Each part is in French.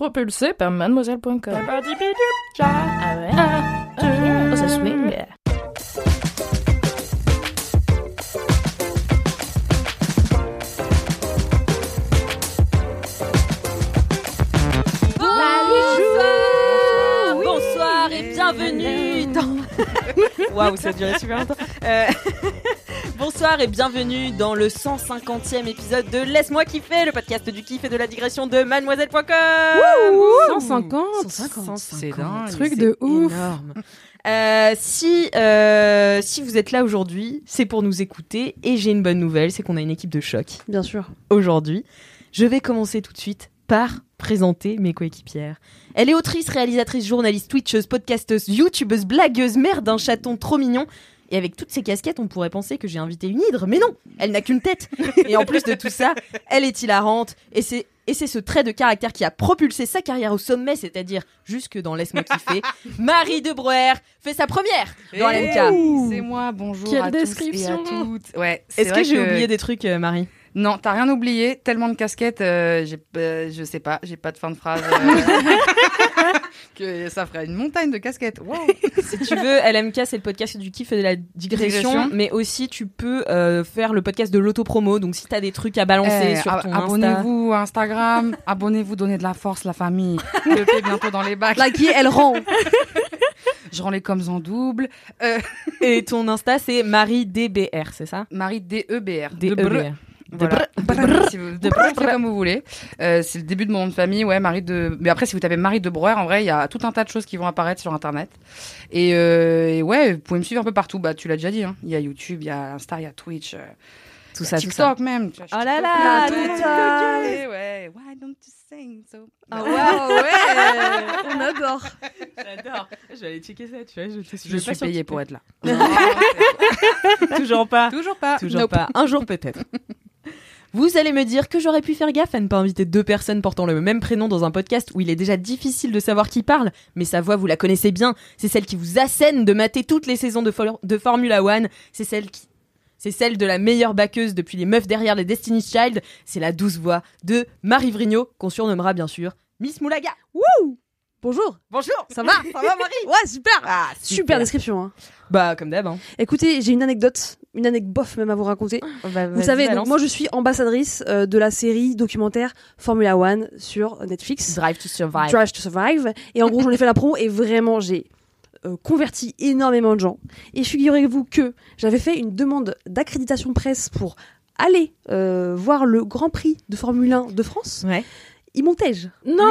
Propulsé par mademoiselle.com. Ah ouais? Ah, ah, ça swing. Bonsoir, bonsoir et bienvenue dans. Waouh, ça a duré super longtemps. Euh, Bonsoir et bienvenue dans le 150e épisode de Laisse-moi kiffer, le podcast du kiff et de la digression de mademoiselle.com. 150 150. C'est dingue. Truc de ouf énorme. Euh, si, euh, si vous êtes là aujourd'hui, c'est pour nous écouter et j'ai une bonne nouvelle, c'est qu'on a une équipe de choc Bien sûr. aujourd'hui. Je vais commencer tout de suite par présenter mes coéquipières. Elle est autrice, réalisatrice, journaliste, twitcheuse, podcasteuse, youtubeuse, blagueuse, mère d'un chaton trop mignon. Et avec toutes ces casquettes, on pourrait penser que j'ai invité une hydre, mais non, elle n'a qu'une tête. Et en plus de tout ça, elle est hilarante. Et c'est et c'est ce trait de caractère qui a propulsé sa carrière au sommet, c'est-à-dire jusque dans Laisse-moi kiffer. Marie de Breuer fait sa première dans LMK. C'est moi, bonjour Quelle à tous et à description. toutes. Ouais, c'est Est-ce que j'ai oublié des trucs, euh, Marie? Non, t'as rien oublié. Tellement de casquettes, euh, j'ai, euh, je sais pas, j'ai pas de fin de phrase. euh, que ça ferait une montagne de casquettes. Wow. Si tu veux, LMK, c'est le podcast du kiff et de la digression, Digression. mais aussi tu peux faire le podcast de l'autopromo. Donc si t'as des trucs à balancer Eh, sur ab- ton Insta. abonnez-vous à Instagram, abonnez-vous, donnez de la force, la famille. Le fait bientôt dans les bacs. La qui, elle rend. Je rends les coms en double. Et ton Insta, c'est MarieDBR, c'est ça? Marie D-E-B-R. DEBR. De Breu. Voilà. Si vous- de comme vous voulez. Euh, c'est le début de mon nom de famille, ouais, Marie de. Mais après, si vous tapez Marie de Breuer, en vrai, il y a tout un tas de choses qui vont apparaître sur Internet. Et, euh, et ouais, vous pouvez me suivre un peu partout. Bah, tu l'as déjà dit. Hein. Il y a YouTube, il y a Insta, il y a Twitch, euh, Tout il y a ça, tout ça. TikTok même. Tu vois, je suis Oh là TikTok, là, TikTok. ouais. Why don't you sing so? Ah ouais, ouais. On adore. J'adore. Je vais aller checker ça, tu vois. Je, Je suis payée pour être là. Toujours pas. Toujours pas. Toujours Nope. pas. Un jour peut-être. Vous allez me dire que j'aurais pu faire gaffe à ne pas inviter deux personnes portant le même prénom dans un podcast où il est déjà difficile de savoir qui parle, mais sa voix vous la connaissez bien, c'est celle qui vous assène de mater toutes les saisons de, For- de Formula One, c'est celle qui... C'est celle de la meilleure backeuse depuis les meufs derrière les Destiny's Child, c'est la douce voix de Marie Vrigno, qu'on surnommera bien sûr Miss Moulaga. Bonjour. Bonjour Ça va Ça va Marie Ouais, super. Ah, Super description. hein. Bah comme d'hab. Hein. Écoutez, j'ai une anecdote, une anecdote bof même à vous raconter. Vous savez, donc, moi je suis ambassadrice euh, de la série documentaire Formula One sur Netflix. Drive to Survive. Drive to Survive. Et en gros, j'en ai fait la promo et vraiment, j'ai euh, converti énormément de gens. Et figurez-vous que j'avais fait une demande d'accréditation presse pour aller euh, voir le Grand Prix de Formule 1 de France. Ouais. Ils m'ont tège. Non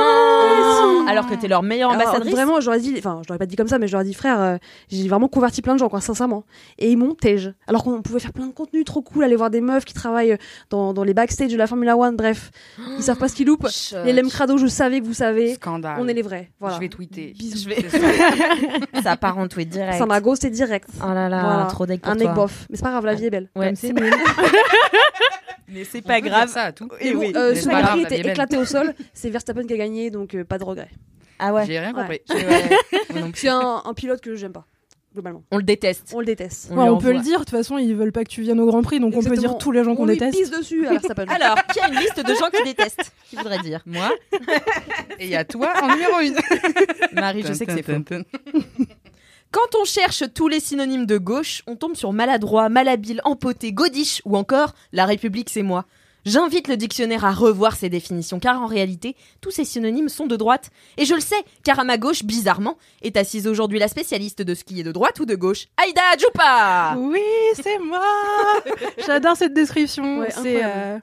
Alors que t'es leur meilleure Alors, ambassadrice? vraiment, j'aurais dit, enfin, je l'aurais pas dit comme ça, mais je leur ai dit, frère, euh, j'ai vraiment converti plein de gens, quoi, sincèrement. Et ils m'ont tège. Alors qu'on pouvait faire plein de contenu trop cool, aller voir des meufs qui travaillent dans, dans les backstage de la Formula One, bref. Ils savent pas ce qu'ils loupent. Les Lem Crado, je savais que vous savez. Scandale. On est les vrais. Voilà. Je vais tweeter. Bisous. Je vais- ça. Ça part en tweet direct. Ça m'a ghosté direct. Oh là là, Voilà. trop deck pour Un toi. mec bof. Mais c'est pas grave, la vie est belle. Ouais, c'est nul. Mais c'est pas grave. ça à tout. Et oui. Euh, Mais pas grave, était éclaté au sol. C'est Verstappen qui a gagné, donc euh, pas de regret. Ah ouais. J'ai rien Ouais. compris. C'est un, un pilote que j'aime pas, globalement. On le déteste. On le déteste. On Ouais, lui on peut le dire, de toute façon, ils veulent pas que tu viennes au Grand Prix, donc on peut dire tous les gens qu'on On lui déteste. pisse dessus à Verstappen. Alors, qui a une liste de gens qui détestent Qui voudrait dire Moi. Et il y a toi en numéro une. Marie, je sais que c'est faux. Quand on cherche tous les synonymes de gauche, on tombe sur maladroit, malhabile, empoté, godiche ou encore La République c'est moi. J'invite le dictionnaire à revoir ses définitions car en réalité, tous ces synonymes sont de droite. Et je le sais, car à ma gauche, bizarrement, est assise aujourd'hui la spécialiste de ce qui est de droite ou de gauche, Aïda Djoupa Oui, c'est moi J'adore cette description. Ouais, c'est euh,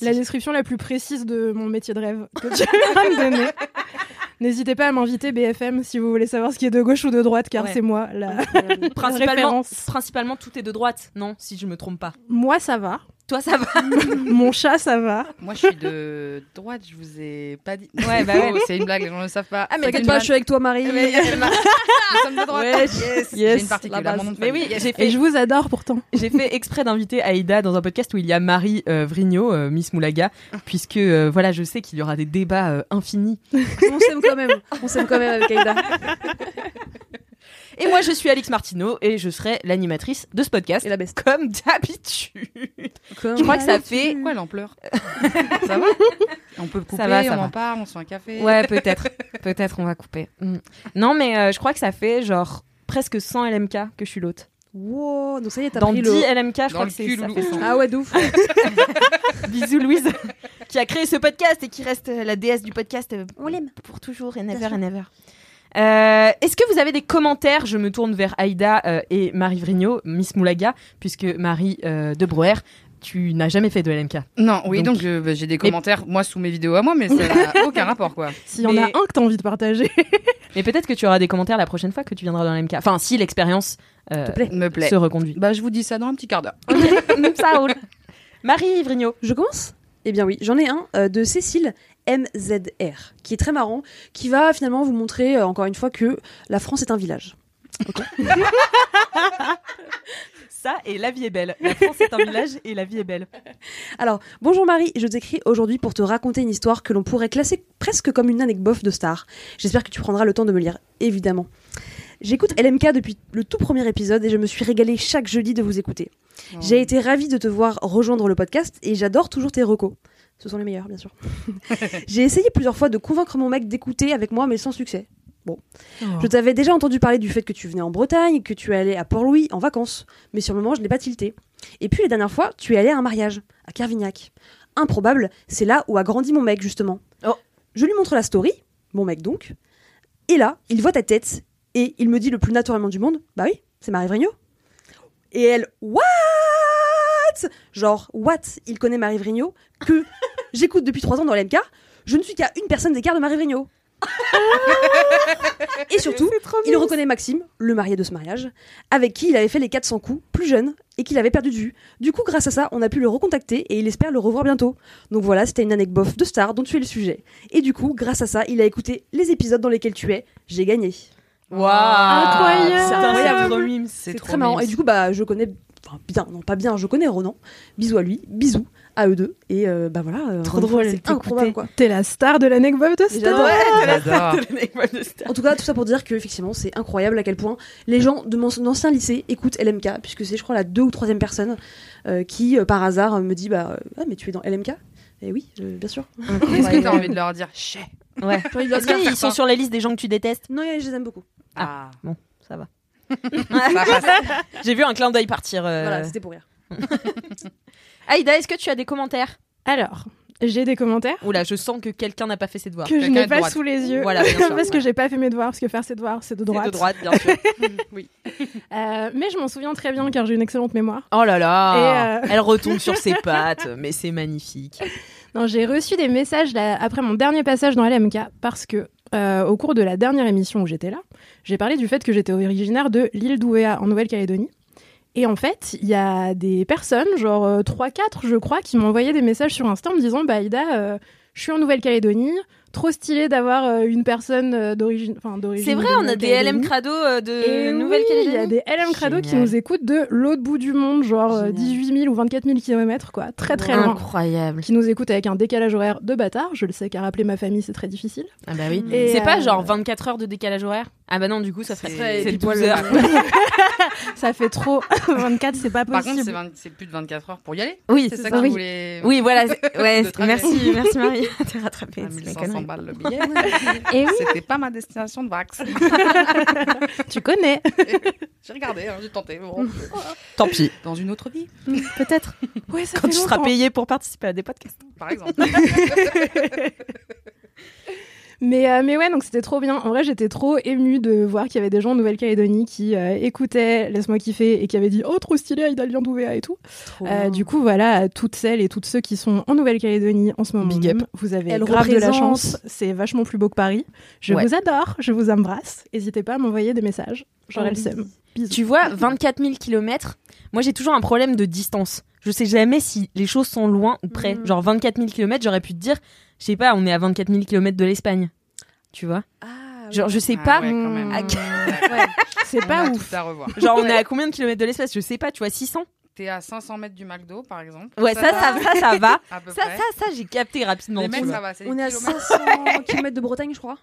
la description la plus précise de mon métier de rêve que tu viens de donner. N'hésitez pas à m'inviter BFM si vous voulez savoir ce qui est de gauche ou de droite, car Ouais. c'est moi. La... Principalement, référence. principalement, tout est de droite, non, si je me trompe pas. Moi, ça va. Toi, ça va Mon chat, ça va. Moi, je suis de droite, je vous ai pas dit. Ouais, bah ouais. Oh, c'est une blague, les gens ne le savent pas. Ah, mais T'inquiète pas, je suis avec toi, Marie. Mais- Nous sommes de droite. Ouais, yes. yes, J'ai une mon nom de Mais oui, j'ai Et fait, je vous adore pourtant. j'ai fait exprès d'inviter Aïda dans un podcast où il y a Marie euh, Vrigno, euh, Miss Moulaga, puisque euh, voilà, je sais qu'il y aura des débats euh, infinis. On s'aime quand même. On s'aime quand même avec Aïda. Et moi, je suis Alix Martineau et je serai l'animatrice de ce podcast. Et la best. Comme d'habitude. Je crois que ça fait. En pleure Ça va On peut couper, va, ça on va. en parle, on se fait un café. Ouais, peut-être. peut-être on va couper. Mm. Non, mais euh, je crois que ça fait genre presque 100 LMK que je suis l'hôte. Wow, donc ça y est, t'as Dans pris 10 le. LMK, je Dans crois que c'est ça fait 100. Ah ouais, de ouf. Bisous Louise, qui a créé ce podcast et qui reste la déesse du podcast. euh, On l'aime pour toujours et never and ever. Euh, Est-ce que vous avez des commentaires? Je me tourne vers Aïda euh, et Marie Vrigno, Miss Moulaga, puisque Marie euh, de Brouwer, tu n'as jamais fait de LMK. Non, oui, Donc- bah, j'ai des commentaires, moi, sous mes vidéos à moi, mais ça n'a aucun rapport, quoi. S'il y en a un que t'as envie de partager. Mais peut-être que tu auras des commentaires la prochaine fois que tu viendras dans LMK. Enfin, si l'expérience euh. Me plaît. se reconduit. Bah, je vous dis ça dans un petit quart d'heure. ça roule. Marie Vrigno. Je commence? Eh bien oui, j'en ai un euh, de Cécile MZR, qui est très marrant, qui va finalement vous montrer euh, encore une fois que la France est un village. Ça et la vie est belle. La France est un village et la vie est belle. Alors, bonjour Marie, je t'écris aujourd'hui pour te raconter une histoire que l'on pourrait classer presque comme une anecdote de star. J'espère que tu prendras le temps de me lire, évidemment. J'écoute LMK depuis le tout premier épisode et je me suis régalée chaque jeudi de vous écouter. J'ai été ravie de te voir rejoindre le podcast et j'adore toujours tes recos. Ce sont les meilleurs, bien sûr. J'ai essayé plusieurs fois de convaincre mon mec d'écouter avec moi, mais sans succès. Je t'avais déjà entendu parler du fait que tu venais en Bretagne, que tu allais à Port-Louis en vacances, mais sur le moment, je n'ai pas tilté. Et puis, la dernière fois, tu es allé à un mariage, à Carvignac. Improbable, c'est là où a grandi mon mec, justement. Oh. Je lui montre la story, mon mec donc, et là, il voit ta tête, et il me dit le plus naturellement du monde Bah oui, c'est Marie Vrigno. Et elle, what Genre, what? Il connaît Marie Vrigno, que j'écoute depuis trois ans dans l'MK, je ne suis qu'à une personne d'écart de Marie Vrigno. et surtout, il reconnaît Maxime, le marié de ce mariage, avec qui il avait fait les 400 coups, plus jeune, et qu'il avait perdu de vue. Du coup, grâce à ça, on a pu le recontacter et il espère le revoir bientôt. Donc voilà, c'était une anecdote bof de star dont tu es le sujet. Et du coup, grâce à ça, il a écouté les épisodes dans lesquels tu es. J'ai gagné. Waouh Incroyable. C'est incroyable. C'est trop très marrant. Et du coup, bah, je connais, enfin, bien, non pas bien, je connais Ronan. Bisous à lui, bisous à eux deux. Et euh, bah voilà. euh, Trop drôle, c'est incroyable quoi. T'es la star de l'anecdote de J'adore. Star. J'adore. En tout cas, tout ça pour dire que effectivement, c'est incroyable à quel point les gens de mon ancien lycée écoutent LMK, puisque c'est, je crois, la deux ou troisième personne euh, qui, euh, par hasard, me dit bah, ah, mais tu es dans LMK Et oui, euh, bien sûr. Est-ce que t'as envie de leur dire Chais Ouais. De Est-ce qu'ils sont sur la liste des gens que tu détestes Non, je les aime beaucoup. Ah, passe. J'ai vu un clin d'œil partir. euh. Voilà, c'était pour rire. Aïda, est-ce que tu as des commentaires? Alors, j'ai des commentaires Oula, je sens que quelqu'un n'a pas fait ses devoirs. que je quelqu'un n'ai de pas droite. sous les yeux. Voilà, bien sûr. parce que j'ai pas fait mes devoirs, parce que faire ses devoirs, c'est de C'est droite. de droite, bien sûr. Euh, mais je m'en souviens très bien car j'ai une excellente mémoire. Oh là là Et, euh, Elle retombe sur ses pattes, mais c'est magnifique. Non, j'ai reçu des messages là, après mon dernier passage dans LMK parce que euh, au cours de la dernière émission où j'étais là, j'ai parlé du fait que j'étais originaire de l'île d'Ouéa en Nouvelle-Calédonie. Et en fait, il y a des personnes, genre euh, 3-4 je crois, qui envoyé des messages sur Insta en me disant Bah Ida, euh, je suis en Nouvelle-Calédonie, trop stylé d'avoir euh, une personne euh, d'origine. enfin, d'origine C'est vrai, de on a des LM. Crado euh, de Et oui, Nouvelle-Calédonie. il y a des LM Crado qui nous écoutent de l'autre bout du monde, genre euh, Génial. 18 000 ou 24 000 kilomètres, quoi. Très très loin. Incroyable. Qui nous écoutent avec un décalage horaire de bâtard. Je le sais, car appeler ma famille, c'est très difficile. Ah bah oui. Et, C'est pas genre 24 heures de décalage horaire? Ah bah non, du coup, ça ferait C'est- c'est pile 12 poil, heures. Ça fait trop. 24, c'est pas Par possible. contre, c'est 20 c'est plus de 24 heures pour y aller. Oui, C'est c'est ça ça. que Oui. vous voulez. Oui, voilà. c'est- Ouais, merci, merci Marie. T'es rattrapée. À c'est la 1500 connerie. balles le billet. Et oui, C'était pas ma destination de Vax. tu connais. J'ai regardé, hein, j'ai tenté. Bon. Tant pis. Dans une autre vie, Peut-être. Ouais, ça Quand tu seras payé pour participer à des podcasts. par exemple. Mais, euh, mais ouais, donc c'était trop bien. En vrai, j'étais trop émue de voir qu'il y avait des gens en Nouvelle-Calédonie qui euh, écoutaient Laisse-moi kiffer et qui avaient dit Oh, trop stylé, Aïda Lyon d'OVA et tout. Euh, du coup, voilà, à toutes celles et tous ceux qui sont en Nouvelle-Calédonie en ce moment, Big up. même, vous avez Elle grave de la chance. C'est vachement plus beau que Paris. Je Ouais. vous adore, je vous embrasse. N'hésitez pas à m'envoyer des messages. J'aurai le seum. Tu vois, 24 000 km, moi j'ai toujours un problème de distance. Je sais jamais si les choses sont loin ou près. Mhm. Genre 24 000 km, j'aurais pu te dire, je sais pas, on est à 24 000 km de l'Espagne. Tu vois? Ah, Genre, je sais Ah pas. ouais, quand même. à- Ouais, c'est pas ouf. tout à revoir. Genre, on est à combien de kilomètres de l'espace Je sais pas, tu vois, 600 T'es à 500 mètres du McDo, par exemple. Ouais, ça, ça, ça, ça va. À peu Ça, ça, ça, j'ai capté rapidement. Les mecs, ça va. On est à kilomètres. 500 km de Bretagne, je crois.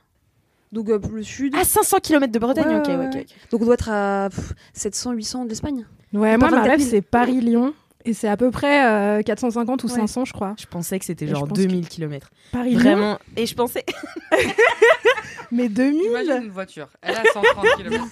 Donc euh, le sud. Ah, 500 km de Bretagne, Ouais, ok, ouais, ouais, ok, ouais. Donc on doit être à pff, 700, 800 d'Espagne. Ouais, moi, ma 24 rêve, 000. c'est Paris-Lyon. Et c'est à peu près euh, 450 ou Ouais. 500, je crois. Je pensais que c'était genre pense 2000 km. Paris-Lyon. Vraiment. Et je pensais. Mais 2000 Imagine une voiture. Elle a 130 km.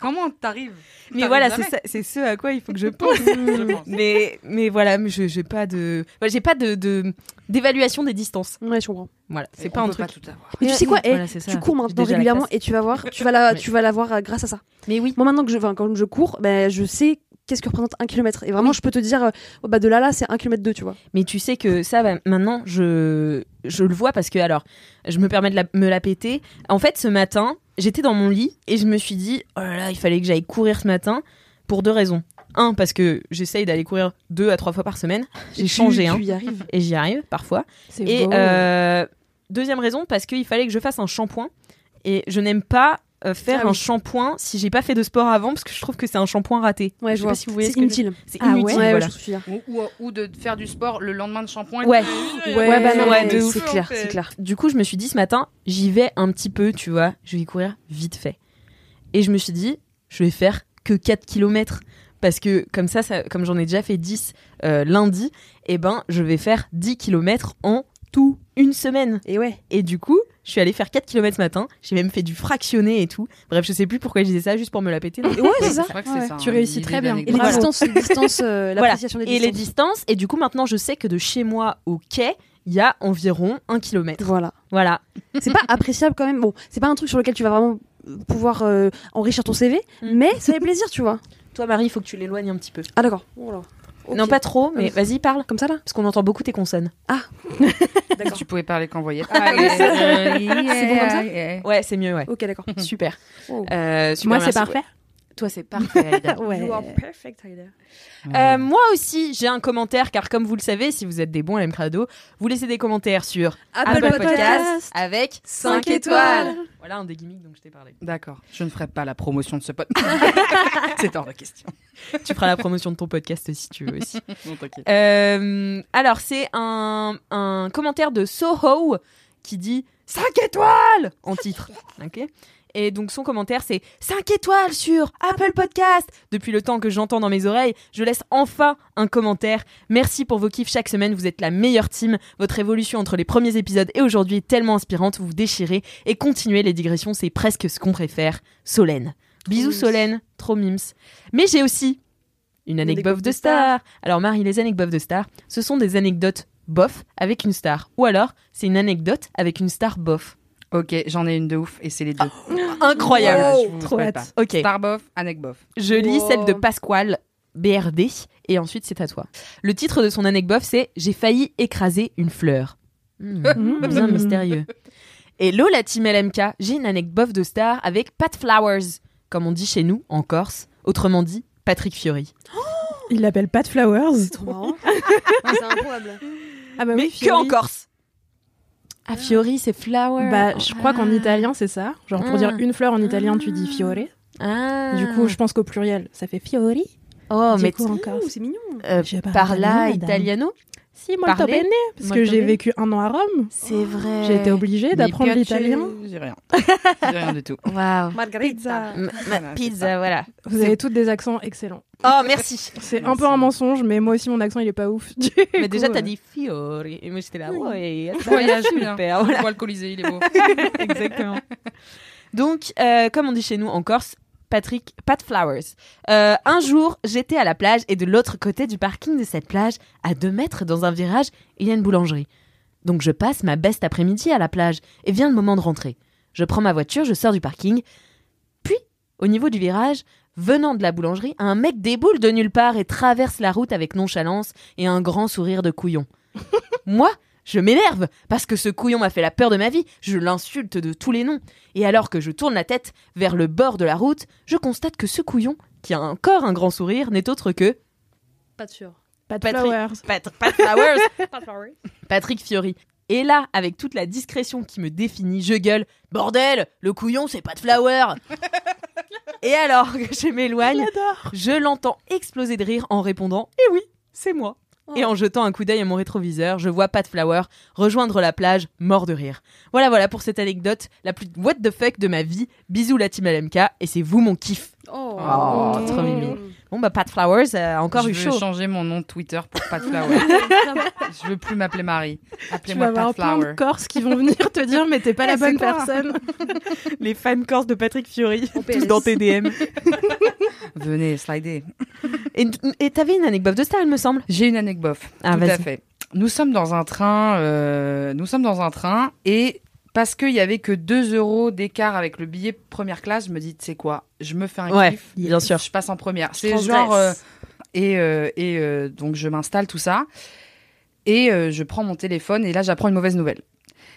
Comment t'arrives Mais voilà, c'est ce à quoi il faut que je pense. Je pense. mais, mais voilà, je j'ai pas de. j'ai pas de de- d'évaluation des distances. Ouais, je comprends. Voilà, c'est on pas un peut truc. tout avoir. Mais tu sais quoi, eh, Voilà, tu cours maintenant régulièrement et tu vas voir, tu vas la, tu vas la voir euh, grâce à ça. Mais oui. Moi maintenant que je, enfin, quand je cours, ben, je sais qu'est-ce que représente un kilomètre. Et vraiment, je peux te dire, oh, bah, de là là, c'est un kilomètre deux, tu vois. Mais tu sais que ça, bah, maintenant, je, je le vois parce que, alors, je me permets de la- me la péter. En fait, ce matin, j'étais dans mon lit et je me suis dit, oh là là, il fallait que j'aille courir ce matin pour deux raisons. Un, parce que j'essaye d'aller courir deux à trois fois par semaine. J'ai changé, tu, hein, Tu y arrives. et j'y arrive parfois. C'est Et beau. euh, deuxième raison, parce qu'il fallait que je fasse un shampoing. Et je n'aime pas euh, faire Ah un shampoing si j'ai pas fait de sport avant, parce que je trouve que c'est un shampoing raté. Ouais, je je sais vois. pas si vous voyez C'est ce que je- inutile. C'est Ah ouais inutile, Ouais, ouais, voilà. je. Ou, ou, ou de faire du sport le lendemain de shampoing. Ouais. tu- Ouais, bah non, ouais, de c'est clair, c'est clair. Du coup, je me suis dit ce matin, j'y vais un petit peu, tu vois, je vais y courir vite fait. Et je me suis dit, je vais faire que 4 km. Parce que comme ça, ça comme j'en ai déjà fait 10 euh, lundi, et ben je vais faire 10 km en tout une semaine. Et ouais. Et du coup, je suis allée faire 4 km ce matin, j'ai même fait du fractionné et tout. Bref, je sais plus pourquoi je disais ça, juste pour me la péter. Ouais, c'est ça. Ouais. Tu hein, réussis très bien. d'aller Et les distances, les distances, euh, Voilà. des Et les distances. distances, et du coup maintenant je sais que de chez moi au quai, il y a environ 1 km. Voilà. Voilà. C'est pas appréciable quand même. Bon, c'est pas un truc sur lequel tu vas vraiment euh, pouvoir euh, enrichir ton CV, Mm. mais ça fait plaisir, tu vois. Toi Marie, il faut que tu l'éloignes un petit peu. Ah d'accord. Voilà. Non, pas trop, mais vas-y, parle. comme ça là. Parce qu'on entend beaucoup tes consonnes. D'accord. Tu pouvais parler qu'en voyette. C'est bon comme ça Ouais, c'est mieux, ouais. Ok, d'accord. Super. Oh. Euh, super, Moi, c'est parfait. Toi, c'est parfait. Aïda. Ouais. You are perfect, Aïda. Euh, moi aussi, j'ai un commentaire, car comme vous le savez, si vous êtes des bons à Crado, vous laissez des commentaires sur Apple Podcast. avec 5 Cinq étoiles. étoiles. Voilà un des gimmicks dont je t'ai parlé. D'accord. Je ne ferai pas la promotion de ce pote. c'est hors de question. tu feras la promotion de ton podcast si tu veux aussi. Non, t'inquiète. Euh, alors, c'est un, un commentaire de Soho qui dit 5 étoiles en titre. Ok et donc son commentaire c'est 5 étoiles sur Apple Podcast. Depuis le temps que j'entends dans mes oreilles, je laisse enfin un commentaire. Merci pour vos kiffs chaque semaine, vous êtes la meilleure team. Votre évolution entre les premiers épisodes et aujourd'hui est tellement inspirante, vous vous déchirez et continuez les digressions, c'est presque ce qu'on préfère. Solène. Bisous. Solène, trop mimes. Mais j'ai aussi une anecdote de de star. Alors Marie, les anecdotes de star, ce sont des anecdotes bof avec une star. Ou alors, c'est une anecdote avec une star bof. Ok, j'en ai une de ouf et c'est les deux. Incroyable. Voilà, je vous trop spoil hâte. pas. Ok, Starbof, Anecbof. je lis Wow. celle de Pasquale BRD et ensuite c'est à toi. Le titre de son anecdote c'est J'ai failli écraser une fleur. Hmm, Mmh. bien mystérieux. Hello la team LMK, j'ai une anecdote de star avec Pat Flowers, comme on dit chez nous en Corse, autrement dit Patrick Fiori. Il l'appelle Pat Flowers. C'est trop marrant. c'est improbable. Ah bah Mais oui, que en Corse. Ah Fiori c'est flower. Bah, je crois qu'en italien, c'est ça. Genre, pour Ah. dire une fleur en italien, tu dis fiore. Ah. Du coup, je pense qu'au pluriel, ça fait fiori. oh Du mais coup, en Corse. Oh, c'est mignon. euh, Je parle parla italien, madame. italiano. Si, molto Parler. bene. Parce Molto que j'ai vécu un an à Rome. C'est vrai. J'ai été obligée d'apprendre l'italien. J'ai rien. J'ai rien du tout. Waouh. Margarita. M- Voilà, ma c'est pizza, voilà. Vous avez toutes des accents excellents. Oh, merci. C'est un peu un mensonge, mais moi aussi, mon accent, il est pas ouf. Du Mais coup, déjà, t'as euh, dit Fiori. Et moi, j'étais là, ouais, Voyage super. Voilà, On voit le Colisée, il est beau. exactement. Donc, euh, comme on dit chez nous en Corse, Patrick, Pat Flowers. Euh, un jour, j'étais à la plage et de l'autre côté du parking de cette plage, à deux mètres dans un virage, il y a une boulangerie. Donc je passe ma beste après-midi à la plage et vient le moment de rentrer. Je prends ma voiture, je sors du parking. Puis, au niveau du virage, venant de la boulangerie, un mec déboule de nulle part et traverse la route avec nonchalance et un grand sourire de couillon. Moi, je m'énerve parce que ce couillon m'a fait la peur de ma vie. Je l'insulte de tous les noms. Et alors que je tourne la tête vers le bord de la route, je constate que ce couillon, qui a encore un grand sourire, n'est autre que Pas de sûr. Pas de Patrick- flowers. Pat- Pat Flowers. Patrick Fiori. Et là, avec toute la discrétion qui me définit, je gueule Bordel, le couillon, c'est pas de flower Et alors que je m'éloigne, je l'entends exploser de rire en répondant Eh oui, c'est moi Et en jetant un coup d'œil à mon rétroviseur, je vois Pat Flower rejoindre la plage, mort de rire. Voilà, voilà pour cette anecdote, la plus what the fuck de ma vie. Bisous la team LMK, et c'est vous mon kiff. Oh, Oh, trop mimi. Bon bah Pat Flowers a encore je eu veux chaud. changer mon nom de Twitter pour Pat Flower. je veux plus m'appeler Marie. Tu vas Appelez-moi avoir Pat plein Flower. de Corses qui vont venir te dire mais t'es pas la bonne personne. Les fans corse de Patrick Fiori, tous dans tes DM. Venez, slidez. Et t'avais une anecdote de star, il me semble. J'ai une anecdote. Ah, Tout à fait. Nous sommes dans un train. euh, nous sommes dans un train et parce qu'il y avait que 2 euros d'écart avec le billet première classe, je me dis, tu sais quoi, je me fais un Ouais, kiff. bien sûr. Je passe en première. C'est genre euh, et euh, et euh, donc je m'installe tout ça et je prends mon téléphone et là j'apprends une mauvaise nouvelle.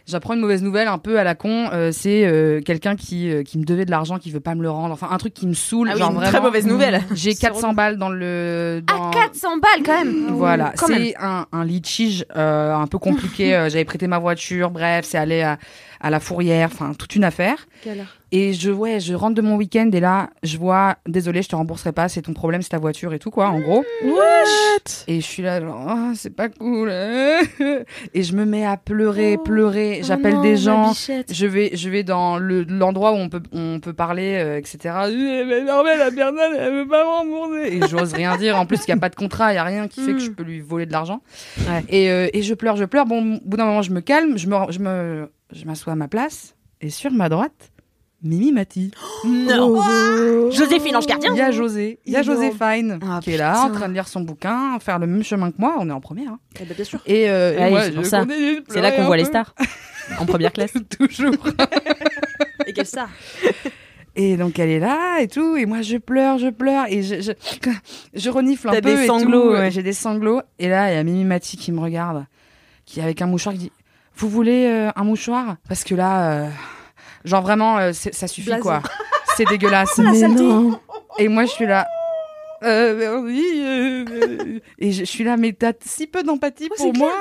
J'apprends une mauvaise nouvelle un peu à la con. euh, c'est euh, quelqu'un qui euh, qui me devait de l'argent, qui veut pas me le rendre. Enfin un truc qui me saoule. Ah oui, genre une vraiment. très mauvaise nouvelle. J'ai 400 balles dans le. Dans... Ah, 400 balles quand même Voilà, Quand même. c'est un, un litige euh, un peu compliqué. Euh, J'avais prêté ma voiture, bref, c'est allé à, à la fourrière, enfin toute une affaire. Galère. Et je ouais, je rentre de mon week-end et là, je vois, désolé, je te rembourserai pas, c'est ton problème, c'est ta voiture et tout quoi, en gros. What? Et je suis là, genre, Ah, c'est pas cool. et je me mets à pleurer, Oh. pleurer. Oh J'appelle des gens. Je vais, je vais dans le- l'endroit où on peut, on peut parler, euh, etc. Eh, Mais non, mais la personne, elle veut pas me rembourser. Et j'ose rien dire. En plus, il n'y a pas de contrat, il n'y a rien qui fait que je peux lui voler de l'argent. Ouais. Et, euh, et je pleure, je pleure. Bon, au bout d'un moment, je me calme, je me, je me, je m'assois à ma place. Et sur ma droite, Mimi Mati. Non Oh. Joséphine Ange Gardien Il y a José, il y a. Joséphine Ah, qui est là, putain. en train de lire son bouquin, faire le même chemin que moi. On est en première. hein. Eh ben, bien sûr. Et, euh, et Ouais, c'est ça. C'est là qu'on voit les stars. En première classe. Toujours. Et quelle ça Et donc elle est là et tout, et moi je pleure, je pleure, et je, je, je renifle un T'as peu. des et sanglots, tout. ouais. J'ai des sanglots. Et là, il y a Mimi Mati qui me regarde, qui est avec un mouchoir, qui dit Vous voulez euh, un mouchoir? Parce que là, euh, genre vraiment, euh, ça suffit quoi. C'est dégueulasse. Mais non. Et moi je suis là. Euh, oui, euh, euh, et je, je suis là, mais t'as si peu d'empathie c'est pour moi.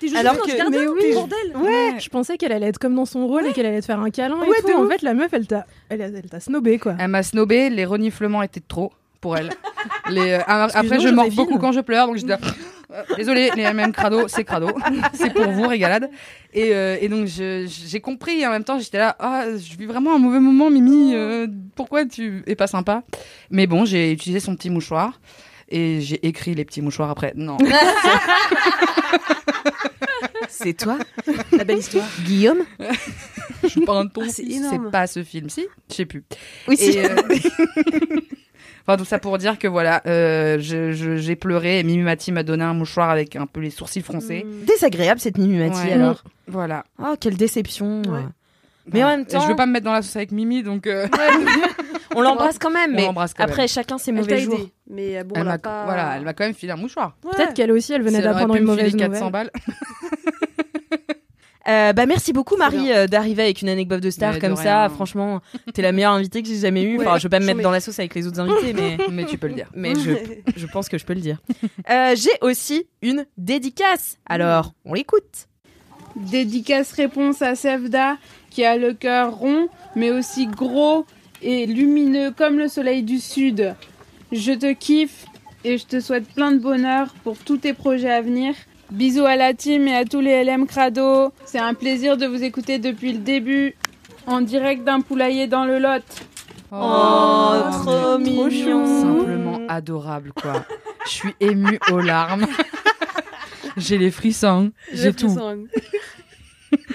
T'es juste Alors que- Gardien, mais oui. bordel. Ouais. Je pensais qu'elle allait être comme dans son rôle et qu'elle allait te faire un câlin et tout. En ouf. fait, la meuf, elle t'a, elle, a- elle t'a snobé quoi. Elle m'a snobé, les reniflements étaient de trop pour elle. Les, euh, après, je mords beaucoup quand je pleure, donc je dis euh, désolé, les mêmes crado, c'est crado, c'est pour vous, régalade. Et, euh, et donc j'ai compris, et en même temps j'étais là, ah, je vis vraiment un mauvais moment, Mimi, euh, pourquoi tu es pas sympa? Mais bon, j'ai utilisé son petit mouchoir. Et j'ai écrit les petits mouchoirs après. Non. C'est toi, La belle histoire. Guillaume? Je suis pas un ton. Ah, c'est pas ce film. Si, je sais plus. Oui, si. Et, euh, enfin, tout ça pour dire que voilà, euh, je- je- j'ai pleuré et Mimi Mati m'a donné un mouchoir avec un peu les sourcils froncés. Mm. Désagréable cette Mimi Mati Ouais. alors. Voilà. Oh, quelle déception. Ouais. Mais en Voilà. même Et temps, je veux pas me mettre dans la sauce avec Mimi, donc euh, on l'embrasse quand même. on Mais l'embrasse quand après, même. chacun ses mauvais jours. aidé. Mais euh, bon, elle m'a pas. voilà, elle m'a quand même filé un mouchoir. Ouais. Peut-être qu'elle aussi, elle venait d'apprendre une mauvaise 400 nouvelle. balles. Euh, bah merci beaucoup Marie euh, d'arriver avec une anecdote de star Mais de comme ça. rien. Franchement, t'es la meilleure invitée que j'ai jamais eue. Enfin, Ouais, je vais pas me mettre dans la sauce avec les autres invités, mais Mais tu peux le dire. mais je, je pense que je peux le dire. Euh, j'ai aussi une dédicace. Alors, on l'écoute. Dédicace réponse à Sevda qui a le cœur rond mais aussi gros et lumineux comme le soleil du sud. Je te kiffe et je te souhaite plein de bonheur pour tous tes projets à venir. Bisous à la team et à tous les LM Crado. C'est un plaisir de vous écouter depuis le début en direct d'un poulailler dans le Lot. Oh, trop mais mignon. Simplement adorable, quoi. Je suis émue aux larmes. J'ai les frissons. J'ai tout.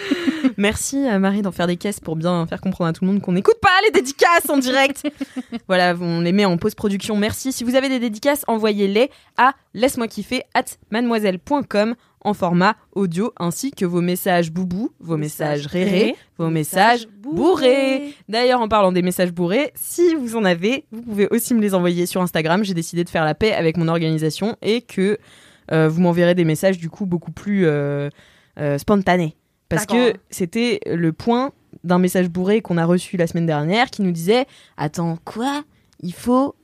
Merci à Marie d'en faire des caisses pour bien faire comprendre à tout le monde qu'on n'écoute pas les dédicaces en direct. voilà, on les met en post-production. Merci. Si vous avez des dédicaces, envoyez-les à laisse-moi kiffer at mademoiselle.com en format audio ainsi que vos messages boubou, vos messages rérés, vos messages bourrés. D'ailleurs, en parlant des messages bourrés, si vous en avez, vous pouvez aussi me les envoyer sur Instagram. J'ai décidé de faire la paix avec mon organisation et que euh, vous m'enverrez des messages du coup beaucoup plus euh, euh, spontanés. Parce que c'était le point d'un message bourré qu'on a reçu la semaine dernière qui nous disait Attends, quoi? Il faut.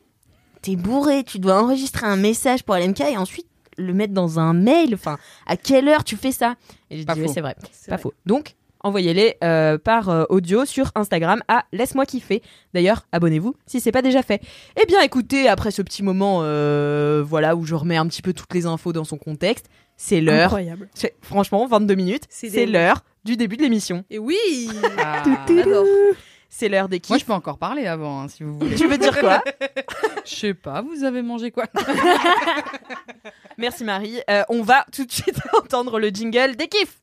T'es bourré, tu dois enregistrer un message pour LMK et ensuite le mettre dans un mail. Enfin, à quelle heure tu fais ça? Et j'ai dit Ouais, c'est vrai. Pas faux. Donc, envoyez-les euh, par euh, audio sur Instagram à Laisse-moi kiffer. D'ailleurs, abonnez-vous si c'est pas déjà fait. Eh bien, écoutez, après ce petit moment, euh, voilà, où je remets un petit peu toutes les infos dans son contexte, c'est l'heure. Incroyable. C'est- Franchement, 22 minutes, C'est c'est des- l'heure du début de l'émission. Et oui Ah. C'est l'heure des Moi, kiffs. je peux encore parler avant, hein, si vous voulez. Tu veux dire quoi Je sais pas, vous avez mangé quoi Merci Marie. Euh, on va tout de suite entendre le jingle des kiffs.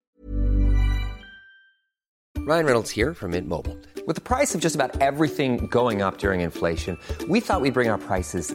Ryan Reynolds here from Mint Mobile. With the price of just about everything going up during inflation, we thought we'd bring our prices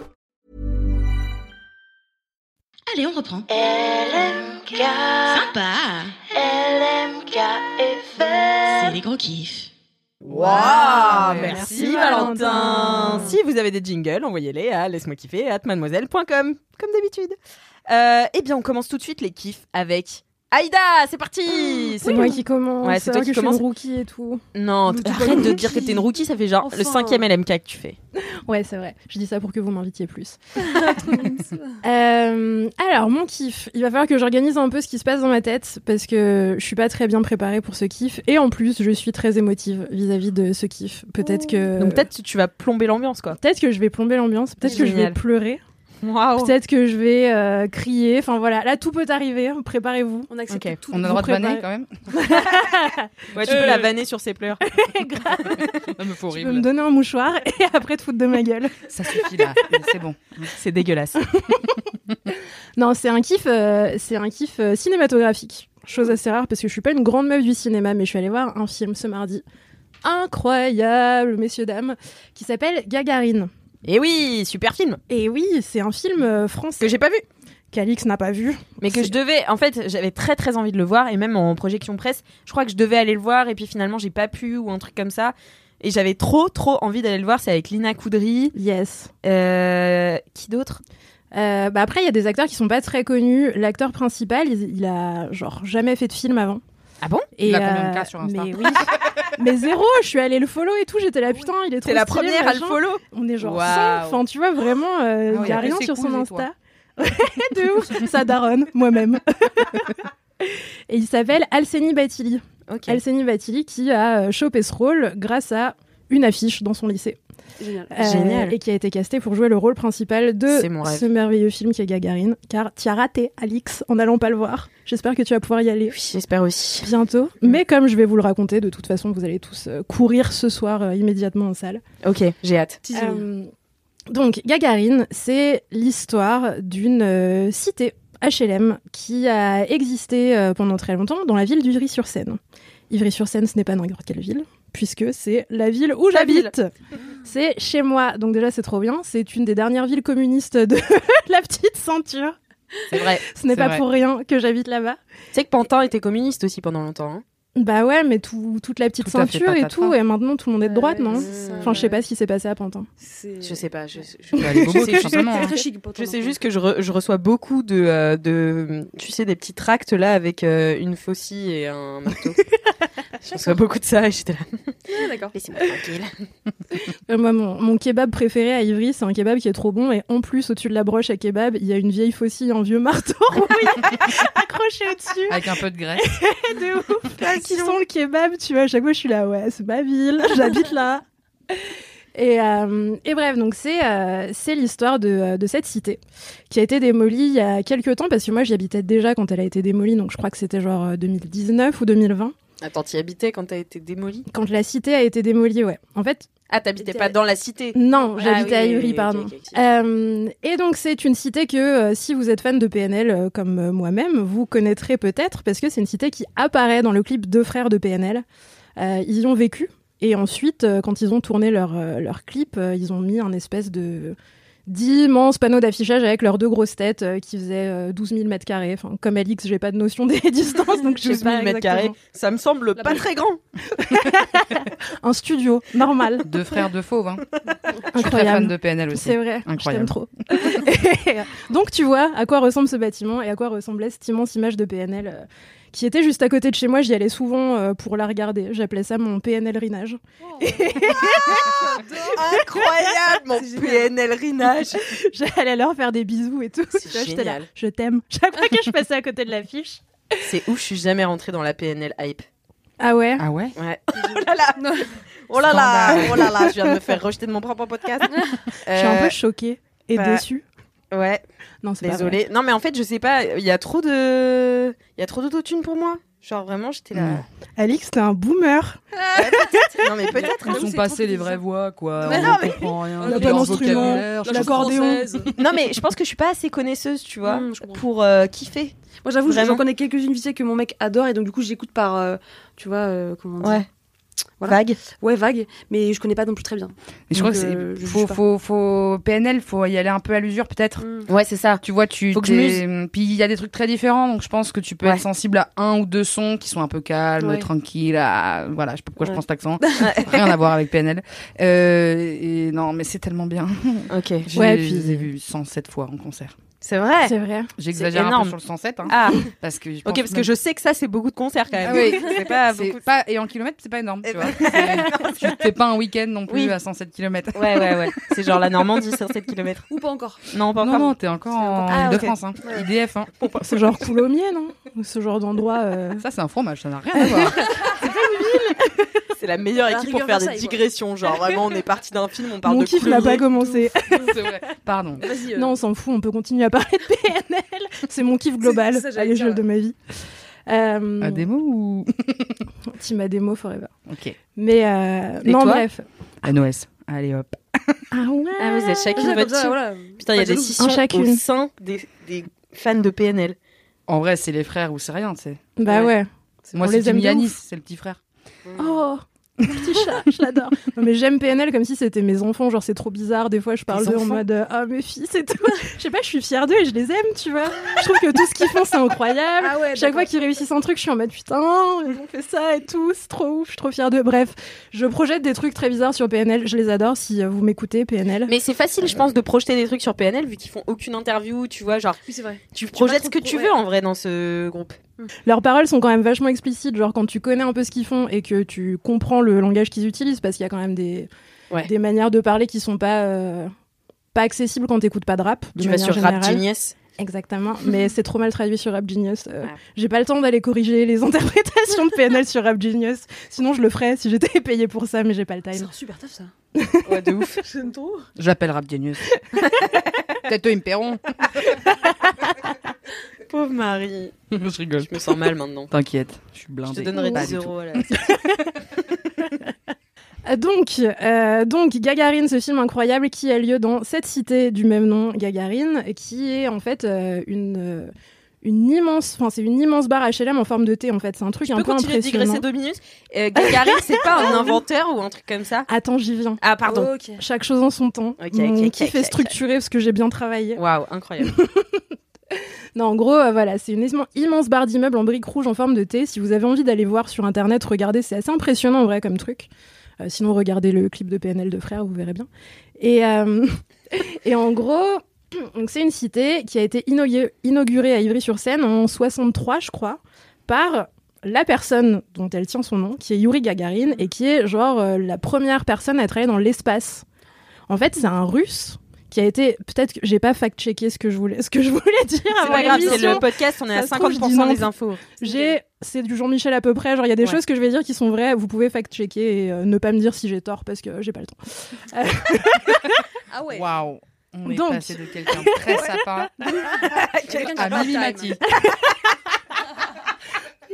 Allez, on reprend. Sympa. C'est les gros kiffs. Waouh, merci, merci, Valentin. Valentin. Si vous avez des jingles, envoyez-les à laisse-moi kiffer at mademoiselle.com, comme d'habitude. Euh, eh bien, on commence tout de suite les kiffs avec Aïda. C'est parti. C'est moi qui commence. Ouais, c'est toi qui que je suis commence. une rookie et tout. Non, t- arrête de dire que t'es une rookie. Ça fait genre le cinquième LMK que tu fais. Ouais, c'est vrai. Je dis ça pour que vous m'invitiez plus. Euh, alors, mon kiff, il va falloir que j'organise un peu ce qui se passe dans ma tête parce que je suis pas très bien préparée pour ce kiff et en plus, je suis très émotive vis-à-vis de ce kiff. Peut-être que Donc peut-être que tu vas plomber l'ambiance, quoi. peut-être que je vais plomber l'ambiance, peut-être que je vais pleurer, Peut-être que je vais euh, crier. Enfin voilà, là tout peut arriver. Préparez-vous. On accepte tout. On a le droit de vanner quand même Ouais, tu peux Euh. la vanner sur ses pleurs. Non, mais faut Tu peux me donner un mouchoir et après te foutre de ma gueule. Ça suffit là, c'est bon. C'est dégueulasse. Non, c'est un kiff, euh, c'est un kiff euh, cinématographique. Chose assez rare parce que je suis pas une grande meuf du cinéma, mais je suis allée voir un film ce mardi. Incroyable, messieurs, dames, qui s'appelle Gagarine. Et oui, super film Et oui, c'est un film euh, français que j'ai pas vu. qu'Alix n'a pas vu. Mais que je devais, en fait, j'avais très très envie de le voir et même en projection presse, je crois que je devais aller le voir et puis finalement j'ai pas pu ou un truc comme ça. Et j'avais trop trop envie d'aller le voir. C'est avec Lina Coudry. Yes. Euh, qui d'autre? Euh, bah après, il y a des acteurs qui sont pas très connus. L'acteur principal, il, il a genre jamais fait de film avant. Ah bon? Et, Il a combien de cas sur Insta? Mais oui. mais zéro, je suis allée le follow et tout. J'étais là, putain, il est trop C'est la stylé, première à le machin. follow? On est genre Waouh. 100. Enfin, tu vois, vraiment, il Ah oui, y a après, rien c'est sur cool, son et toi? Insta. de ouf. Ça daronne, moi-même. et il s'appelle Alseni Batili. Ok. Alseni Batili qui a euh, chopé ce rôle grâce à une affiche dans son lycée. Génial. Euh, Génial. Et qui a été casté pour jouer le rôle principal de ce merveilleux film qui est Gagarine. Car tu as raté, Alix, en n'allant pas le voir. J'espère que tu vas pouvoir y aller Oui, j'espère aussi. bientôt. Mais comme je vais vous le raconter, de toute façon, vous allez tous euh, courir ce soir euh, immédiatement en salle. Ok, j'ai hâte. Euh, donc, Gagarine, c'est l'histoire d'une euh, cité HLM qui a existé euh, pendant très longtemps dans la ville d'Ivry-sur-Seine. Ivry-sur-Seine, ce n'est pas n'importe quelle ville, puisque c'est la ville où j'habite. C'est chez moi, donc déjà c'est trop bien. C'est une des dernières villes communistes de la petite ceinture. C'est vrai. Ce n'est pas vrai. pour rien que j'habite là-bas. Tu sais que Pantin était communiste aussi pendant longtemps. hein. Bah ouais, mais tout- toute la petite Tout ceinture et tout, et maintenant tout le monde est de droite, Ouais, non. Enfin, je sais pas ce qui s'est passé à Pantin. Je sais pas. Je, je- je sais juste- hein. sais juste que je, re- je reçois beaucoup de, euh, de, tu sais, des petits tracts là avec euh, une faucille et un marteau. je reçois beaucoup de ça et j'étais là. Ah, D'accord. Laissez-moi tranquille. Euh, moi, mon, mon kebab préféré à Ivry, c'est un kebab qui est trop bon. Et en plus, au-dessus de la broche à kebab, il y a une vieille faucille, un vieux marteau accroché au-dessus. Avec un peu de graisse. de ouf. Qui sent le kebab, tu vois. À chaque fois, je suis là, ouais, c'est ma ville, j'habite là. Et, euh, et bref, donc c'est euh, c'est l'histoire de, euh, de cette cité qui a été démolie il y a quelques temps parce que moi j'y habitais déjà quand elle a été démolie, donc je crois que c'était genre euh, 2019 ou 2020. Attends, t'y habitais quand t'as été démolie? Quand la cité a été démolie, ouais. En fait, Ah, t'habitais pas dans la cité non, Ah j'habitais oui, à oui, Ivry, oui, ok, pardon. Euh, et donc c'est une cité que euh, si vous êtes fan de PNL euh, comme moi-même, vous connaîtrez peut-être parce que c'est une cité qui apparaît dans le clip Deux frères de PNL. Ils y ont vécu et ensuite quand ils ont tourné leur, leur clip, ils ont mis un espèce de d'immenses panneaux d'affichage avec leurs deux grosses têtes euh, qui faisaient euh, 12 000 mètres carrés. Enfin, comme Alix, j'ai pas de notion des distances, donc je 12 sais 000 pas mètres carrés, ça me semble pas très grand. Un studio normal, Deux frères de fauves. Hein. Je suis très fan incroyable. de PNL aussi. C'est vrai, je Incroyable. t'aime trop. Et, euh, Donc tu vois à quoi ressemble ce bâtiment et à quoi ressemblait cette immense image de PNL euh, qui était juste à côté de chez moi. J'y allais souvent euh, pour la regarder. J'appelais ça mon PNL rinage. Incroyable, mon PNL rinage. J'allais leur faire des bisous et tout. Vois, j'étais là, génial. je t'aime. Chaque fois que je passais à côté de l'affiche. C'est ouf, je suis jamais rentrée dans la PNL hype. Ah ouais? Ah ouais? Ouais. oh là là, oh là là, oh là là, je viens de me faire rejeter de mon propre podcast. Je suis un peu choquée et bah, déçue. Ouais, Non, c'est pas vrai. désolée. Non, mais en fait, je sais pas, il y a trop de, il y a trop d'autotune pour moi. Genre vraiment, j'étais là. Mm. Alix, t'es un boomer. Non, mais peut-être. Ils sont passés les vraies voix, quoi. Mais on non, mais- comprend rien. Il y a Leur pas d'instrument, vocabulaire, je l'accordéon. Non, mais je pense que je suis pas assez connaisseuse, tu vois, Mm, pour euh, kiffer. Moi, j'avoue, j'en connais quelques-unes vite fait que mon mec adore et donc du coup, j'écoute par, euh, tu vois, euh, comment on dit Ouais. Voilà. Vague. Ouais, vague, mais je connais pas non plus très bien. Et je crois que c'est euh, faut, faut, faut PNL, faut y aller un peu à l'usure peut-être. Mm. Ouais, c'est ça. Tu vois, tu Faut que je t'es- puis il y a des trucs très différents, donc je pense que tu peux Ouais. être sensible à un ou deux sons qui sont un peu calmes, Ouais. tranquilles. à- Voilà, je sais pas pourquoi je Ouais. prends cet accent. Rien à voir avec PNL. Euh, et non, mais c'est tellement bien. Ok. Ouais, je puis- les ai vus 107 fois en concert. C'est vrai. C'est vrai. J'exagère un peu sur le 107, hein, Ah, parce que je ok, pense parce que je sais que ça, c'est beaucoup de concerts quand même. Ah oui, c'est pas beaucoup. pas et en kilomètres, c'est pas énorme, tu vois. C'est- pas un week-end non plus Oui. à 107 km. Ouais, ouais, ouais. C'est genre la Normandie sur 7 km. Ou pas encore. Non, pas Non, encore. non, t'es encore en Ah, ok. Ile-de-France, hein. IDF. Hein. C'est genre Coulommiers, non Ou Ce genre d'endroit. euh, Ça, c'est un fromage, ça n'a rien à voir. C'est la meilleure La équipe pour faire des digressions. Genre vraiment, on est parti d'un film, on parle Mon de kiff n'a pas commencé. c'est vrai. Pardon. Vas-y. euh, Non, on s'en fout, on peut continuer à parler de PNL. C'est mon kiff global C'est ça, à l'échelle de ma vie. Euh, À mots ou? Team Ademo forever. Ok. Mais euh, non, bref. NOS. Allez hop. Ah ouais. Ah, vous êtes chacune votre team. voilà. Putain, il y a des scissions au sein des, des fans de PNL. En vrai, c'est les frères ou c'est rien, tu sais. Bah ouais. Moi, On c'est Yanis, c'est le petit frère. Oh, petit chat, je l'adore. Non mais j'aime PNL comme si c'était mes enfants, genre c'est trop bizarre. Des fois je parle d'eux en mode euh, ah mes fils et tout. Je sais pas, je suis fière d'eux et je les aime, tu vois. Je trouve que tout ce qu'ils font c'est incroyable. Ah ouais, Chaque fois qu'ils réussissent un truc, je suis en mode putain, ils ont fait ça et tout, c'est trop ouf, je suis trop fière d'eux. Bref, je projette des trucs très bizarres sur PNL, je les adore. Si euh, vous m'écoutez, PNL. Mais c'est facile, je pense, de projeter des trucs sur PNL vu qu'ils font aucune interview, tu vois. Genre, Oui, c'est vrai. tu pas projettes ce que pro- tu ouais. veux en vrai dans ce groupe. Leurs paroles sont quand même vachement explicites, genre quand tu connais un peu ce qu'ils font et que tu comprends le langage qu'ils utilisent, parce qu'il y a quand même des, Ouais. des manières de parler qui sont pas, euh, pas accessibles quand t'écoutes pas de rap. de Tu vas sur Rap. Genius. Exactement, mais c'est trop mal traduit sur Rap Genius. euh, Ouais. J'ai pas le temps d'aller corriger les interprétations de PNL sur Rap Genius. Sinon, je le ferais si j'étais payée pour ça, mais j'ai pas le C'est time. un super taf ça. Ouais, de ouf. J'aime trop. J'appelle Rap Genius. Peut-être eux, ils me paieront. Pauvre Marie. je rigole. Je me sens mal maintenant. T'inquiète, je suis Je blindé. te donnerai Pas 10 du tout. euros. à la- Donc, euh, donc Gagarine, ce film incroyable qui a lieu dans cette cité du même nom, Gagarine, qui est en fait euh, une euh, une immense, enfin c'est une immense barre HLM en forme de T en fait. C'est un truc Tu un peux peu continuer de impressionnant. digresser deux minutes euh, Gagarine, c'est pas un inventeur ou un truc comme ça Attends, j'y viens. Ah, pardon. Chaque chose en son temps. Ok, Mon ok, ok, kiff ok, est ok. structuré parce que j'ai bien travaillé. Waouh, incroyable. Non, en gros, euh, voilà, c'est une immense- barre d'immeubles en briques rouges en forme de T. Si vous avez envie d'aller voir sur internet, regardez, c'est assez impressionnant en vrai comme truc. Euh, sinon, regardez le clip de PNL de Frères, vous verrez bien. Et, euh, et en gros, c'est une cité qui a été inaugurée, à Ivry-sur-Seine en 63, je crois, par la personne dont elle tient son nom, qui est Yuri Gagarin, et qui est genre la première personne à travailler dans l'espace. En fait, c'est un russe qui a été peut-être que j'ai pas fact-checké ce que je voulais ce que je voulais dire C'est avant pas grave, c'est le podcast, on est à Ça se trouve, je dis 50% non. des infos. J'ai, c'est du Jean-Michel à peu près. Genre, il y a des Ouais. choses que je vais dire qui sont vraies. Vous pouvez fact-checker et euh, ne pas me dire si j'ai tort parce que j'ai pas le temps. Ah ouais. Waouh. On est Donc. passé de quelqu'un de très sapin Quelqu'un qui a à pas de time.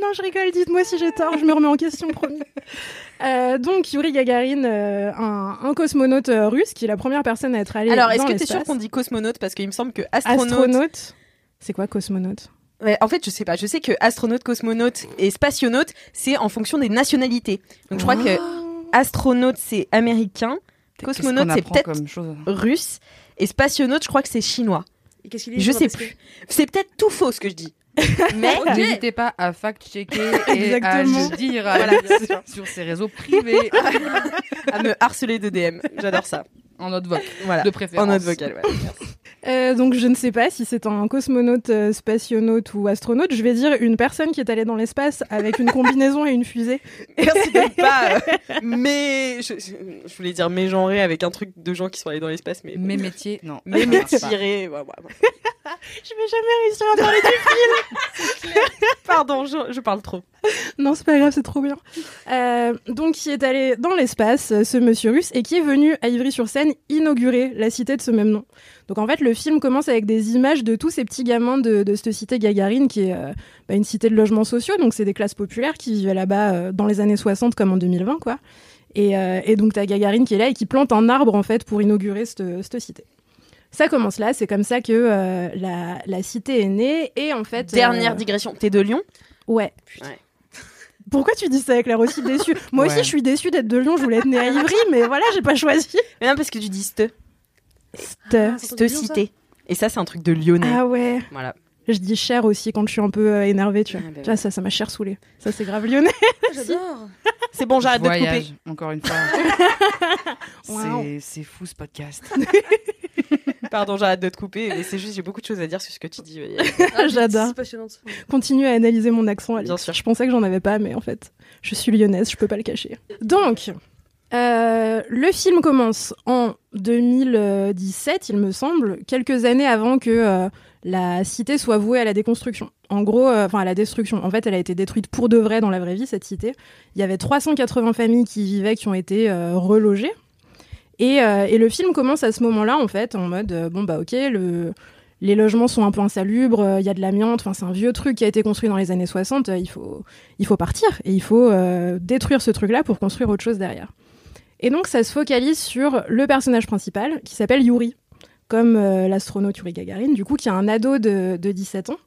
Non, je rigole, dites-moi si j'ai tort, je me remets en question, promis. Euh, donc, Yuri Gagarin, euh, un, un cosmonaute euh, russe, qui est la première personne à être allé Alors, est-ce que t'es sûr l'espace. qu'on dit cosmonaute? Parce qu'il me semble que astronaute. Astronaute? C'est quoi cosmonaute? Ouais, en fait, je sais pas. Je sais que astronaute, cosmonaute et spationaute, c'est en fonction des nationalités. Donc, je crois que astronaute, c'est américain, cosmonaute, c'est peut-être russe, et spationaute, je crois que c'est chinois. Et qu'est-ce qu'il est Je sais plus. C'est peut-être tout faux ce que je dis. Mais N'hésitez pas à fact-checker et à le dire Voilà, sûr. sur ses réseaux privés à me harceler de DM. J'adore ça. en note voc Voilà. de préférence. En note vocale, ouais. Euh, donc je ne sais pas si c'est un cosmonaute, euh, spationaute ou astronaute. Je vais dire une personne qui est allée dans l'espace avec une combinaison et une fusée. Merci pas. euh, mais je, voulais dire mégenrer avec un truc de gens qui sont allés dans l'espace, mais Mes métiers, non. pas. tirés. ouais, ouais, ouais. Je vais jamais réussir à parler du Pardon, je, je parle trop. Non, c'est pas grave, c'est trop bien. Euh, donc, qui est allé dans l'espace, euh, ce monsieur russe, et qui est venu à Ivry-sur-Seine inaugurer la cité de ce même nom. Donc, en fait, le film commence avec des images de tous ces petits gamins de, de cette cité Gagarine, qui est euh, bah, une cité de logements sociaux. Donc, c'est des classes populaires qui vivaient là-bas euh, dans les années 60 comme en 2020, quoi. Et, et donc, t'as Gagarine qui est là et qui plante un arbre, en fait, pour inaugurer cette cité. Ça commence là, c'est comme ça que euh, la, la cité est née, et en fait... Dernière euh, digression. T'es de Lyon? Ouais. Ouais. Pourquoi tu dis ça avec l'air aussi déçu? Moi aussi, je suis déçue d'être de Lyon. Je voulais être née à Ivry, mais voilà, j'ai pas choisi. Mais non, parce que tu dis ste. Ste- ça cité. Et ça, c'est un truc de lyonnais. Ah ouais. Voilà. Je dis cher aussi quand je suis un peu euh, énervée, tu vois. Ah bah Tu vois, ça, ça m'a cher saoulé. Ça, c'est grave lyonnais. J'adore. C'est bon, j'arrête de te couper. Voyage, encore une fois. C'est fou ce podcast. Pardon, j'arrête de te couper. Mais c'est juste, j'ai beaucoup de choses à dire sur ce que tu dis. J'adore. C'est passionnante. Continue à analyser mon accent, Alex. Bien sûr. Je pensais que j'en avais pas, mais en fait, je suis lyonnaise, je peux pas le cacher. Donc, euh, le film commence en 2017, il me semble, quelques années avant que euh, la cité soit vouée à la déconstruction. En gros, euh, enfin à la destruction. En fait, elle a été détruite pour de vrai dans la vraie vie, cette cité. Il y avait 380 familles qui y vivaient, qui ont été euh, relogées. Et, euh, et le film commence à ce moment-là, en fait, en mode, euh, bon bah ok, le, les logements sont un peu insalubres, euh, il y a de l'amiante, c'est un vieux truc qui a été construit dans les années 60, euh, il faut, il faut partir et il faut euh, détruire ce truc-là pour construire autre chose derrière. Et donc ça se focalise sur le personnage principal qui s'appelle Yuri, comme euh, l'astronaute Yuri Gagarin, du coup qui est un ado de, de 17 ans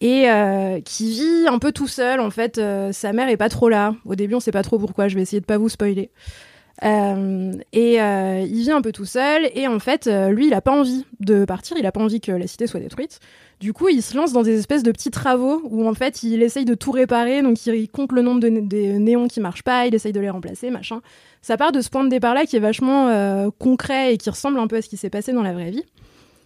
et euh, qui vit un peu tout seul en fait. euh, sa mère est pas trop là. Au début on sait pas trop pourquoi, je vais essayer de pas vous spoiler. Euh, et euh, il vit un peu tout seul et en fait euh, lui il a pas envie de partir, il a pas envie que la cité soit détruite. Du coup il se lance dans des espèces de petits travaux où en fait il essaye de tout réparer, donc il compte le nombre de néons qui marchent pas, il essaye de les remplacer, machin. Ça part de ce point de départ là qui est vachement concret et qui ressemble un peu à ce qui s'est passé dans la vraie vie.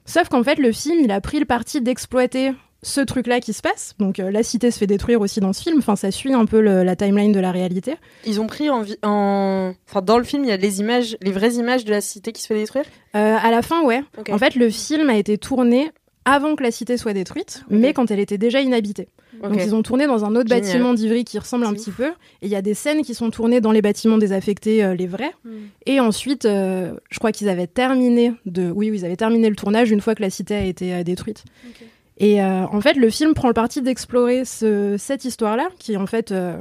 Sauf qu'en fait le film il a pris le parti d'exploiter ce truc-là qui se passe. Donc euh, la cité se fait détruire aussi dans ce film. Enfin, ça suit un peu le- la timeline de la réalité. Ils ont pris en, en... Enfin, dans le film, il y a les images, les vraies images de la cité qui se fait détruire? Euh, à la fin, ouais. En fait, le film a été tourné avant que la cité soit détruite, mais quand elle était déjà inhabitée. Donc ils ont tourné dans un autre Génial. bâtiment d'Ivry qui ressemble un petit peu. Et il y a des scènes qui sont tournées dans les bâtiments désaffectés, euh, les vrais. Hmm. Et ensuite, je crois qu'ils avaient terminé de, oui, oui, ils avaient terminé le tournage une fois que la cité a été détruite. Et euh, en fait, le film prend le parti d'explorer ce- cette histoire-là, qui est en fait euh,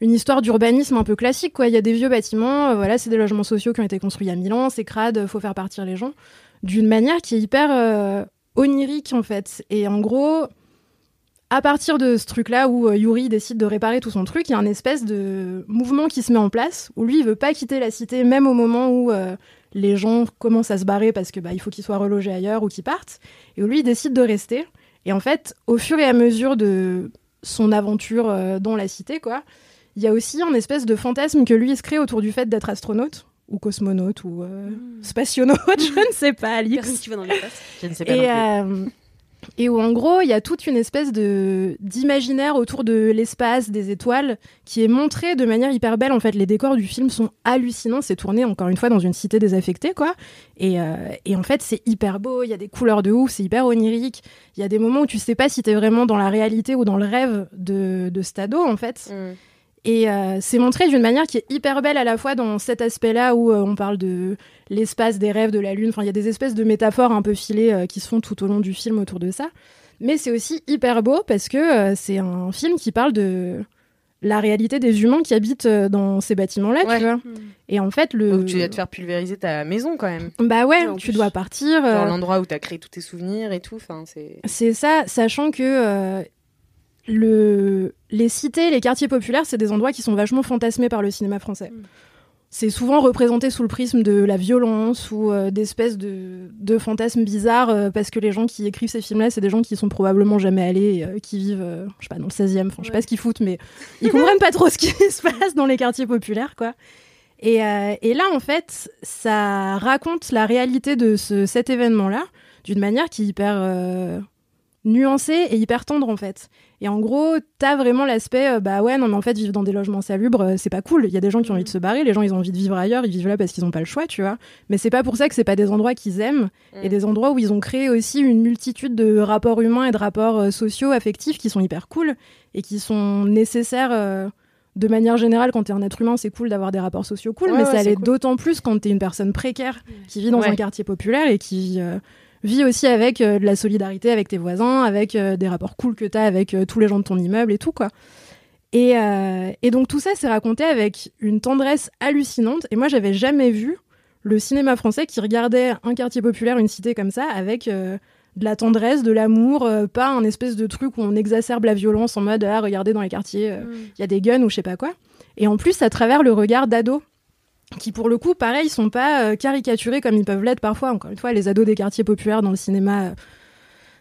une histoire d'urbanisme un peu classique. Il y a des vieux bâtiments, euh, voilà, c'est des logements sociaux qui ont été construits mille ans, c'est crade, faut faire partir les gens, d'une manière qui est hyper onirique en fait. Et en gros, à partir de ce truc-là où Yuri décide de réparer tout son truc, il y a un espèce de mouvement qui se met en place où lui il veut pas quitter la cité même au moment où les gens commencent à se barrer parce que bah il faut qu'ils soient relogés ailleurs ou qu'ils partent et où lui il décide de rester. Et en fait, au fur et à mesure de son aventure euh, dans la cité quoi, il y a aussi un espèce de fantasme que lui se crée autour du fait d'être astronaute ou cosmonaute ou euh, spationaute, je ne sais pas, Alix. Personne qui va dans l'espace. Je ne sais pas. Et, non plus. Et où en gros, il y a toute une espèce de d'imaginaire autour de l'espace, des étoiles, qui est montré de manière hyper belle. En fait, les décors du film sont hallucinants. C'est tourné encore une fois dans une cité désaffectée, quoi. Et, euh, et en fait, c'est hyper beau. Il y a des couleurs de ouf. C'est hyper onirique. Il y a des moments où tu sais pas si t'es vraiment dans la réalité ou dans le rêve de, de cet ado, en fait. Mm. Et euh, c'est montré d'une manière qui est hyper belle à la fois dans cet aspect-là où euh, on parle de l'espace, des rêves, de la lune. Enfin, il y a des espèces de métaphores un peu filées euh, qui se font tout au long du film autour de ça. Mais c'est aussi hyper beau parce que euh, c'est un film qui parle de la réalité des humains qui habitent euh, dans ces bâtiments-là, Ouais. tu vois. Et en fait, le. Donc tu dois te faire pulvériser ta maison quand même. Bah ouais, tu plus. dois partir. Genre l'endroit où t'as créé tous tes souvenirs et tout. Enfin, c'est. C'est ça, sachant que euh, le... les cités, les quartiers populaires, c'est des endroits qui sont vachement fantasmés par le cinéma français. C'est souvent représenté sous le prisme de la violence ou euh, d'espèces de, de fantasmes bizarres, euh, parce que les gens qui écrivent ces films-là, c'est des gens qui sont probablement jamais allés, euh, qui vivent, je sais pas, dans le 16e, enfin, je sais pas ce qu'ils foutent, mais ils comprennent pas trop ce qui se passe dans les quartiers populaires, quoi. Et, et là, en fait, ça raconte la réalité de ce, cet événement-là d'une manière qui est hyper nuancée et hyper tendre, en fait. Et en gros, t'as vraiment l'aspect, euh, bah ouais, non, mais en fait, vivre dans des logements salubres, euh, c'est pas cool. Il y a des gens qui ont envie de se barrer, les gens, ils ont envie de vivre ailleurs, ils vivent là parce qu'ils ont pas le choix, tu vois. Mais c'est pas pour ça que c'est pas des endroits qu'ils aiment et des endroits où ils ont créé aussi une multitude de rapports humains et de rapports euh, sociaux, affectifs qui sont hyper cool et qui sont nécessaires. euh, de manière générale, quand t'es un être humain, c'est cool d'avoir des rapports sociaux cool, Ouais, mais ouais, ça l'est cool. d'autant plus quand t'es une personne précaire qui vit dans Ouais. un quartier populaire et qui euh, vit aussi avec euh, de la solidarité avec tes voisins, avec euh, des rapports cool que t'as avec euh, tous les gens de ton immeuble et tout, quoi. Et, et donc tout ça, c'est raconté avec une tendresse hallucinante. Et moi, j'avais jamais vu le cinéma français qui regardait un quartier populaire, une cité comme ça, avec de la tendresse, de l'amour, euh, pas un espèce de truc où on exacerbe la violence en mode ah regardez dans les quartiers, euh, il y a des guns ou je sais pas quoi. Et en plus, à travers le regard d'ados qui pour le coup, pareil, sont pas euh, caricaturés comme ils peuvent l'être parfois. Encore une fois, les ados des quartiers populaires dans le cinéma euh,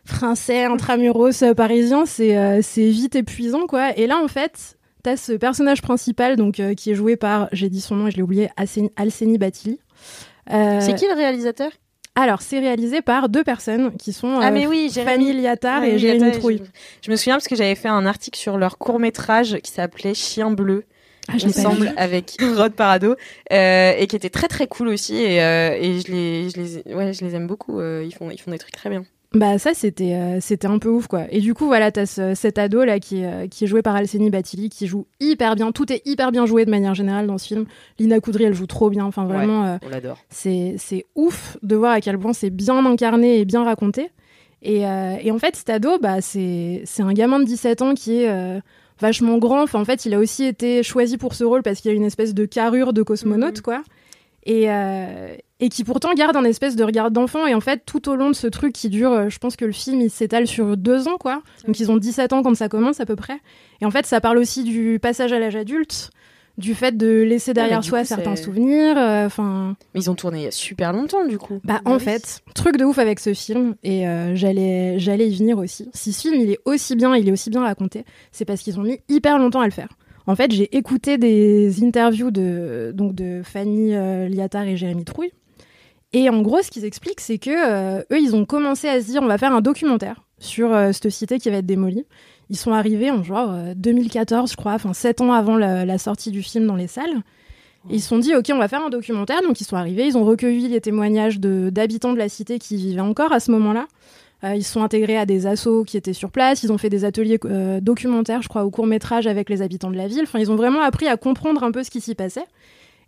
français, intramuros, euh, parisien, c'est vite épuisant, quoi. Et là, en fait, t'as ce personnage principal, donc qui est joué par, j'ai dit son nom et je l'ai oublié, Alseni- Batili. Euh, C'est qui le réalisateur? Alors, c'est réalisé par deux personnes qui sont Ah euh, mais oui, Fanny Liattard et Jérémy Trouille. Je, je me souviens parce que j'avais fait un article sur leur court métrage qui s'appelait Chien bleu. Ah, je ensemble avec Rod Parado euh, et qui était très très cool aussi et, euh, et je les je les ouais je les aime beaucoup euh, ils font ils font des trucs très bien Bah ça c'était euh, c'était un peu ouf quoi. Et du coup voilà t'as ce- cet ado là qui est, euh, qui est joué par Alseni Batili qui joue hyper bien. Tout est hyper bien joué de manière générale dans ce film. Lina Coudry elle joue trop bien. Enfin vraiment on l'adore c'est c'est ouf de voir à quel point c'est bien incarné et bien raconté. Et, et en fait cet ado bah c'est c'est un gamin de 17 ans qui est vachement grand. Enfin en fait il a aussi été choisi pour ce rôle parce qu'il a une espèce de carrure de cosmonaute quoi. Et, euh, et qui pourtant garde un espèce de regard d'enfant. Et en fait, tout au long de ce truc qui dure, euh, je pense que le film, il s'étale sur deux ans, quoi. Donc ils ont 17 ans quand ça commence, à peu près. Et en fait, ça parle aussi du passage à l'âge adulte, du fait de laisser derrière soi coup, certains souvenirs. euh, mais ils ont tourné il y a super longtemps du coup bah, en fait, truc de ouf avec ce film, et euh, j'allais, j'allais y venir aussi. Si ce film, il est aussi bien, il est aussi bien raconté, c'est parce qu'ils ont mis hyper longtemps à le faire. En fait, j'ai écouté des interviews de, donc de Fanny euh, Liattard et Jérémy Trouille. Et en gros, ce qu'ils expliquent, c'est que euh, eux, ils ont commencé à se dire, on va faire un documentaire sur cette cité qui va être démolie. Ils sont arrivés en genre euh, 2014, je crois, enfin sept ans avant la, sortie du film dans les salles. Et ils se sont dit, ok, on va faire un documentaire. Donc ils sont arrivés, ils ont recueilli les témoignages d'habitants de, la cité qui vivaient encore à ce moment-là. Euh, ils se sont intégrés à des assos qui étaient sur place. Ils ont fait des ateliers euh, documentaires, je crois, au court métrage avec les habitants de la ville. Enfin, ils ont vraiment appris à comprendre un peu ce qui s'y passait.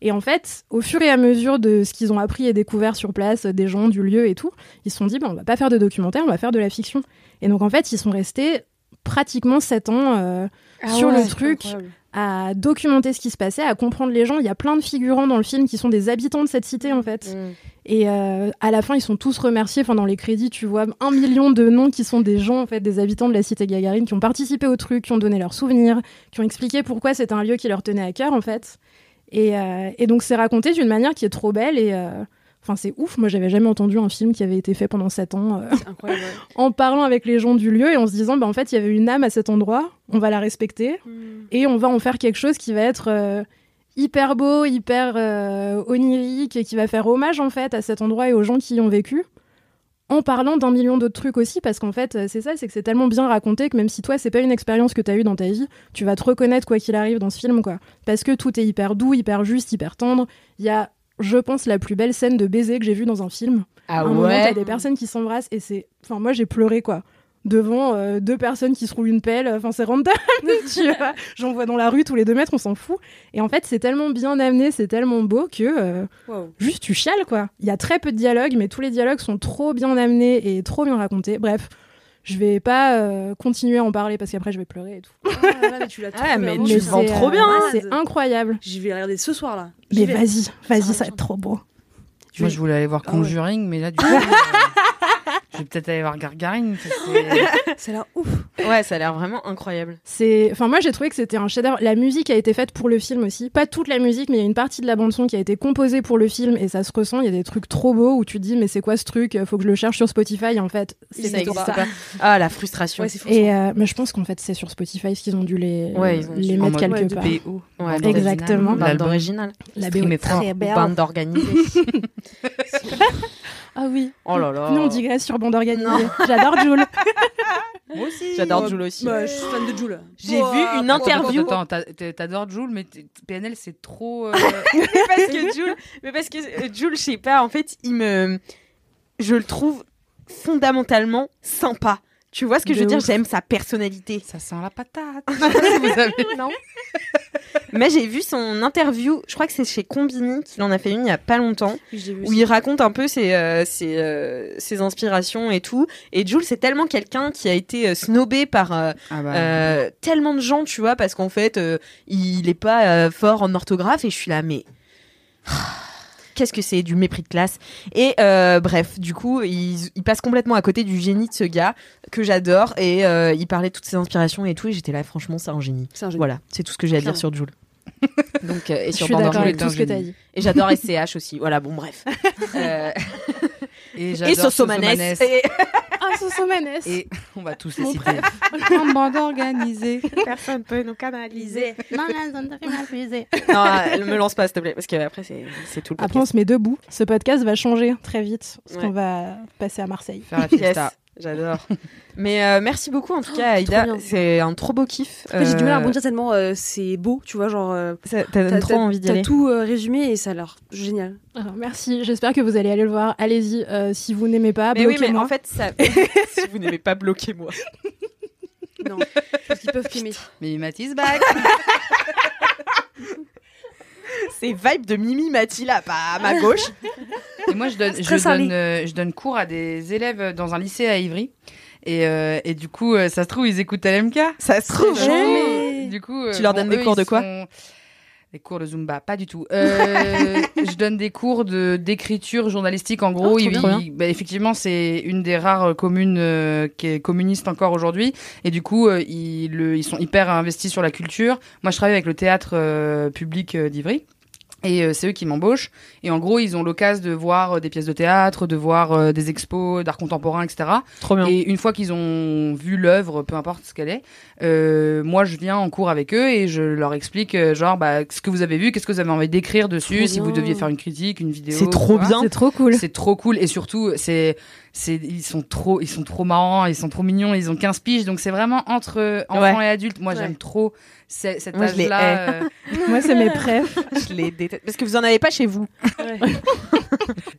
Et en fait, au fur et à mesure de ce qu'ils ont appris et découvert sur place, euh, des gens, du lieu et tout, ils se sont dit, bah, on va pas faire de documentaire, on va faire de la fiction. Et donc, en fait, ils sont restés pratiquement sept ans euh, sur le truc à documenter ce qui se passait, à comprendre les gens. Il y a plein de figurants dans le film qui sont des habitants de cette cité, en fait. Mm. Et euh, à la fin, ils sont tous remerciés. Enfin, dans les crédits, tu vois un million de noms qui sont des gens, en fait, des habitants de la cité Gagarine, qui ont participé au truc, qui ont donné leurs souvenirs, qui ont expliqué pourquoi c'était un lieu qui leur tenait à cœur, en fait. Et, euh, et donc, c'est raconté d'une manière qui est trop belle et. Enfin, c'est ouf. Moi, j'avais jamais entendu un film qui avait été fait pendant sept ans euh, en parlant avec les gens du lieu et en se disant, bah, en fait, il y avait une âme à cet endroit. On va la respecter et on va en faire quelque chose qui va être euh, hyper beau, hyper euh, onirique et qui va faire hommage en fait à cet endroit et aux gens qui y ont vécu. En parlant d'un million d'autres trucs aussi, parce qu'en fait, c'est ça, c'est que c'est tellement bien raconté que même si toi, c'est pas une expérience que t'as eue dans ta vie, tu vas te reconnaître quoi qu'il arrive dans ce film, quoi. Parce que tout est hyper doux, hyper juste, hyper tendre. Il y a, je pense, la plus belle scène de baiser que j'ai vue dans un film. ah un ouais t'as des personnes qui s'embrassent et c'est. Enfin, moi, j'ai pleuré, quoi. devant euh, deux personnes qui se roulent une pelle. Enfin, c'est random, tu vois. J'en vois dans la rue tous les deux mètres, on s'en fout. Et en fait, c'est tellement bien amené, c'est tellement beau que euh, Wow. juste tu chiales, quoi. Il y a très peu de dialogues, mais tous les dialogues sont trop bien amenés et trop bien racontés. Bref. Je vais pas euh, continuer à en parler parce qu'après je vais pleurer et tout. Ah, là, mais tu l'as Ah, mais tu c'est, vends euh, trop bien. C'est incroyable. J'y vais regarder ce soir là. Mais vas-y, vas-y, Ça ça va être trop beau. Moi, je voulais aller voir Ah ouais. Conjuring, mais là, du coup, je vais peut-être aller voir Gargarine. C'est là ouf. Ouais, ça a l'air vraiment incroyable. C'est, enfin moi j'ai trouvé que c'était un chef-d'œuvre. La musique a été faite pour le film aussi, pas toute la musique, mais il y a une partie de la bande son qui a été composée pour le film et ça se ressent. Il y a des trucs trop beaux où tu te dis mais c'est quoi ce truc? Faut que je le cherche sur Spotify. En fait, c'est Ça existe pas. Ah, la frustration. Ouais. Et euh, mais je pense qu'en fait c'est sur Spotify qu'ils ont dû les, Ouais, ils ont les mettre quelque part. BO. Exactement. originale. La BO très belle. Bande organisée. Ah oui. oh là là. Nous on digresse sur bande organisée. J'adore Jules. Moi aussi. J'adore Jules aussi. Bah, je suis fan de Jules. J'ai vu une interview. Attends, attends, t'a- t'adores Jules, mais PNL, c'est trop. euh, parce que Jules, mais parce que euh, Jules, je sais pas, en fait, il me, je le trouve fondamentalement sympa. Tu vois ce que je veux dire? J'aime sa personnalité. Ça sent la patate. Vous avez- Non. Mais j'ai vu son interview. Je crois que c'est chez Combini qu'il en a fait une il y a pas longtemps, où il raconte un peu ses euh, ses, euh, ses inspirations et tout. Et Jules, c'est tellement quelqu'un qui a été euh, snobé par euh, Ah bah, tellement de gens, tu vois, parce qu'en fait, il est pas fort en orthographe et je suis là, mais qu'est-ce que c'est du mépris de classe Et euh, bref, du coup, il, il passe complètement à côté du génie de ce gars que j'adore et euh, il parlait de toutes ses inspirations et tout et j'étais là, franchement, c'est un génie. C'est un génie. Voilà, c'est tout ce que j'ai à dire sur Jules. Donc, euh, et Je sur suis d'accord avec un tout ce que t'as dit. Et j'adore SCH aussi. Voilà, bon, bref. Et et Sosomanes. Et... Ah Sosomanes. Et on va tous les Mon citer. En bande organisée. Personne peut nous canaliser. Non, la zone de. Non, elle me lance pas, s'il te plaît, parce qu'après, c'est c'est tout le Après, on podcast. se met debout. Ce podcast va changer très vite parce Ouais. qu'on va passer à Marseille. Faire la Yes, fiesta. J'adore. Mais euh, merci beaucoup en tout cas, Aïda. bien. C'est un trop beau kiff. J'ai du mal à Euh, rebondir tellement euh, c'est beau, tu vois, genre. euh, ça- T'as t'as- trop t'as- envie d'y T'as aller. tout euh, résumé et ça a l'air génial. Alors, merci. J'espère que vous allez aller le voir. Allez-y. euh, si vous n'aimez pas, Mais oui, mais bloquez-moi. en fait, ça... si vous n'aimez pas, bloquez-moi. Non, parce qu'ils peuvent t'aimer. Mais Mathis back. C'est vibe de Mimi Mati là, pas à ma gauche. Et moi, je donne, je, euh, je donne cours à des élèves dans un lycée à Ivry. Et, euh, et du coup, euh, ça se trouve, ils écoutent LMK. Ça se trouve. jamais. Du coup, euh, Tu leur donnes des eux, cours de quoi sont- Des cours de Zumba, pas du tout. Euh, je donne des cours de d'écriture journalistique. En gros, Oh, bah, effectivement, c'est une des rares communes euh, qui est communiste encore aujourd'hui. Et du coup, euh, ils, le- ils sont hyper investis sur la culture. Moi, je travaille avec le théâtre euh, public euh, d'Ivry. Et euh, c'est eux qui m'embauchent. Et en gros, ils ont l'occasion de voir euh, des pièces de théâtre, de voir euh, des expos d'art contemporain, etc. Trop bien. Et une fois qu'ils ont vu l'œuvre, peu importe ce qu'elle est, euh, moi je viens en cours avec eux et je leur explique euh, genre bah, ce que vous avez vu, qu'est-ce que vous avez envie d'écrire dessus, Trop si vous deviez faire une critique, une vidéo. C'est trop bien. C'est trop cool. C'est trop cool et surtout c'est c'est ils sont trop ils sont trop marrants, ils sont trop mignons, ils ont 15 piges donc c'est vraiment entre enfants et adultes. Moi Ouais. j'aime trop ce- cet Moi, je les âge là. Moi, c'est mes préf. Je les déteste. Parce que vous en avez pas chez vous.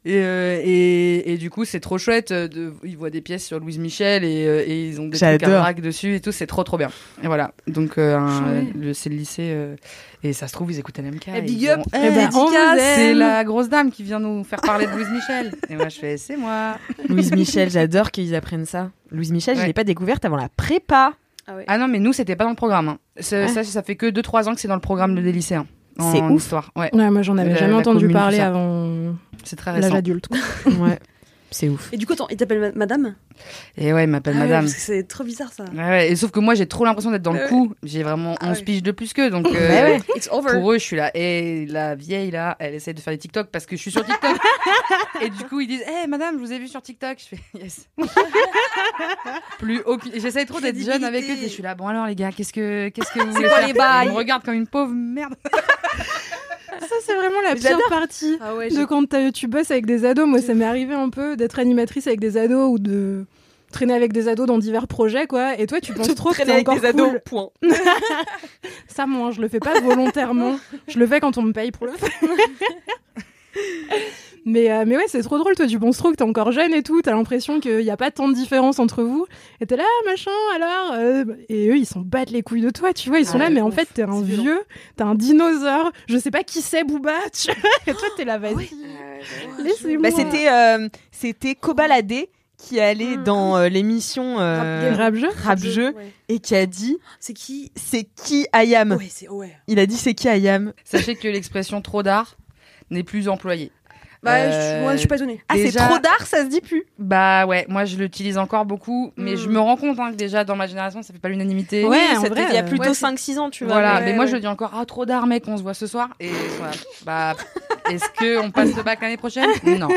Et, euh, et, et du coup, c'est trop chouette. euh, De, ils voient des pièces sur Louise Michel et, euh, et ils ont des trucs à dessus et tout. C'est trop, trop bien. Et voilà. Donc, euh, un- Chouette. le, c'est le lycée. euh, et ça se trouve, ils écoutent LMK. Eh, et big ils up. ont- Eh, Eh ben, on dédicace. vous aime. C'est la grosse dame qui vient nous faire parler de Louise Michel. Et moi, je fais, c'est moi. Louise Michel, j'adore qu'ils apprennent ça. Louise Michel, je Ouais. l'ai pas découverte avant la prépa. Ah ouais. Ah non, mais nous, c'était pas dans le programme. hein. Ça, Ah. ça, ça fait que 2-3 ans que c'est dans le programme des lycéens. En C'est ouf. histoire. Ouais, Ouais, moi, j'en avais La- jamais la entendu commune, tout parler ça. avant c'est très l'âge récent. adulte. Ouais. C'est ouf. Et du coup, attends, il t'appelle ma- madame Et ouais, il m'appelle Ah ouais, madame. que C'est trop bizarre ça. Ouais, ouais, et sauf que moi, j'ai trop l'impression d'être dans Ouais, le coup. J'ai vraiment Ah 11 ouais. piges de plus qu'eux. Donc, euh, Bah ouais. It's over. Pour eux, je suis là. Et la vieille, là, elle essaie de faire des TikTok parce que je suis sur TikTok. et du coup, ils disent Hé, madame, je vous ai vu sur TikTok. Je fais Yes. Plus aucune. J'essaie trop d'être jeune avec eux. Et je suis là. Bon, alors, les gars, qu'est-ce que, qu'est-ce que vous voulez faire? Les Ils me regardent comme une pauvre merde. Ça, c'est vraiment la pire partie. Ah ouais, de quand tu bosses avec des ados. Moi, ça m'est arrivé un peu d'être animatrice avec des ados ou de traîner avec des ados dans divers projets, quoi. Et toi, tu penses trop que Traîner t'es avec encore des ados, point. Ça, moi, je le fais pas volontairement. je le fais quand on me paye pour le faire. Mais, euh, mais ouais, c'est trop drôle, toi, du bon stroke, t'es encore jeune et tout, t'as l'impression qu'il n'y a pas tant de différence entre vous. Et t'es là, machin, alors. euh, et eux, ils s'en battent les couilles de toi, tu vois, ils sont Ah là, mais en fait, t'es un vieux, t'es un dinosaure, je sais pas qui c'est, Booba, tu vois, et toi, t'es là, vas-y. Laissez-moi. Bah, c'était euh, c'était Kobalade qui allait Mm. dans euh, l'émission euh, Rap jeu Rap Jeu Ouais. et qui a dit C'est qui c'est qui Ayam. Ouais, c'est ouais. Il a dit c'est qui Ayam. Sachez que l'expression trop d'art n'est plus employée. Bah, Euh, je, moi, je suis pas étonnée. Ah Déjà- c'est trop d'art, ça se dit plus? Bah ouais, moi je l'utilise encore beaucoup, mais je me rends compte hein, que déjà dans ma génération ça fait pas l'unanimité. Ouais, Oui, en c'était vrai, il y a euh, plutôt ouais, 5-6 ans, tu vois. Voilà, Ouais, mais moi ouais. je le dis encore, ah trop d'art mec, on se voit ce soir. Et voilà, bah, est-ce que on passe le bac l'année prochaine? Non.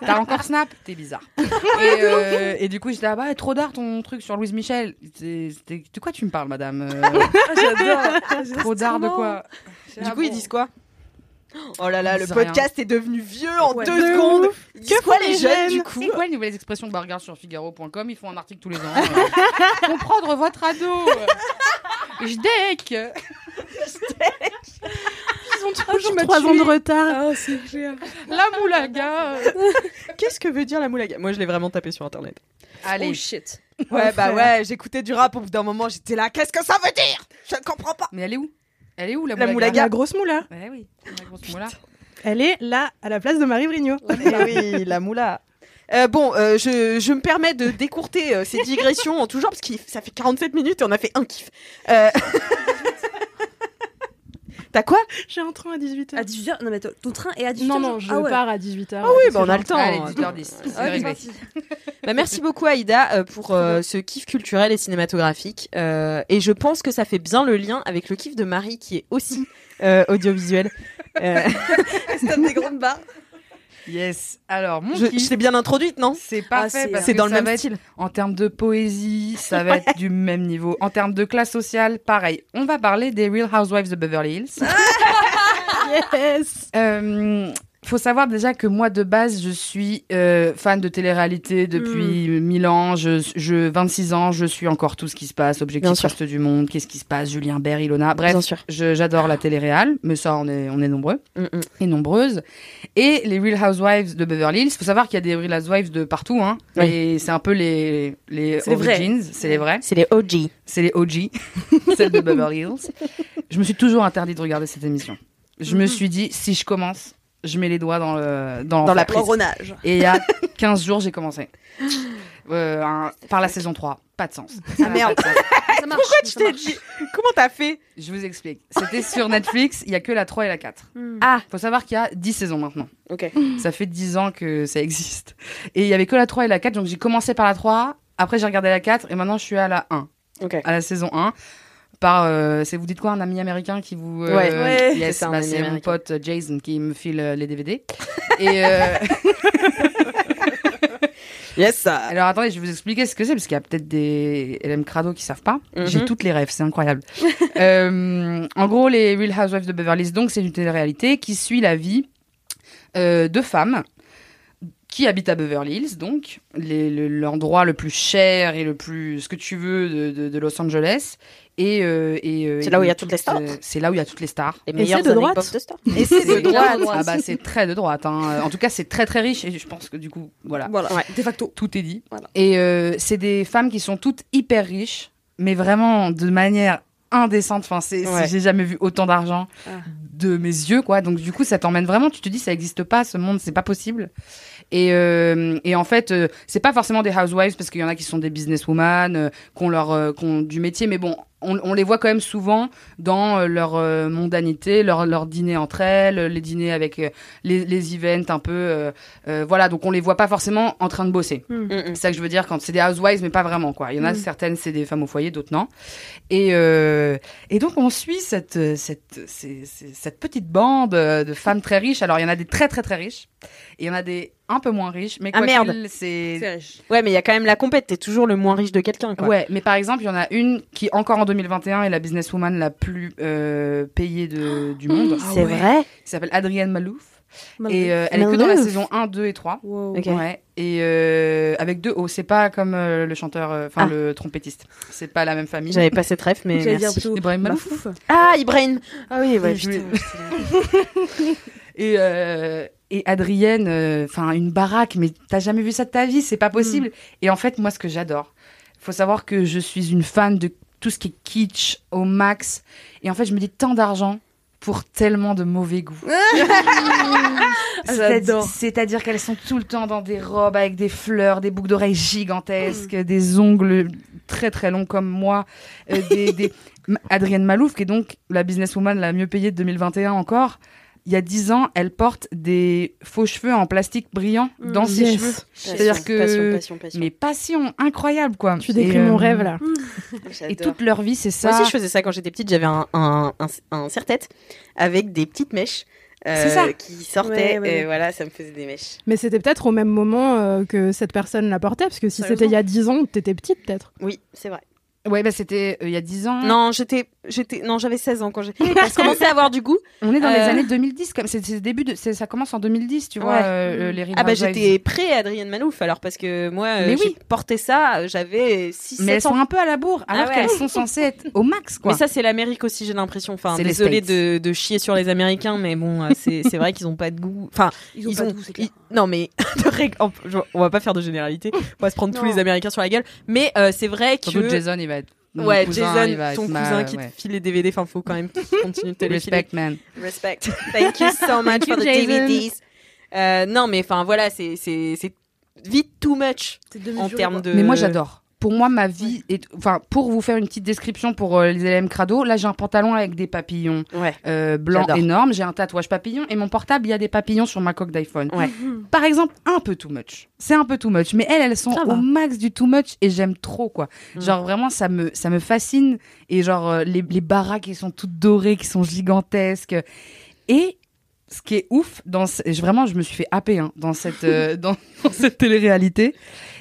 T'as encore Snap? T'es bizarre. Et, euh, et du coup j'étais, ah bah trop d'art ton truc sur Louise Michel. C'est- c'était- De quoi tu me parles madame? Euh, Ah, J'adore. Trop d'art de quoi? Du coup, ils disent quoi? Oh là là, le podcast est devenu vieux en Ouais. deux De secondes. Ils disent quoi les jeunes du coup C'est quoi les nouvelles expressions Bah, regarde sur Figaro.com, ils font un article tous les ans. euh, comprendre votre ado. Je deck. Ils ont toujours m'as 3 ans de retard. C'est clair. La moulaga. Qu'est-ce que veut dire la moulaga? Moi, je l'ai vraiment tapé sur internet. Allez. Oh shit. Ouais, bah ouais, j'écoutais du rap au bout d'un moment, j'étais là, qu'est-ce que ça veut dire? Je ne comprends pas. Mais elle est où? Elle est où la La moulaga moulaga. La grosse moula. Ouais, oui. La grosse moula. Elle est là, à la place de Marie Vrigno. Oui, la moula. Euh, bon, euh, je, je me permets de décourter euh, ces digressions en tout genre parce que ça fait 47 minutes et on a fait un kiff. T'as quoi? J'ai un train à 18h. À 18h Non, mais ton train est à 18h Non, non, je ah ouais. pars à 18h. Ah oui, bah on a le temps. Allez, hein. 18h10. C'est Ah. Bah, merci beaucoup Aïda euh, pour euh, ce kiff culturel et cinématographique. Euh, et je pense que ça fait bien le lien avec le kiff de Marie qui est aussi euh, audiovisuel. Euh, C'est des grandes barres. Yes. Alors, mon je kiff, je t'ai bien introduite, non? C'est Ah, fait c'est- dans le même va être- style. En termes de poésie, ça va être du même niveau. En termes de classe sociale, pareil. On va parler des Real Housewives de Beverly Hills. Yes Euh, faut savoir déjà que moi de base je suis euh, fan de télé-réalité depuis Hmm. 1000 ans. Je, je 26 ans, je suis encore tout ce qui se passe. Objectif. Reste du monde, qu'est-ce qui se passe, Julien Bert, Ilona. Bref, j'adore la télé-réal, mais ça on est on est nombreux Mm, mm. et nombreuses. Et les Real Housewives de Beverly Hills, faut savoir qu'il y a des Real Housewives de partout, hein. Oui. Et c'est un peu les les origins, c'est les vrais, C'est les OG. c'est les OG, celles de Beverly Hills. Je me suis toujours interdit de regarder cette émission. Je me suis dit si je commence, je mets les doigts dans le dans, Dans la. L'engrenage. Et il y a 15 jours, j'ai commencé. Euh, un- par la saison 3. Pas de sens. Ah merde. Ça marche. Pourquoi tu t'es dit Comment t'as fait Je vous explique. C'était sur Netflix, il y a que la 3 et la 4. Hmm. Ah, Faut savoir qu'il y a 10 saisons maintenant. ok. Ça fait 10 ans que ça existe. Et il y avait que la 3 et la 4, donc j'ai commencé par la 3, après j'ai regardé la 4 et maintenant je suis à la 1, Ok. à la saison 1. Par, euh, c'est vous dites quoi, un ami américain qui vous. euh, Ouais. Ouais. yes, C'est bah, mon pote Jason qui me file euh, les DVD. et euh, Yes, ça. Alors attendez, je vais vous expliquer ce que c'est parce qu'il y a peut-être des LM Crado qui savent pas. Mhm. J'ai toutes les rêves, c'est incroyable. Euh, en gros, les Real Housewives de Beverly Hills, donc c'est une télé-réalité qui suit la vie euh, de femmes qui habitent à Beverly Hills, donc les- le- l'endroit le plus cher et le plus ce que tu veux de, de- de Los Angeles. Et, euh, et, euh, C'est là où il y a toutes les stars. C'est là où il y a toutes les stars. Les Et meilleures c'est de droite. anecdotes de stars. Et c'est de droite. Ah bah c'est très de droite. hein. En tout cas, c'est très très riche et je pense que du coup, voilà. Voilà, Ouais. de facto. Tout est dit. Voilà. Et euh, c'est des femmes qui sont toutes hyper riches, mais vraiment de manière indécente. Enfin, c'est, Ouais. j'ai jamais vu autant d'argent Ah. de mes yeux, quoi. Donc du coup, ça t'emmène vraiment. Tu te dis, ça n'existe pas, ce monde, c'est pas possible. Et, euh, et en fait, euh, c'est pas forcément des housewives parce qu'il y en a qui sont des businesswomen, euh, qui ont leur, euh, qui ont du métier, mais bon. On, on les voit quand même souvent dans euh, leur euh, mondanité, leur, leur dîner entre elles, les dîners avec euh, les, les events un peu, euh, euh, voilà. Donc on les voit pas forcément en train de bosser. Mm, mm. C'est ça que je veux dire quand c'est des housewives, mais pas vraiment quoi. Il y en a Mm. certaines, c'est des femmes au foyer, d'autres non. Et euh, et donc on suit cette euh, cette ces- ces- cette petite bande euh, de femmes très riches. Alors il y en a des très très très riches et il y en a des un peu moins riches, mais Ah, quoi merde. c'est. Ouais, mais il y a quand même la compète. T'es toujours le moins riche de quelqu'un, quoi. Ouais, mais par exemple, il y en a une qui, encore en 2021, est la businesswoman la plus euh, payée de, du monde. C'est vrai? Qui s'appelle Adrienne Malouf. Mal Et euh, elle est que dans la Malouf. saison 1, 2 et 3. Wow. Ok. Ouais. Et euh, avec deux O. C'est pas comme euh, le chanteur, euh, enfin Ah. le trompettiste. C'est pas la même famille. J'avais pas cette ref, mais dire merci. Ibrahim Malouf. Ah, Ibrahim Ah oui, ouais, putain. Et, euh, et Adrienne, euh, enfin une baraque, mais t'as jamais vu ça de ta vie, c'est pas possible. Mm. Et en fait, moi, ce que j'adore, faut savoir que je suis une fan de tout ce qui est kitsch au max. Et en fait, je me dis tant d'argent pour tellement de mauvais goût. J'adore. C'est-à-dire qu'elles sont tout le temps dans des robes avec des fleurs, des boucles d'oreilles gigantesques, des ongles très très longs comme moi, euh, des, Adrienne Malouf, qui est donc la businesswoman la mieux payée de 2021 encore. Il y a 10 ans, elle porte des faux cheveux en plastique brillant dans ses Yes. cheveux. C'est-à-dire que- Passion, passion, passion. Mais passion incroyable quoi. Tu décris mon euh, rêve là. Et toute leur vie, c'est ça. Moi aussi, je faisais ça quand j'étais petite. J'avais un, un, un, un serre-tête avec des petites mèches euh, ça. qui sortaient. Ouais, ouais, Et voilà, ça me faisait des mèches. Mais c'était peut-être au même moment euh, que cette personne la portait, parce que si c'était il y a 10 ans, t'étais petite peut-être. Oui, c'est vrai. Ouais, bah c'était euh, il y a 10 ans. Non, j'étais, j'étais, non, j'avais 16 ans quand j'ai. Je commençais à avoir du goût. On est dans les Euh, années 2010, comme c'est début de, ça commence en 2010, tu vois, Ouais. euh, les Ah bah j'étais pré Adrienne Malouf alors parce que moi euh, Mais oui. porté ça, j'avais 6 Mais elles ans. sont un peu à la bourre, alors Ah ouais. qu'elles sont censées être au max, quoi. Mais ça c'est l'Amérique aussi j'ai l'impression. Enfin désolé de, de chier sur les Américains mais bon c'est vrai qu'ils ont pas de goût. Enfin Ils ont pas de goût, c'est clair. ils- Non mais on va pas faire de généralité. On va se prendre tous les Américains sur la gueule. Mais c'est vrai que Jason, il va. Mon ouais cousin, Jason ton être ma- cousin qui ouais. te file les DVD. Enfin faut quand même continuer de te les filer. Respect, man. Respect. Thank you so much Thank you, for the Jason. DVDs. Euh, non mais enfin voilà c'est c'est c'est vite too much en termes de. Mais moi, j'adore. Pour moi, ma vie est. Enfin, pour vous faire une petite description pour euh, les LM Crado, là, j'ai un pantalon avec des papillons Ouais. euh, blancs énormes. J'ai un tatouage papillon et mon portable, il y a des papillons sur ma coque d'iPhone. Ouais. Par exemple, un peu too much. C'est un peu too much. Mais elles, elles sont Ça va. au max du too much et j'aime trop, quoi. Mm. Genre, vraiment, ça me, ça me fascine. Et genre, euh, les, les baraques, qui sont toutes dorées, qui sont gigantesques. Et ce qui est ouf, dans ce- vraiment, je me suis fait happer hein, dans cette, dans, dans cette télé-réalité.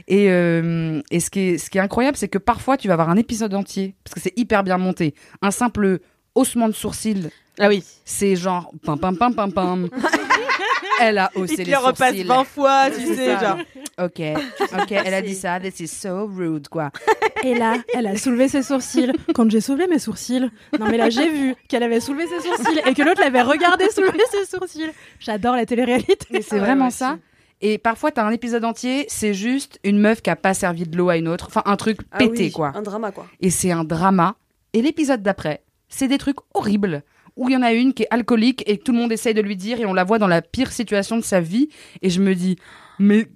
Et, euh, et ce, qui est, ce qui est incroyable, c'est que parfois, tu vas avoir un épisode entier, parce que c'est hyper bien monté. Un simple haussement de sourcil, Ah oui. c'est genre pam pam pam pam pam. Elle a haussé Il te les les repasse sourcils. 20 fois, tu sais, genre. Ok, ok, elle a dit ça. This is so rude, quoi. Et là, elle a soulevé ses sourcils. Quand j'ai soulevé mes sourcils, non mais là j'ai vu qu'elle avait soulevé ses sourcils et que l'autre l'avait regardé soulever ses sourcils. J'adore la télé-réalité. Mais c'est vraiment ça. Et parfois, t'as un épisode entier, c'est juste une meuf qui a pas servi de l'eau à une autre. Enfin, un truc Ah pété, oui, quoi. Un drama quoi. Et c'est un drama. Et l'épisode d'après, c'est des trucs horribles. Où il y en a une qui est alcoolique et tout le monde essaye de lui dire et on la voit dans la pire situation de sa vie. Et je me dis, mais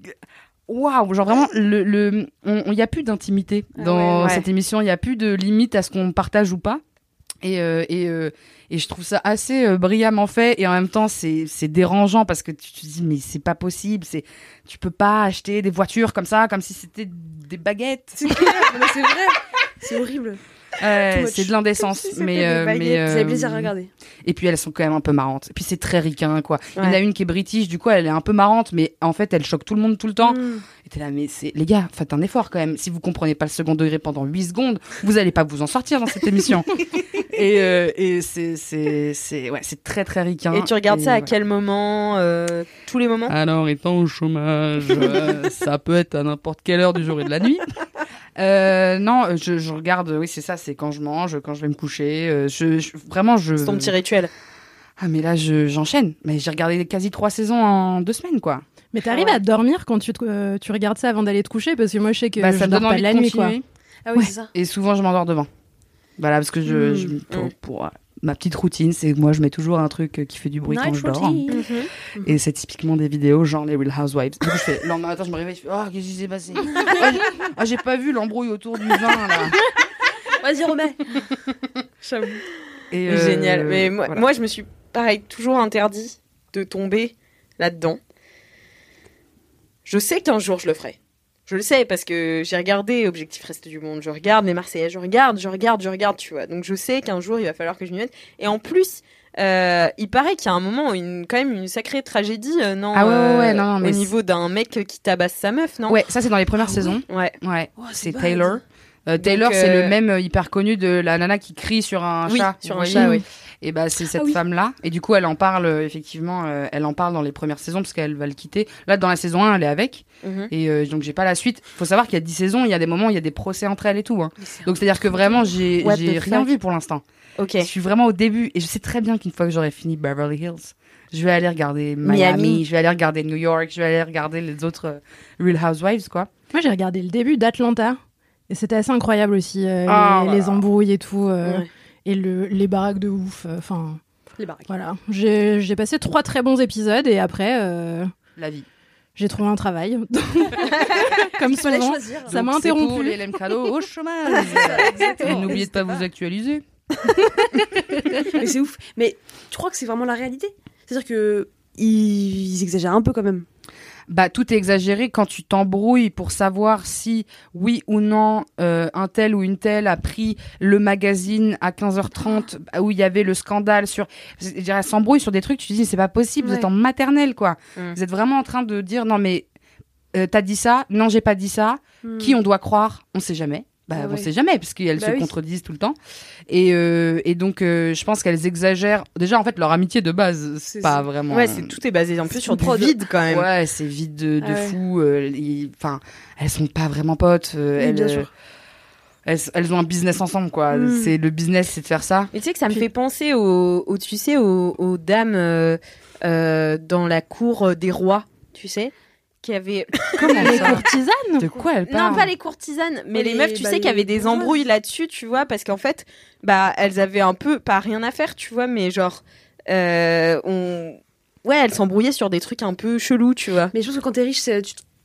waouh, genre vraiment, le, le, il n'y a plus d'intimité Ah dans ouais, ouais. cette émission. Il n'y a plus de limite à ce qu'on partage ou pas. Et, euh, et, euh, et je trouve ça assez euh, brillamment fait et en même temps c'est c'est dérangeant parce que tu te dis mais c'est pas possible c'est tu peux pas acheter des voitures comme ça comme si c'était des baguettes C'est clair, mais c'est vrai. C'est horrible. C'est de l'indécence, si mais, mais euh, plaisir à regarder. Et puis elles sont quand même un peu marrantes. Et puis c'est très ricain, quoi. Il y en a une qui est british, du coup elle est un peu marrante, mais en fait elle choque tout le monde tout le temps. Mm. Et t'es là, mais c'est les gars, faites un effort quand même. Si vous comprenez pas le second degré pendant 8 secondes, vous allez pas vous en sortir dans cette émission. et euh, et c'est c'est c'est ouais, c'est très très ricain. Et tu regardes ça à quel moment euh, Tous les moments? Alors, étant au chômage, euh, ça peut être à n'importe quelle heure du jour et de la nuit. Euh, non, je, je regarde, oui, c'est ça, c'est quand je mange, quand je vais me coucher. euh, je, je- vraiment, je. C'est ton petit rituel. Ah, mais là, je- j'enchaîne. Mais j'ai regardé quasi trois saisons en deux semaines, quoi. Mais t'arrives Ah ouais. à dormir quand tu, te- euh, tu regardes ça avant d'aller te coucher parce que moi je sais que Bah, je ça me dors donne pas envie de de la nuit quoi. Ah oui, Ouais. c'est ça. Et souvent, je m'endors devant. Voilà, parce que je, Mm. je- pour, pour, euh, ma petite routine, c'est que moi, je mets toujours un truc euh, qui fait du bruit quand je dors. routine. Mhm. Et c'est typiquement des vidéos genre les Real Housewives. Du coup, je fais, le lendemain matin, je me réveille, je fais, oh, qu'est-ce qui s'est passé? Ah, j'ai- Ah, j'ai pas vu l'embrouille autour du vin, là. Vas-y, remets. Et, euh, Génial. Mais moi, voilà. moi, je me suis, pareil, toujours interdit de tomber là-dedans. Je sais qu'un jour, je le ferai. Je le sais parce que j'ai regardé Objectif Reste du Monde, je regarde les Marseillais, je regarde, je regarde, je regarde, tu vois. Donc je sais qu'un jour, il va falloir que je m'y mette. Et en plus, euh, il paraît qu'il y a un moment, une, quand même une sacrée tragédie, euh, non Ah ouais, ouais, euh, ouais, non, non, mais Au niveau d'un mec qui tabasse sa meuf, non? Ouais, ça, c'est dans les premières saisons. Ouais? Ouais, Oh, c'est. Taylor. Euh, Taylor, c'est euh, le même hyper connu de la nana qui crie sur un Oui, chat. sur un chat, oui. Et bah c'est cette Ah oui. femme-là. Et du coup, elle en parle euh, effectivement. euh, elle en parle dans les premières saisons parce qu'elle va le quitter. Là, dans la saison 1, elle est avec. Mhm. Et euh, donc j'ai pas la suite. Faut savoir qu'il y a 10 saisons, il y a des moments où il y a des procès entre elles et tout. hein. Donc c'est à dire que vraiment j'ai j'ai the rien fuck? vu pour l'instant. Ok. Je suis vraiment au début et je sais très bien qu'une fois que j'aurai fini Beverly Hills, Je vais aller regarder Miami, Miami. je vais aller regarder New York, je vais aller regarder les autres euh, Real Housewives, quoi. Moi, j'ai regardé le début d'Atlanta. Et c'était assez incroyable aussi, euh, Ah, les, voilà. les embrouilles et tout, euh, Ouais. Et le, les baraques de ouf. euh, Enfin, Les baraques. voilà. J'ai passé trois très bons épisodes et après, euh, La vie. j'ai trouvé un travail. Comme souvent. choisir. Ça m'a interrompu. pour les LM Crado au chômage. Et N'oubliez de pas vous actualiser. Mais c'est ouf. Mais tu crois que c'est vraiment la réalité? C'est-à-dire que ils, ils exagèrent un peu quand même. Bah, tout est exagéré quand tu t'embrouilles pour savoir si, oui ou non, euh, un tel ou une telle a pris le magazine à 15h30 où il y avait le scandale sur. Je dirais, elle s'embrouille sur des trucs, tu te dis, c'est pas possible, vous êtes en maternelle, quoi. Mm. Vous êtes vraiment en train de dire, non, mais euh, t'as dit ça, non, j'ai pas dit ça, Hmm. qui on doit croire? On sait jamais. Bah, Ah on ouais. sait jamais, parce qu'elles Bah se oui. contredisent tout le temps. Et, euh, et donc, euh, je pense qu'elles exagèrent. Déjà, en fait, leur amitié de base, c'est pas vraiment. Ouais, c'est tout est basé en plus sur du vide quand même. Ouais, c'est vide de, de Ah ouais. fou. euh, Enfin, elles sont pas vraiment potes. euh, elles, bien euh, sûr. elles, elles ont un business ensemble, quoi. Mm. C'est le business, c'est de faire ça. Mais tu sais que ça me fait penser aux, aux- tu sais, aux, aux dames euh, euh, dans la cour euh, des rois, tu sais, qui avaient Comment Les courtisanes De quoi elle parle non pas les courtisanes, mais Ouais, les les- meufs, tu bah, sais, qui avaient les des embrouilles là-dessus, tu vois, parce qu'en fait, bah elles avaient un peu pas rien à faire, tu vois, mais genre, euh, on, ouais, elles s'embrouillaient sur des trucs un peu chelous, tu vois. Mais je pense que quand t'es riche,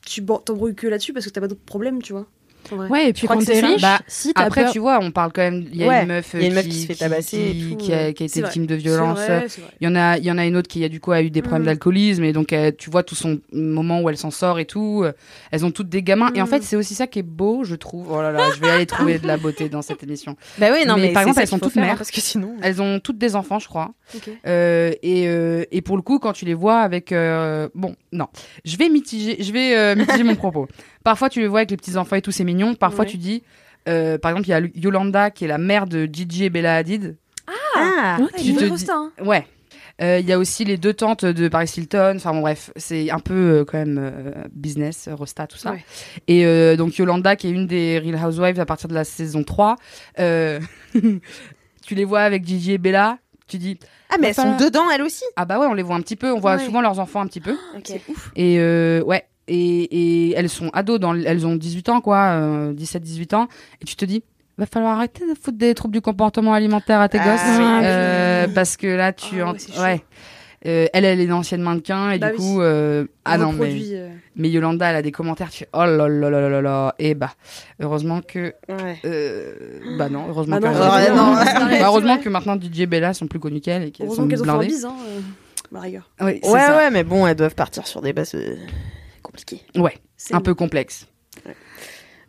tu t'embrouilles que là-dessus parce que t'as pas d'autres problèmes, tu vois. Ouais, et puis quand t'es riche, Bah, si t'as Après, peur- tu vois, on parle quand même. Il y a Ouais, une meuf, il y a une euh, meuf qui se fait tabasser et qui, tout, qui a, qui été vrai. victime de violence. Il y en a, il y en a une autre qui a du coup a eu des problèmes Mm. d'alcoolisme et donc euh, tu vois tout son moment où elle s'en sort et tout. euh, Elles ont toutes des gamins et en Mm. fait c'est aussi ça qui est beau, je trouve. Oh là là, je vais aller trouver de la beauté dans cette émission. Bah oui, non, Mais mais, par exemple, elles sont toutes hein, mères. parce que sinon. Elles ont toutes des enfants, je crois. Euh, et, euh, et pour le coup, quand tu les vois avec, euh, bon, non, je vais mitiger, je vais euh, mitiger mon propos. Parfois, tu les vois avec les petits enfants et tout, c'est mignon. Parfois, Ouais. tu dis, euh, par exemple, il y a Yolanda qui est la mère de Gigi et Bella Hadid. Ah, Ouais, tu te dis- hein. Ouais. Euh, Il y a aussi les deux tantes de Paris Hilton. Enfin bon, bref, c'est un peu euh, quand même euh, business, Rosta, tout ça. Ouais. Et euh, donc Yolanda, qui est une des Real Housewives à partir de la saison 3, euh, tu les vois avec Gigi et Bella. Tu dis, ah, mais elles sont dedans, elles aussi. ah bah ouais, on les voit un petit peu, on voit Ouais. souvent leurs enfants un petit peu. Ok. Et euh, ouais, et, et elles sont ados, dans, elles ont 18 ans quoi, euh, 17-18 ans. Et tu te dis, va falloir arrêter de foutre des troubles du comportement alimentaire à tes Ah, gosses. oui. euh, parce que là, tu... Ah en- ouais, ouais. Euh, elle, elle est une ancienne mannequin et Bah du oui. coup, euh, ah On non mais, euh, mais Yolanda, elle a des commentaires, tu fais oh là là là là là, et bah heureusement que, Ouais. euh, bah non, heureusement Bah non, que, ouais, non, Bah, heureusement que maintenant DJ et Bella sont plus connues qu'elle et qu'elles sont qu'elles ont fait un blindées. bise, hein. euh, bah, Ouais, ça. ouais, mais bon, elles doivent partir sur des bases compliquées. Ouais, C'est un peu complexe.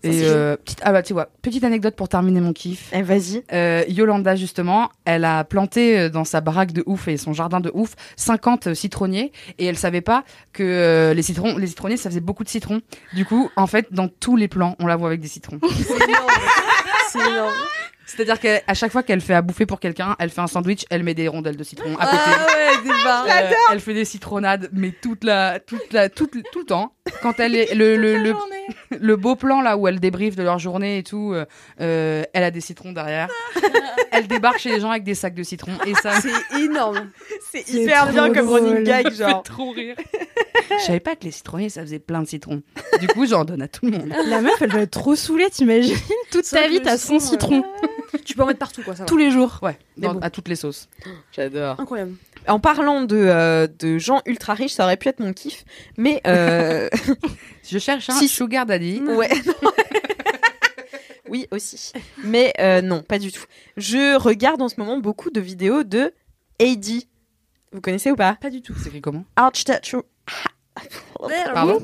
Et euh, petite, ah bah tu vois, petite anecdote pour terminer mon kiff. Eh, vas-y. Euh, Yolanda justement, elle a planté euh, dans sa baraque de ouf et son jardin de ouf 50 citronniers et elle savait pas que euh, les citrons, les citronniers ça faisait beaucoup de citrons. Du coup, en fait, dans tous les plans, on la voit avec des citrons. C'est énorme. C'est énorme. C'est-à-dire qu'à chaque fois qu'elle fait à bouffer pour quelqu'un, elle fait un sandwich, elle met des rondelles de citron à Ah côté. ouais, des barres. Euh, elle fait des citronnades, mais toute la, toute la, toute, tout le temps. Quand elle est le, le, le, le beau plan là où elle débriefe de leur journée et tout, euh, euh, elle a des citrons derrière. elle débarque chez les gens avec des sacs de citrons et ça C'est énorme. C'est hyper bien comme drôle. running gag, fait genre. trop rire. Je savais pas que les citronniers ça faisait plein de citrons. Du coup, j'en donne à tout le monde. La meuf, elle doit être trop saulée, t'imagines? Toute ta vie, t'as 100 citron, citrons. Tu peux en mettre partout, quoi. Ça va. Tous les jours. Ouais, Mais dans- bon. à toutes les sauces. J'adore. Incroyable. En parlant de, euh, de gens ultra riches, ça aurait pu être mon kiff, mais euh, Je cherche un Si- sugar daddy. ouais. oui aussi, mais euh, non, pas du tout. Je regarde en ce moment beaucoup de vidéos de AD. Vous connaissez ou pas? Pas du tout. C'est écrit comment? Architectural, Pardon?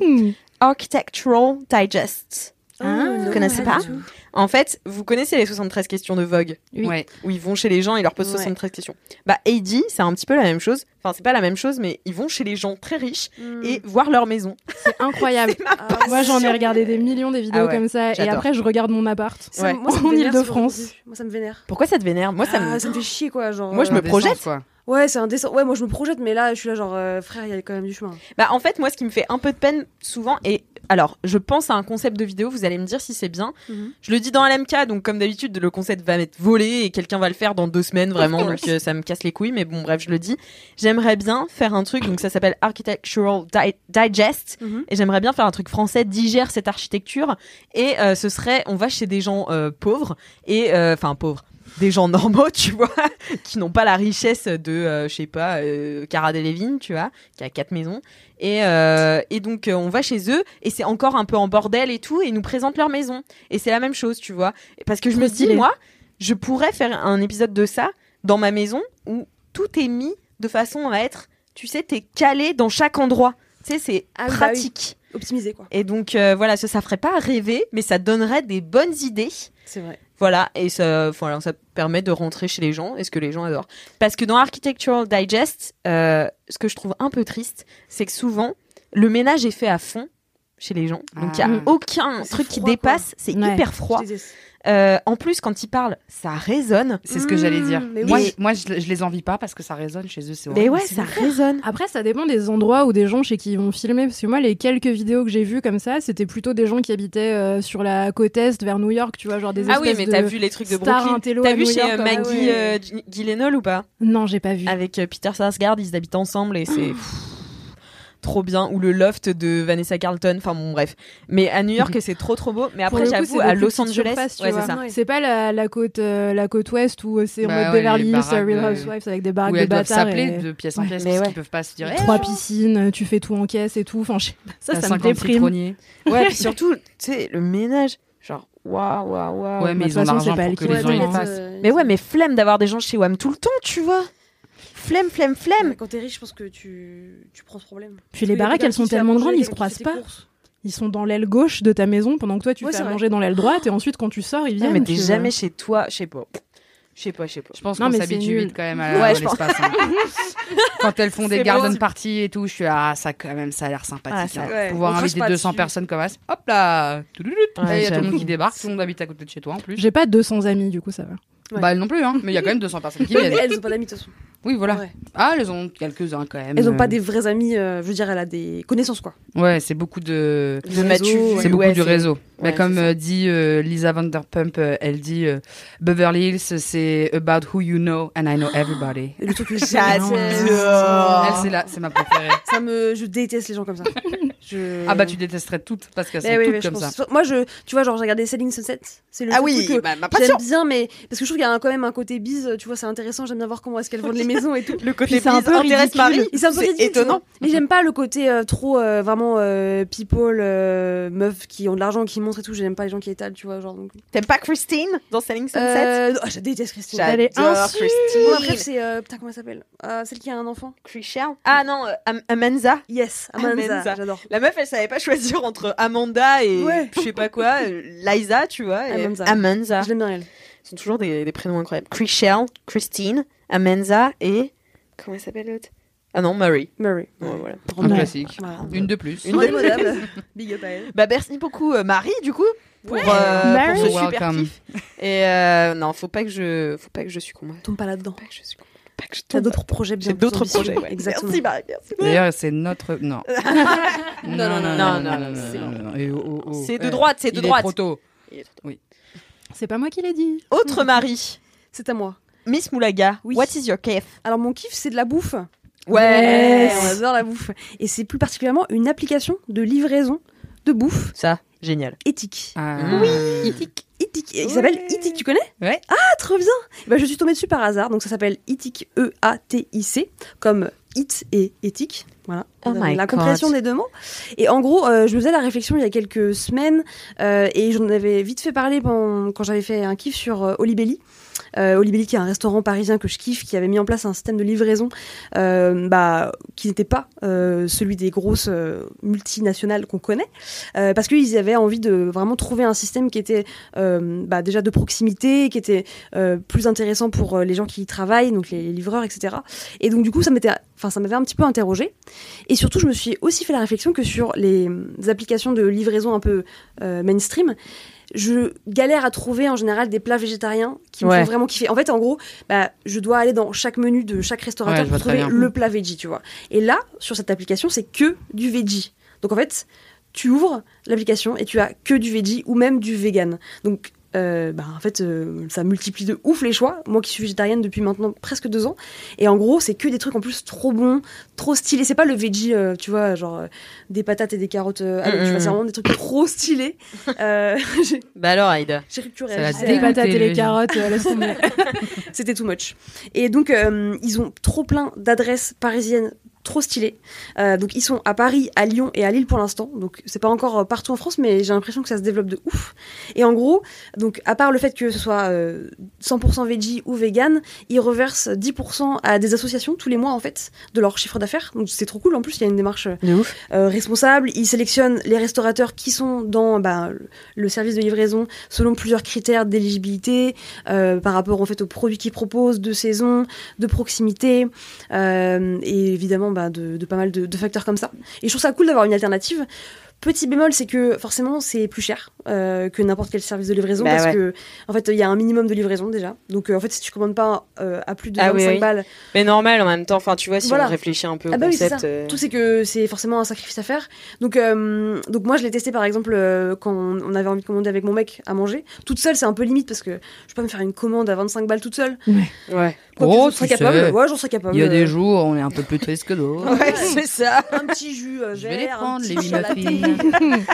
Architectural Digest. Ah, Vous connaissez pas? du tout. En fait, vous connaissez les 73 questions de Vogue Oui. Ouais. où ils vont chez les gens et ils leur posent Ouais. 73 questions. Bah, AD, c'est un petit peu la même chose. Enfin, c'est pas la même chose, mais ils vont chez les gens très riches Mm. et voir leur maison. C'est incroyable. Ah, Moi, j'en ai regardé des millions des vidéos Ah ouais, comme ça. Et après, je regarde mon appart. Ça- Ouais. moi, ça me En vénère, Île-de-France. ce genre de- Moi, ça me vénère. Pourquoi ça te vénère? Moi, ça Ah, me. ça me fait chier, quoi. Genre, Moi, je me euh, Indécence, projette. quoi. Ouais, c'est un dessin. Ouais, moi je me projette, mais là je suis là genre euh, frère, il y a quand même du chemin. Bah, en fait, moi, ce qui me fait un peu de peine souvent, et alors, je pense à un concept de vidéo, vous allez me dire si c'est bien. Mhm. Je le dis dans LMK, donc comme d'habitude, le concept va m'être volé et quelqu'un va le faire dans deux semaines, vraiment, donc euh, ça me casse les couilles, mais bon, bref, je le dis. J'aimerais bien faire un truc, donc ça s'appelle Architectural Di- Digest, Mhm. et j'aimerais bien faire un truc français, digère cette architecture, et euh, ce serait, on va chez des gens euh, pauvres, et, euh, enfin, pauvres. Des gens normaux, tu vois, qui n'ont pas la richesse de, euh, je sais pas, euh, Cara Delevingne, tu vois, qui a quatre maisons. Et, euh, et donc, euh, on va chez eux, et c'est encore un peu en bordel et tout, et ils nous présentent leur maison. Et c'est la même chose, tu vois. Parce que je me dis, moi, je pourrais faire un épisode de ça dans ma maison où tout est mis de façon à être, tu sais, t'es calé dans chaque endroit. Tu sais, c'est Ah bah pratique. Optimisé quoi. Et donc, euh, voilà, ça, ça ferait pas rêver, mais ça donnerait des bonnes idées. C'est vrai. Voilà, et ça, voilà, ça permet de rentrer chez les gens, et ce que les gens adorent. Parce que dans Architectural Digest, euh, ce que je trouve un peu triste, c'est que souvent, le ménage est fait à fond chez les gens. Donc, il Ah. n'y a aucun C'est truc qui dépasse, c'est Ouais. hyper froid. Euh, en plus, quand ils parlent, ça résonne. C'est ce que j'allais dire. Mmh, mais Moi, oui. je- moi, je, je les envie pas parce que ça résonne chez eux. C'est Mais ouais, ça résonne. Après, ça dépend des endroits ou des gens chez qui ils vont filmer. Parce que moi, les quelques vidéos que j'ai vues comme ça, c'était plutôt des gens qui habitaient euh, sur la côte est vers New York, tu vois, genre des Ah oui, mais de t'as vu les trucs de Brooklyn T'as vu New chez York, euh. Maggie ouais. euh, Gyllenhaal ou pas? Non, j'ai pas vu. Avec euh, Peter Sarsgaard, ils habitent ensemble et c'est trop bien. Ou le loft de Vanessa Carlton. Enfin bon, bref. Mais à New York, c'est trop trop beau. Mais après, j'avoue, c'est à des Los Angeles, ouais, c'est ça. Pas la, la côte euh, la côte ouest où euh, c'est en Bah mode ouais, Beverly Hills, baraques Real Housewives avec des baraques Où de bâtards. s'appeler et- de pièce en pièce Mais parce ouais. qu'ils peuvent pas se dire. Eh, Trois piscines, tu fais tout en caisse et tout. Enfin, je ça, t'as ça me 50 déprime. Ouais, puis surtout, tu sais, le ménage. Genre, waouh, waouh, waouh. Ouais, mais de ils toute ont façon, l'argent c'est pas pour que les gens fassent. Euh, Mais ouais, mais flemme d'avoir des gens chez WAM tout le temps, tu vois. Flemme, flemme, flemme. Quand t'es riche, je pense que tu, tu prends ce problème. Puis les baraques, elles sont tellement grandes, ils se croisent pas. Ils sont dans l'aile gauche de ta maison pendant que toi tu Ouais, fais à vrai. manger dans l'aile droite et ensuite quand tu sors ils viennent. mais t'es jamais chez toi, je sais pas. Je sais pas, je sais pas. Je pense qu'on mais s'habitue vite quand même à Ouais, à je pense. l'espace. hein. Quand elles font des garden bon. parties et tout, je suis ah ça quand même ça a l'air sympathique. Ah, ça- hein. ouais. Pouvoir inviter pas 200 dessus. personnes comme ça. Hop là. Ouais, Il y a tout le monde qui débarque, tout le monde habite à côté de chez toi en plus. J'ai pas 200 amis du coup ça va. Ouais. Bah elles non plus hein, mais il y a quand même 200 personnes qui Mais viennent. elles ont pas d'amis de toute façon. Oui voilà. Ouais. Ah elles ont quelques-uns quand même. Elles ont euh. pas des vrais amis, euh, je veux dire, elle a des connaissances quoi. Ouais c'est beaucoup de. De Mathieu. C'est beaucoup ouais, du réseau. Mais ouais, comme euh, dit euh, Lisa Vanderpump, euh, elle dit euh, Beverly Hills, c'est about who you know and I know everybody. Le truc que J'adore. Elle, c'est là, c'est ma préférée. Ça me, je déteste les gens comme ça. Je- Ah bah tu détesterais toutes parce qu'elles sont oui, toutes comme ça. Moi, je, tu vois, genre, j'ai regardé Selling Sunset. C'est le Ah oui, truc que bah, ma j'aime bien, mais parce que je trouve qu'il y a un- quand même un côté bise. Tu vois, c'est intéressant. J'aime bien voir comment est-ce qu'elles vendent les maisons et tout. Le côté c'est un bise peu intéresse. Marie. C'est étonnant. Mais j'aime pas le côté euh, trop euh, vraiment euh, people, meufs qui ont de l'argent, qui montrent et tout. J'aime pas les gens qui étalent, tu vois, genre. Donc... T'aimes pas Christine dans Selling Sunset? Oh, je déteste Christine. Elle est J'adore insulte. Bon, après, Christine. c'est putain comment elle s'appelle? Celle qui a un enfant. Chrishell? Ah non, Am- Amanza. Yes. Amanza. J'adore. La meuf, elle savait pas choisir entre Amanda et Ouais. je sais pas quoi, euh, Liza, tu vois. et Amanza. Amanza. Je l'aime bien elle. Ce sont toujours des, des prénoms incroyables. Chrishell, Christine, Amanza et comment elle s'appelle l'autre? Ah non, Murray. Murray. Ouais, voilà. Un Ouais. classique. Voilà. Une de plus. Une de- Indémodable. Big up à elle. Bah merci beaucoup euh, Marie du coup pour, Ouais. euh, pour ce super kiff. Et euh, non, faut pas que je faut pas que je succombe. Faut Tombe pas là-dedans. pas que je succombe. Pas que je T'as d'autres projets bien d'autres projets. ouais. Exactement. Merci Marie, merci. D'ailleurs, c'est notre. Non. Non, non, non, non, non, c'est non, non. Et oh, oh, oh. C'est de Eh, droite, c'est de il droite. Est trop tôt. C'est pas moi qui l'ai dit. Autre Marie, C'est à moi. Miss Moulaga. Oui. What is your kiff Alors mon kiff c'est de la bouffe. Ouais. on adore la bouffe. Et c'est plus particulièrement une application de livraison de bouffe Ça, génial. éthique. Ah. Oui. Itik. Itik. Il s'appelle Itik, tu connais Ouais. Ah, trop bien bah, Je suis tombée dessus par hasard. Donc ça s'appelle Itik, E-A-T-I-C, comme it et éthique. Voilà. Oh la compréhension des deux mots. Et en gros, euh, je me faisais la réflexion il y a quelques semaines euh, et j'en avais vite fait parler pendant- quand j'avais fait un kiff sur euh, Olibelli. Euh, Olibelli, qui est un restaurant parisien que je kiffe, qui avait mis en place un système de livraison euh, bah, qui n'était pas euh, celui des grosses euh, multinationales qu'on connaît, parce qu'ils avaient envie de vraiment trouver un système qui était bah, déjà de proximité, qui était plus intéressant pour les gens qui y travaillent, donc les livreurs, etc. Et donc du coup, ça m'était, enfin, ça m'avait un petit peu interrogé. Et surtout, je me suis aussi fait la réflexion que sur les, euh, applications de livraison un peu mainstream, je galère à trouver en général des plats végétariens qui me Ouais. font vraiment kiffer. En fait, en gros, bah, je dois aller dans chaque menu de chaque restaurateur Ouais, pour trouver le plat veggie, tu vois. Et là, sur cette application, c'est que du veggie. Donc en fait, tu ouvres l'application et tu as que du veggie ou même du vegan. Donc euh, bah, en fait, euh, ça multiplie de ouf les choix. Moi qui suis végétarienne depuis maintenant presque deux ans. Et en gros, c'est que des trucs en plus trop bons, trop stylés. C'est pas le veggie, euh, tu vois, genre euh, des patates et des carottes euh, vois, Mm, mm. C'est vraiment des trucs trop stylés. Euh, Bah alors, Aïda. j'ai cru que tu Ça réagissais. la Les patates et les carottes, euh. C'était too much. Et donc, euh, ils ont trop plein d'adresses parisiennes trop stylées. Euh, donc, ils sont à Paris, à Lyon et à Lille pour l'instant. Donc, c'est pas encore euh, partout en France, mais j'ai l'impression que ça se développe de ouf. Et en gros, donc, à part le fait que ce soit euh, 100% veggie ou vegan, ils reversent 10% à des associations tous les mois, en fait, de leur chiffre d'affaires. Donc, c'est trop cool. En plus, il y a une démarche euh, responsable. Ils sélectionnent les restaurateurs qui sont dans bah, le- service de livraison selon plusieurs critères d'éligibilité euh, par rapport en fait aux produits qu'ils proposent, de saison, de proximité euh, et évidemment bah, de, de pas mal de, de facteurs comme ça. Et je trouve ça cool d'avoir une alternative. Petit bémol, c'est que forcément c'est plus cher euh, que n'importe quel service de livraison Bah parce ouais. que en fait il y a un minimum de livraison déjà. Donc euh, en fait si tu commandes pas euh, à plus de Ah 25 oui, oui. balles, Mais normal en même temps. Enfin, tu vois, si Voilà. on réfléchit un peu au ah bah concept. euh, Tout c'est que c'est forcément un sacrifice à faire. Donc, euh, donc moi, je l'ai testé par exemple euh, quand on avait envie de commander avec mon mec à manger. Toute seule, c'est un peu limite parce que je peux pas me faire une commande à 25 balles toute seule. Ouais. Quoique Oh, serais capable. sais. Ouais, j'en serais capable. Il y a des jours, on est un peu plus triste que d'autres. Ouais, c'est ça. Un petit jus euh, Je vais les prendre, les muffins.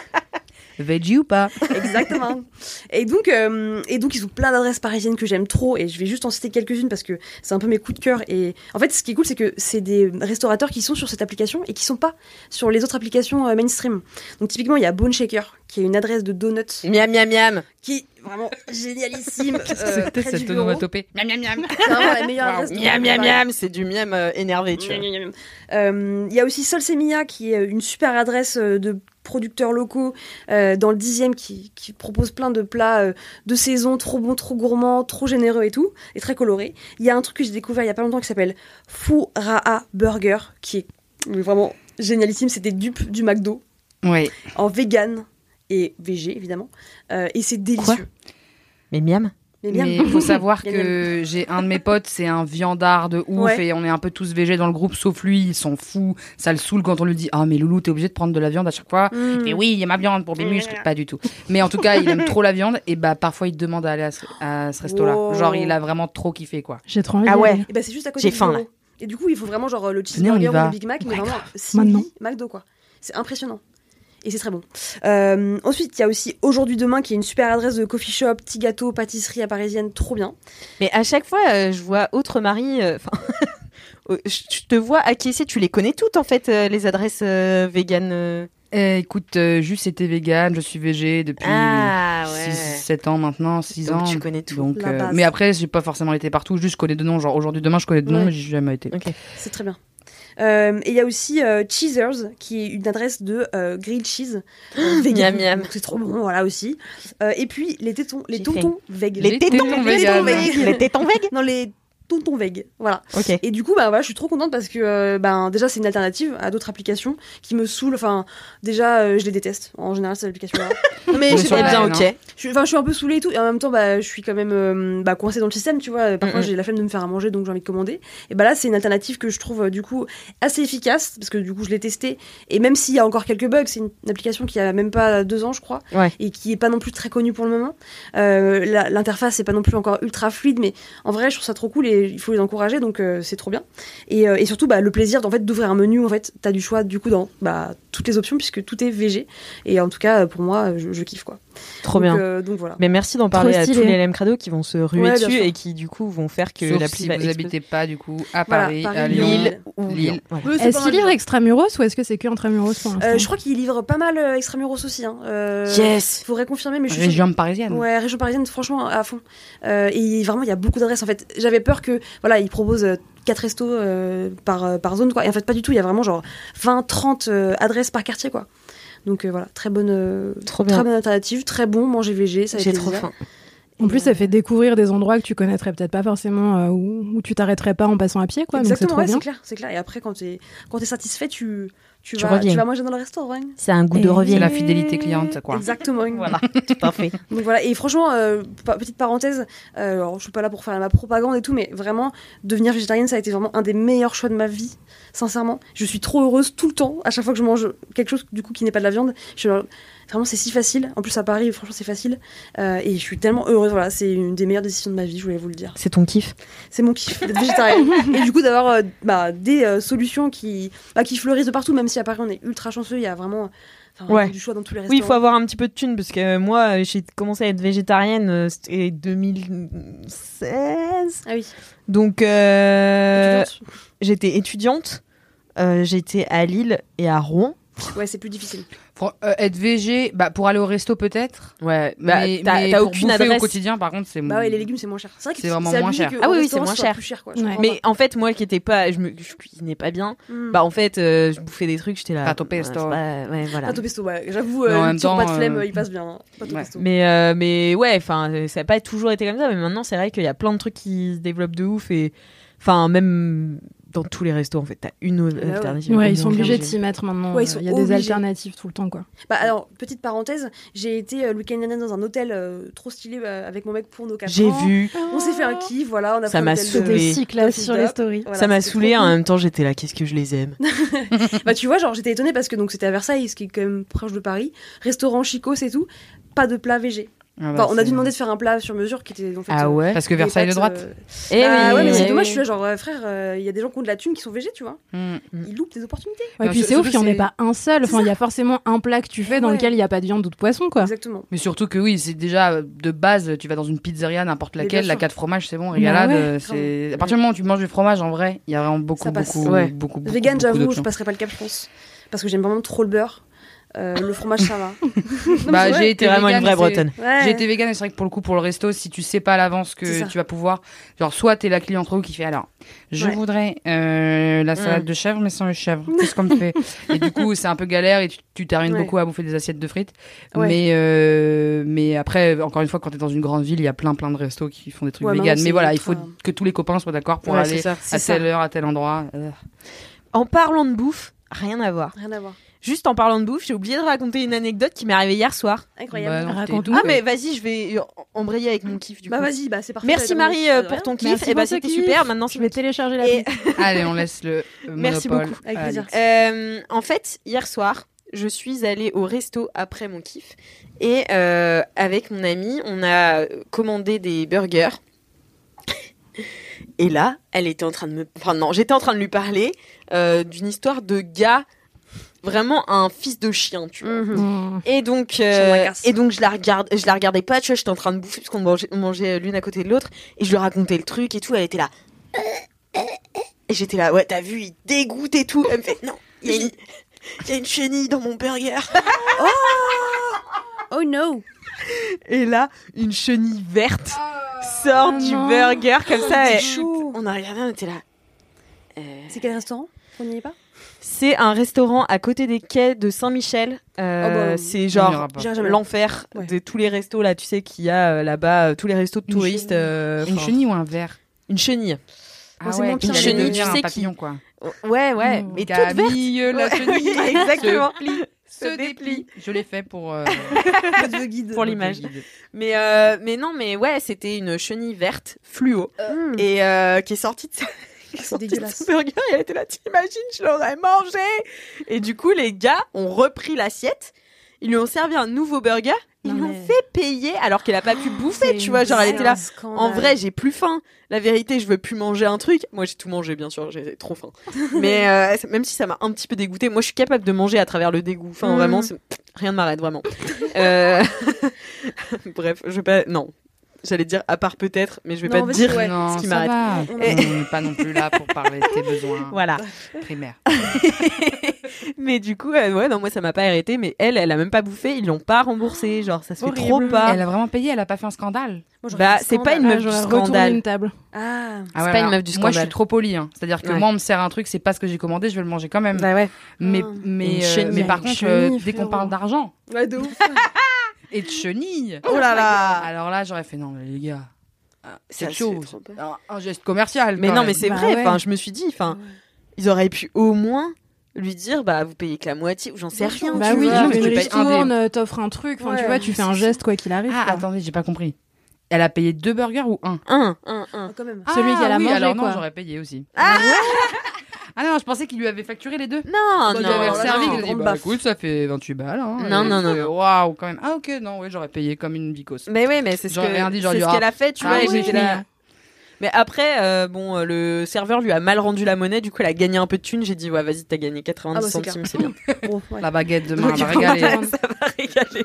Veggie ou pas? Exactement. Et donc, euh, et donc, ils ont plein d'adresses parisiennes que j'aime trop, et je vais juste en citer quelques-unes parce que c'est un peu mes coups de cœur. Et en fait, ce qui est cool, c'est que c'est des restaurateurs qui sont sur cette application et qui sont pas sur les autres applications euh, mainstream. Donc, typiquement, il y a Bone Shaker, qui est une adresse de donuts, Miam, miam, miam. qui est vraiment génialissime. Euh, c'était cette onomatopée Miam, miam, miam. C'est vraiment la meilleure adresse. de Miam, miam, miam. C'est du miam euh, énervé, tu vois. Euh, Il y a aussi Solsemia qui est une super adresse euh, de producteurs locaux euh, dans le dixième qui, qui propose plein de plats euh, de saison trop bons, trop gourmands, trop généreux et tout, et très colorés. Il y a un truc que j'ai découvert il y a pas longtemps qui s'appelle Furaha Burger qui est vraiment génialissime. C'est des dupes du McDo Oui. en vegan et végé évidemment, Euh, et c'est délicieux. Mais miam? Mais il faut savoir que j'ai un de mes potes, c'est un viandard de ouf Ouais. et on est un peu tous végés dans le groupe, sauf lui, il s'en fout. Ça le saoule quand on lui dit Ah, mais Loulou, t'es obligé de prendre de la viande à chaque fois. Mm. Et oui, il y a ma viande pour mes muscles. Pas du tout. Mais en tout cas, il aime trop la viande et bah parfois il te demande d'aller à ce, à ce resto-là. Wow. Genre, il a vraiment trop kiffé quoi. J'ai trop envie. Ah ouais. aller. Et bah c'est juste à côté J'ai du faim, là. Et du coup, il faut vraiment genre le cheeseburger ou le Big Mac, mais Ouais, vraiment simili McDo quoi. C'est impressionnant. Et c'est très bon. Euh, ensuite, il y a aussi Aujourd'hui Demain, qui est une super adresse de coffee shop, petits gâteaux, pâtisserie à parisienne, trop bien. Mais à chaque fois, euh, je vois autre Marie. euh, Enfin, je te vois acquiescer. Tu les connais toutes en fait, euh, les adresses euh, véganes. euh. Eh, écoute, euh, juste c'était vegan, je suis végé depuis Ah 6-7 ans maintenant, 6 Donc ans. tu connais tout. Donc, euh, mais après, j'ai pas forcément été partout, juste je connais de noms. Genre aujourd'hui, demain, je connais de noms, Ouais. mais j'y ai jamais été. Ok. C'est très bien. Euh, et il y a aussi euh, Cheezers, qui est une adresse de euh, grilled cheese vegan. Miam, miam. C'est trop bon, voilà aussi. Euh, et puis les tétons, les tontons veg. Les tétons, tétons les tétons véganes. Les tétons véganes. Non, les tontons veg. Voilà. Et du coup, bah, voilà, je suis trop contente parce que euh, ben, déjà, c'est une alternative à d'autres applications qui me saoulent. Enfin, déjà, euh, je les déteste en général, ces applications-là. Mais je pas, bien, ok. je suis, enfin, je suis un peu saoulée et tout. Et en même temps, bah, je suis quand même euh, bah, coincée dans le système, tu vois. Parfois, Mm, j'ai la flemme de me faire à manger, donc j'ai envie de commander. Et bah là, c'est une alternative que je trouve euh, du coup assez efficace parce que du coup, je l'ai testée. Et même s'il y a encore quelques bugs, c'est une, une application qui a même pas deux ans, je crois, Ouais. et qui est pas non plus très connue pour le moment. Euh, L'interface est pas non plus encore ultra fluide, mais en vrai, je trouve ça trop cool et il faut les encourager, donc euh, c'est trop bien. Et, euh, et surtout, bah, le plaisir d'en fait d'ouvrir un menu, en fait, t'as du choix du coup dans bah, toutes les options puisque tout est VG. Et en tout cas, pour moi, je, je kiffe quoi. Trop donc, bien. euh, donc voilà. Mais merci d'en parler à tous les LM Crado qui vont se ruer Ouais, dessus et qui du coup vont faire que l'appli si va vous exploser. habitez pas du coup à Voilà, Paris, à Lille ou Lille. Voilà. Est-ce pas qu'il livre extramuros ou est-ce que c'est que intramuros pour l'instant Euh, je crois qu'il livre pas mal euh, extramuros aussi. Hein. Euh, Yes. Faudrait confirmer, mais je suis Région parisienne. Ouais, région parisienne, franchement, à fond. Euh, et vraiment, il y a beaucoup d'adresses. En fait, j'avais peur que, voilà, ils proposent euh, quatre restos euh, par, par zone, quoi. Et en fait, pas du tout. Il y a vraiment genre 20, 30 euh, adresses par quartier, quoi. Donc euh, voilà, très bonne, euh, Trop très bonne alternative, très bon, manger a J'ai trop faim. En plus, ça fait découvrir des endroits que tu connaîtrais peut-être pas forcément, euh, où, où tu t'arrêterais pas en passant à pied, quoi. Donc c'est Exactement, ouais, c'est clair, c'est clair. Et après, quand t'es quand t'es satisfait, tu tu, Tu vas, reviens. tu vas manger dans le restaurant. C'est un goût de revient. C'est la fidélité cliente, quoi. Exactement. Voilà, tout à fait. Donc voilà, et franchement, euh, pa- petite parenthèse, euh, alors, je suis pas là pour faire ma propagande et tout, mais vraiment, devenir végétarienne, ça a été vraiment un des meilleurs choix de ma vie, sincèrement. Je suis trop heureuse tout le temps, à chaque fois que je mange quelque chose du coup qui n'est pas de la viande. Je suis genre, vraiment, c'est si facile. En plus, à Paris, franchement, c'est facile. Euh, et je suis tellement heureuse, voilà, c'est une des meilleures décisions de ma vie, je voulais vous le dire. C'est ton kiff? C'est mon kiff d'être végétarienne. et du coup, d'avoir euh, bah, des euh, solutions qui, bah, qui fleurissent de partout, même si à Paris, on est ultra chanceux, il y a vraiment. Enfin, Ouais. du choix dans tous les restaurants. Oui, il faut avoir un petit peu de thunes parce que euh, moi, euh, j'ai commencé à être végétarienne, euh, c'était 2016. Ah oui. Donc, euh, j'étais étudiante. Euh, j'étais à Lille et à Rouen. Ouais, c'est plus difficile. Pour, euh, être VG, bah, pour aller au resto peut-être. Ouais, mais t'as mais t'as pour aucune bouffer adresse. au quotidien, par contre, c'est. Bah ouais, les légumes, c'est moins cher. C'est vrai que C'est vraiment moins cher. Ah oui, oui, c'est moins cher. plus cher quoi. Ouais. Mais en fait, moi qui étais pas, je, me, je cuisinais pas bien. Hmm. Bah en fait, euh, je bouffais des trucs, j'étais là. Pâte au pesto. Ouais, ouais, voilà. Pâte au pesto, ouais. J'avoue, euh, temps, pas de flemme, euh, il passe bien. hein. Pâte au ouais. pesto. Mais euh, mais ouais, enfin, ça a pas toujours été comme ça. Mais maintenant, c'est vrai qu'il y a plein de trucs qui se développent de ouf et enfin même dans tous les restos en fait, t'as une autre ouais. alternative. Ouais, ils sont obligés de s'y mettre maintenant. Ouais, ils sont Il y a des alternatives tout le temps, quoi. Bah alors, petite parenthèse, j'ai été euh, le week-end dernier dans un hôtel euh, trop stylé euh, avec mon mec pour nos 4 J'ai vu, On s'est fait un kiff, voilà. On a Ça m'a saoulé. Fils sur les stories. Voilà, ça m'a saoulé. En même temps, j'étais là, qu'est-ce que je les aime. Bah tu vois, genre j'étais étonnée parce que donc c'était à Versailles, ce qui est quand même proche de Paris. Restaurant chicos et tout. Pas de plat végé. Ah bah, Enfin, on a dû demander de faire un plat sur mesure qui était en fait. Ah euh, ouais. Parce que Versailles de droite. euh, Eh Bah oui, ouais, mais c'est eh dommage. oui. Je suis là, genre euh, frère, euh, il y a des gens qui ont de la thune qui sont végés, tu vois. Hmm. Ils loupent des opportunités. Ouais, Non, puis c'est ouf qu'il n'y en ait pas un seul. Enfin, il y a forcément un plat que tu fais dans lequel il n'y a pas de viande ou de poisson, quoi. Exactement. Mais surtout que oui, c'est déjà de base, tu vas dans une pizzeria, n'importe laquelle, la sûr. 4 fromages, c'est bon, régalade. ouais, euh, c'est... À partir du moment où tu manges du fromage, en vrai, il y a vraiment beaucoup, beaucoup, beaucoup, Vegan, j'avoue, je passerai pas le cap, je pense. Parce que j'aime vraiment trop le beurre. Euh, le fromage, ça va. Bah, j'ai été vraiment une vraie bretonne. Ouais. J'ai été vegan et c'est vrai que pour le coup, pour le resto, si tu sais pas à l'avance que tu vas pouvoir, genre, soit t'es la cliente relou qui fait alors, je Ouais. voudrais euh, la salade Mm. de chèvre, mais sans le chèvre. Qu'est-ce qu'on me fait Et du coup, c'est un peu galère et tu, tu termines Ouais. beaucoup à bouffer des assiettes de frites. Ouais. Mais, euh, mais après, encore une fois, quand t'es dans une grande ville, il y a plein, plein de restos qui font des trucs Ouais, vegan. maintenant, Mais voilà, il faut ultra- que tous les copains soient d'accord pour Ouais, aller à ça. telle heure, à tel endroit. Euh. En parlant de bouffe, rien à voir. Rien à voir. Juste en parlant de bouffe, j'ai oublié de raconter une anecdote qui m'est arrivée hier soir. Incroyable. Bah, tout, Ah mais- vas-y, je vais euh, embrayer avec mon kiff du Bah coup. vas-y, bah c'est parfait. Merci Marie euh, Bah, pour ton kiff. Merci Et bah pour ce c'était super. Maintenant Je vais télécharger la Et- Allez, on laisse le Merci beaucoup. Avec plaisir. Euh, en fait, hier soir, je suis allée au resto après mon kiff et euh, avec mon ami, on a commandé des burgers. Et là, elle était en train de me, enfin non, j'étais en train de lui parler euh, d'une histoire de gars, vraiment un fils de chien, tu vois. Mhm. Mmh. Et donc, euh, et donc je la regarde, je la regardais pas, tu vois, j'étais en train de bouffer parce qu'on mangeait, l'une à côté de l'autre, et je lui racontais le truc et tout, elle était là. Et j'étais là, ouais, t'as vu, il dégoûte et tout. Elle me fait, non, il y, a une- il y a une chenille dans mon burger. Oh no. Et là, une chenille verte sort Oh du non. burger comme ça. c'est et-. On a regardé, on était là. Euh, C'est quel restaurant? On n'y est pas? C'est un restaurant à côté des quais de Saint-Michel. Euh, Oh bah, c'est genre l'enfer Ouais. de tous les restos là, tu sais qu'il y a euh, là-bas, euh, tous les restos de Une touristes. chenille. euh, Une chenille ou un verre Une chenille. Ah c'est ouais, allait Chenille, tu un sais, papillon, qui- quoi. Ouais, ouais, Mmh. mais toute verte. La Ouais, chenille, exactement. se plie, se Se déplie. Je l'ai fait pour, euh, guide. Pour l'image. Mais, euh, mais non, mais ouais, c'était une chenille verte fluo et euh, qui est sortie de, C'est dégueulasse. son burger. Et elle était là, t'imagines, je l'aurais mangé. Et du coup, les gars ont repris l'assiette. Ils lui ont servi un nouveau burger. Ils Non, lui ont mais- fait payer alors qu'elle a pas pu bouffer, c'est tu vois. Genre, elle était là. En vrai, j'ai plus faim. La vérité, je veux plus manger un truc. Moi, j'ai tout mangé, bien sûr. J'ai trop faim. Mais euh, même si ça m'a un petit peu dégoûté, moi, je suis capable de manger à travers le dégoût. Enfin, Mm. vraiment, c'est- rien ne m'arrête vraiment. Euh, Bref, je vais pas. Non, j'allais dire à part peut-être, mais je vais Non, pas te dire ouais. Non, ce qui m'arrête. va. On n'est pas non plus là pour parler de tes besoins Voilà. primaires. mais du coup, euh, ouais, non, moi, ça m'a pas arrêté. Mais elle, elle a même pas bouffé. Ils l'ont pas remboursé. Genre, ça se fait trop pas. Elle a vraiment payé, elle a pas fait un scandale. Moi, Bah, c'est pas une meuf du retourné scandale. une table. Ah. Ah C'est ouais, pas une meuf du Moi, je suis trop polie. hein. C'est-à-dire que Ouais. moi, on me sert un truc, c'est pas ce que j'ai commandé, je vais le manger quand même. Bah ouais. Mais, Ah. mais, euh, mais par contre, euh, dès qu'on parle d'argent Ouais, de ouf. et de chenilles, Oh là là. alors là, j'aurais fait non, mais les gars, Ça c'est chaud. Un, geste commercial. Mais quand non, même. mais c'est Bah vrai. ouais. Enfin, je me suis dit, enfin, ils auraient pu au moins lui dire bah vous payez que la moitié ou j'en sais rien. Bah tu oui, vois. mais tu payes un ristourne, euh, t'offres un truc, enfin, tu vois, tu fais un geste quoi qu'il arrive. Ah, quoi. attendez, j'ai pas compris. Elle a payé deux burgers ou un? Un, un, un. Ah, quand même. Celui Ah, qu'elle a oui, mangé, alors non, j'aurais payé aussi. Ah, Ah non, je pensais qu'il lui avait facturé les deux. non, Quand non, non, servi, non. il a dit, grande bah écoute, ça fait 28 balles. Hein. Non, non, non. Waouh, quand même. Ah ok, non, ouais, j'aurais payé comme une vicose. Mais oui, mais c'est ce J'aurais que- rien dit, j'aurais c'est dit, ce qu'elle ah. a fait, tu Ah vois. et oui, j'étais là. Mais après, euh, bon, euh, le serveur lui a mal rendu la monnaie, du coup, elle a gagné un peu de thunes. J'ai dit, ouais, vas-y, t'as gagné 90 Ah bah, centimes, c'est bien. Bon, ouais. La baguette demain, Donc, elle va il va- régaler. ça va régaler.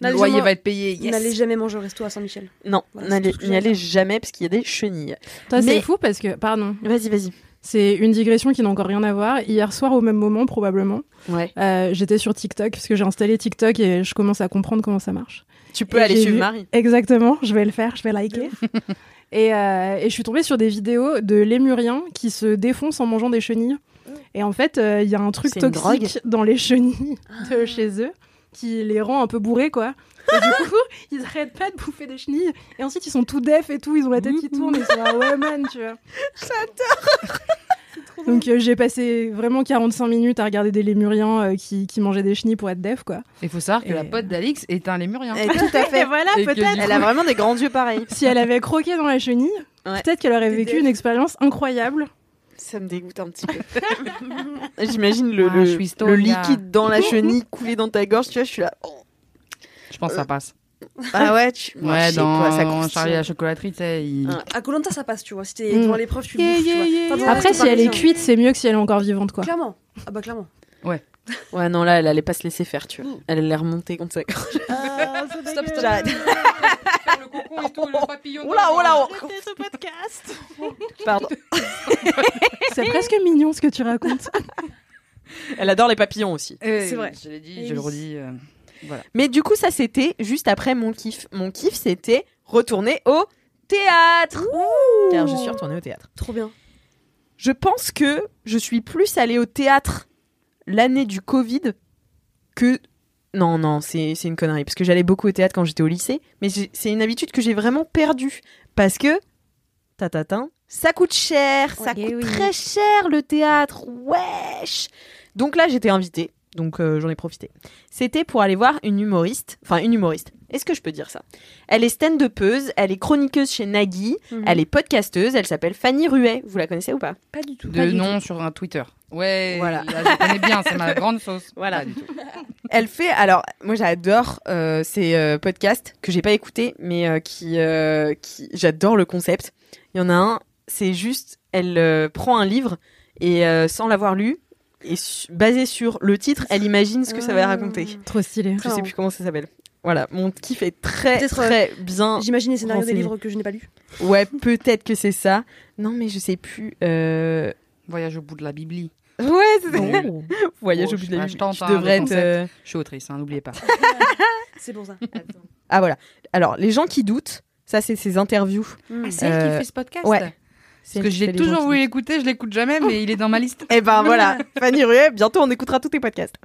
Le loyer jamais- va être payé. Yes. N'allez jamais manger au resto à Saint-Michel. Non, Voilà, n'y allez jamais parce qu'il y a des chenilles. Toi, Mais- c'est fou parce que, pardon, Vas-y, vas-y. C'est une digression qui n'a encore rien à voir. Hier soir, au même moment, probablement, Ouais. euh, j'étais sur TikTok parce que j'ai installé TikTok et je commence à comprendre comment ça marche. Tu peux Et aller suivre vu- Marie. Exactement, je vais le faire, je vais liker. et, euh, et je suis tombée sur des vidéos de lémuriens qui se défoncent en mangeant des chenilles. Et en fait, euh, il y a un truc toxique dans les chenilles de chez eux qui les rend un peu bourrés, quoi. Et du coup, ils arrêtent pas de bouffer des chenilles. Et ensuite, ils sont tout def et tout, ils ont la tête qui tourne. Et c'est ouais, man, tu vois. Donc euh, j'ai passé vraiment 45 minutes à regarder des lémuriens euh, qui, qui mangeaient des chenilles pour être def, quoi. Il faut savoir que Et- la pote d'Alix est un lémurien. Eh, tout à fait. Et voilà, Et peut-être. Elle a vraiment des grands yeux pareils. Si elle avait croqué dans la chenille, Ouais. peut-être qu'elle aurait vécu une expérience incroyable. Ça me dégoûte un petit peu. J'imagine le, Ah, liquide dans la chenille couler dans ta gorge, tu vois, je suis là. oh. Je pense que ça passe. Ah ouais, tu... moi, je Ouais, sais pas, ça dans croustille. Charlie la chocolaterie, tu sais, il... Ah. À Colanta, ça passe, tu vois. Si t'es Mm. devant l'épreuve, tu le Yeah, bouffes, tu yeah, vois. yeah, dans Après, si elle est cuite, c'est mieux que si elle est encore vivante, quoi. Clairement. Ah bah clairement. Ouais, non, là, elle allait pas se laisser faire, tu vois. Elle allait remonter contre sa gorge. Stop, stop. J'arrête. le cocon et tout, le papillon. Oula, oula, oh. ce podcast. Pardon. C'est presque mignon ce que tu racontes. Elle adore les papillons aussi. C'est vrai. Je l'ai dit, je le redis. Voilà. Mais du coup, ça, c'était juste après mon kiff. Mon kiff, c'était retourner au théâtre. Car je suis retournée au théâtre. Trop bien. Je pense que je suis plus allée au théâtre l'année du Covid que. Non, non, c'est c'est une connerie. Parce que j'allais beaucoup au théâtre quand j'étais au lycée. Mais c'est une habitude que j'ai vraiment perdue. Parce que. Tatatin. Ça coûte cher. Ça Ouais, coûte oui. très cher le théâtre. Wesh. Donc là, j'étais invitée. Donc euh, j'en ai profité. C'était pour aller voir une humoriste. Enfin, une humoriste. Est-ce que je peux dire ça? Elle est stand-upeuse, elle est chroniqueuse chez Nagui, Mhm. elle est podcasteuse, elle s'appelle Fanny Ruet. Vous la connaissez ou pas? Pas du tout. De nom sur un Twitter. Ouais, Voilà. là, je connais bien, c'est ma grande sauce. Voilà. Pas du tout. Elle fait, alors, moi j'adore euh, ces euh, podcasts que j'ai pas écoutés, mais euh, qui, euh, qui j'adore le concept. Il y en a un, c'est juste, elle euh, prend un livre et euh, sans l'avoir lu, et su- basé sur le titre, elle imagine ce que ça va raconter. Trop stylé. Je sais plus comment ça s'appelle. Voilà, mon kiff est très Peut-être, très bien. J'imagine les scénarios des renseigné. livres que je n'ai pas lus. Ouais, peut-être que c'est ça. Non, mais je sais plus. Euh... Voyage au bout de la Bibli. Ouais, c'est Oh. Voyage Oh, au bout de la vie. je hein, devrais être. euh, Je suis autrice, hein, n'oubliez pas. C'est pour ça. Ah voilà. Alors, les gens qui doutent, ça c'est ses interviews. Mm. c'est elle Euh, qui fait ce podcast ouais. Parce que j'ai toujours voulu l'écouter, je l'écoute jamais, mais il est dans ma liste. Eh ben voilà, Fanny Ruet, bientôt on écoutera tous tes podcasts.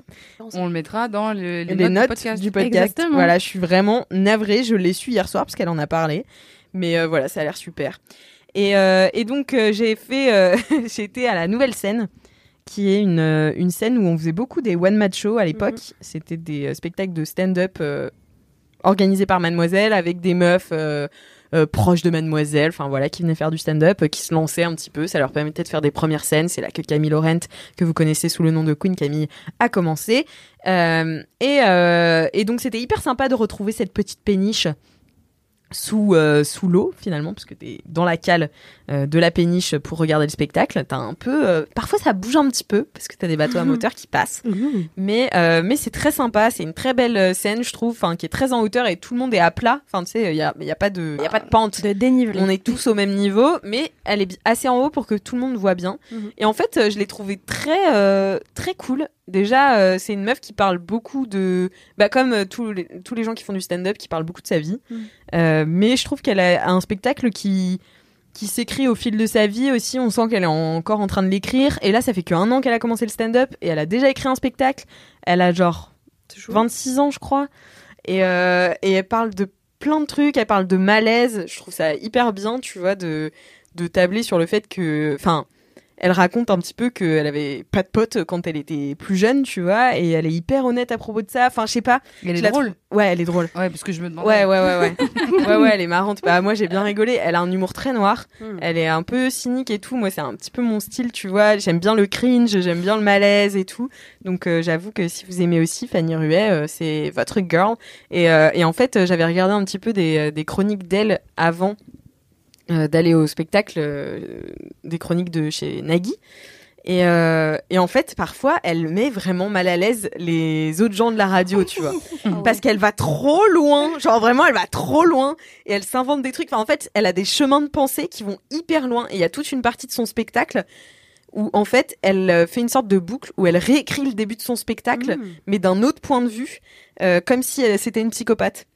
On le mettra dans le- les, Les, notes, notes, du podcast. Exactement. Voilà, je suis vraiment navrée. Je l'ai su hier soir parce qu'elle en a parlé. Mais euh, voilà, ça a l'air super. Et, euh, et donc, euh, j'ai fait. j'ai été à la nouvelle scène, qui est une, une scène où on faisait beaucoup des one-match shows à l'époque. C'était des spectacles de stand-up organisés par Mademoiselle avec des meufs. Euh, proches de Mademoiselle, enfin voilà, qui venaient faire du stand-up, euh, qui se lançaient un petit peu, ça leur permettait de faire des premières scènes. C'est là que Camille Laurent, que vous connaissez sous le nom de Queen Camille, a commencé. Euh, et, et donc c'était hyper sympa de retrouver cette petite péniche sous, euh, sous l'eau finalement, parce que t'es dans la cale euh, de la péniche pour regarder le spectacle. T'as un peu, euh, parfois ça bouge un petit peu parce que t'as des bateaux à moteur qui passent, mais euh, mais c'est très sympa. C'est une très belle euh, scène, je trouve, enfin qui est très en hauteur et tout le monde est à plat. Enfin tu sais, il y a, il y a pas de, y a pas de pente. De dénivelé. On est tous au même niveau, mais elle est assez en haut pour que tout le monde voit bien. Mhm. Et en fait, euh, je l'ai trouvée très, euh, très cool. Déjà, euh, c'est une meuf qui parle beaucoup de, bah comme euh, tous les tous les gens qui font du stand-up, qui parlent beaucoup de sa vie. Mhm. Euh, mais je trouve qu'elle a un spectacle qui qui s'écrit au fil de sa vie aussi. On sent qu'elle est encore en train de l'écrire. Et là, ça fait qu'un an qu'elle a commencé le stand-up et elle a déjà écrit un spectacle. Elle a genre 26 ans, je crois. Et, et elle parle de plein de trucs. Elle parle de malaise. Je trouve ça hyper bien, tu vois, de, de tabler sur le fait que. Enfin, elle raconte un petit peu qu'elle avait pas de potes quand elle était plus jeune, tu vois, et elle est hyper honnête à propos de ça. Enfin, je sais pas. Elle est drôle. Ouais, elle est drôle. Ouais, parce que je me demande. Ouais, ouais, ouais, ouais. ouais, ouais, elle est marrante. Bah, moi, j'ai bien rigolé. Elle a un humour très noir. Hmm. Elle est un peu cynique et tout. Moi, c'est un petit peu mon style, tu vois. J'aime bien le cringe, j'aime bien le malaise et tout. Donc, euh, j'avoue que si vous aimez aussi Fanny Ruet, euh, c'est votre girl. Et, euh, et en fait, j'avais regardé un petit peu des, des chroniques d'elle avant d'aller au spectacle, euh, des chroniques de chez Nagui. Et, euh, et en fait, parfois, elle met vraiment mal à l'aise les autres gens de la radio, tu vois. Parce qu'elle va trop loin. Genre vraiment, elle va trop loin. Et elle s'invente des trucs. Enfin, en fait, elle a des chemins de pensée qui vont hyper loin. Et il y a toute une partie de son spectacle où, en fait, elle euh, fait une sorte de boucle où elle réécrit le début de son spectacle, Mm. mais d'un autre point de vue, euh, comme si c'était une psychopathe.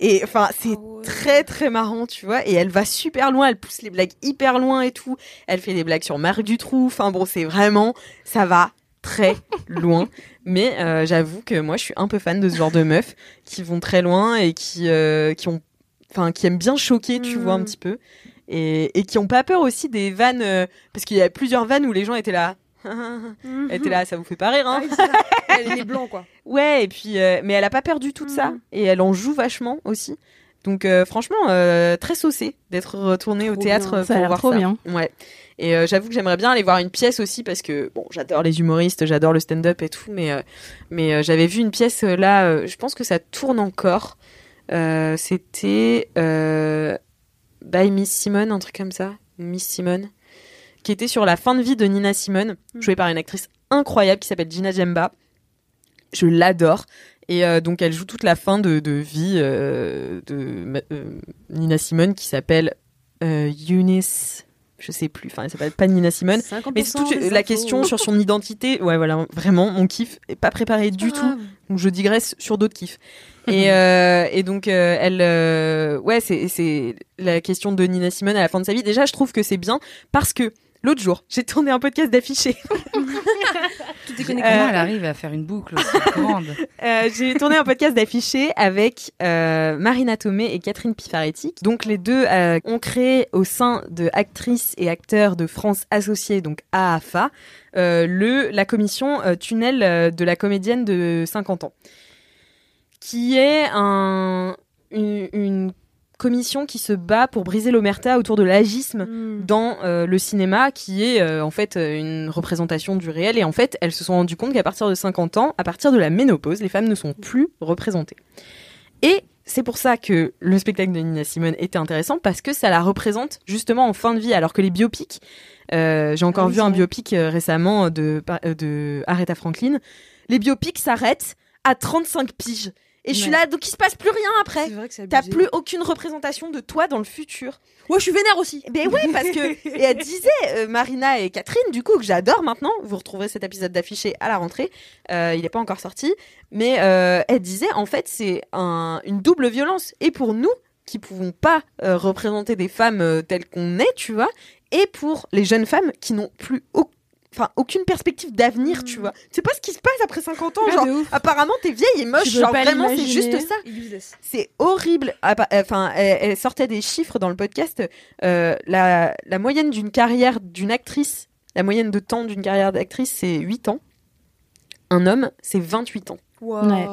Et enfin, c'est très très marrant, tu vois. Et elle va super loin, elle pousse les blagues hyper loin et tout. Elle fait des blagues sur Marc Dutroux. Enfin bon, c'est vraiment, ça va très loin. Mais euh, j'avoue que moi, je suis un peu fan de ce genre de meufs qui vont très loin et qui qui, qui ont, enfin, qui aiment bien choquer, tu vois un petit peu, et, et qui ont pas peur aussi des vannes, euh, parce qu'il y a plusieurs vannes où les gens étaient là. Étaient là, ça vous fait pas rire, hein Ah oui. Elle est blanc, quoi. Ouais, et puis, euh, mais elle a pas perdu tout de ça, Mhm. et elle en joue vachement aussi. Donc euh, franchement, euh, très saucée d'être retournée au théâtre bien. euh, Ça a pour l'air voir trop ça. bien. Ouais. Et euh, j'avoue que j'aimerais bien aller voir une pièce aussi parce que bon, j'adore les humoristes, j'adore le stand-up et tout, mais euh, mais euh, j'avais vu une pièce euh, là, euh, je pense que ça tourne encore. Euh, C'était euh, by Miss Simone, un truc comme ça, Miss Simone, qui était sur la fin de vie de Nina Simone, jouée par une actrice incroyable qui s'appelle Gina Jemba. Je l'adore. Et euh, donc elle joue toute la fin de, de vie euh, de euh, Nina Simone qui s'appelle Eunice, je sais plus, enfin elle s'appelle pas Nina Simone. 50% Mais c'est toute la infos. question sur son identité, ouais voilà, vraiment mon kiff est pas préparé du tout. Donc je digresse sur d'autres kiffs. Et, euh, et donc euh, elle, euh, ouais, c'est c'est la question de Nina Simone à la fin de sa vie. Déjà, je trouve que c'est bien parce que l'autre jour, j'ai tourné un podcast d'affichés. Tout est Comment connecté. elle arrive à faire une boucle aussi grande Euh, j'ai tourné un podcast d'affichés avec euh, Marina Tomé et Catherine Pifaretti. Donc les deux euh, ont créé au sein de actrices et acteurs de France Associés, donc AAFA, euh, le la commission euh, tunnel euh, de la comédienne de 50 ans, qui est un une, une commission qui se bat pour briser l'omerta autour de l'agisme Mm. dans euh, le cinéma qui est euh, en fait euh, une représentation du réel et en fait elles se sont rendues compte qu'à partir de 50 ans, à partir de la ménopause, les femmes ne sont plus représentées. Et c'est pour ça que le spectacle de Nina Simone était intéressant parce que ça la représente justement en fin de vie alors que les biopics euh, j'ai encore Ah vu un biopic récemment de, de Aretha Franklin. Les biopics s'arrêtent à 35 piges. Et je suis là, donc il se passe plus rien après. C'est vrai que c'est T'as plus aucune représentation de toi dans le futur. Ouais, je suis vénère aussi. Ben ouais, parce que et elle disait euh, Marina et Catherine, du coup que j'adore maintenant. Vous retrouverez cet épisode d'affiché à la rentrée. Euh, il n'est pas encore sorti, mais euh, elle disait en fait c'est un, une double violence et pour nous qui pouvons pas représenter des femmes telles qu'on est, tu vois, et pour les jeunes femmes qui n'ont plus au- Enfin, aucune perspective d'avenir, tu vois. C'est pas ce qui se passe après 50 ans. Ah, genre, apparemment, t'es vieille et moche. Tu Genre, vraiment, c'est juste ça. C'est horrible. Ah bah, Enfin, elle, elle sortait des chiffres dans le podcast. Euh, la, la moyenne d'une carrière d'une actrice, la moyenne de temps d'une carrière d'actrice, c'est 8 ans. Un homme, c'est 28 ans. Ouais.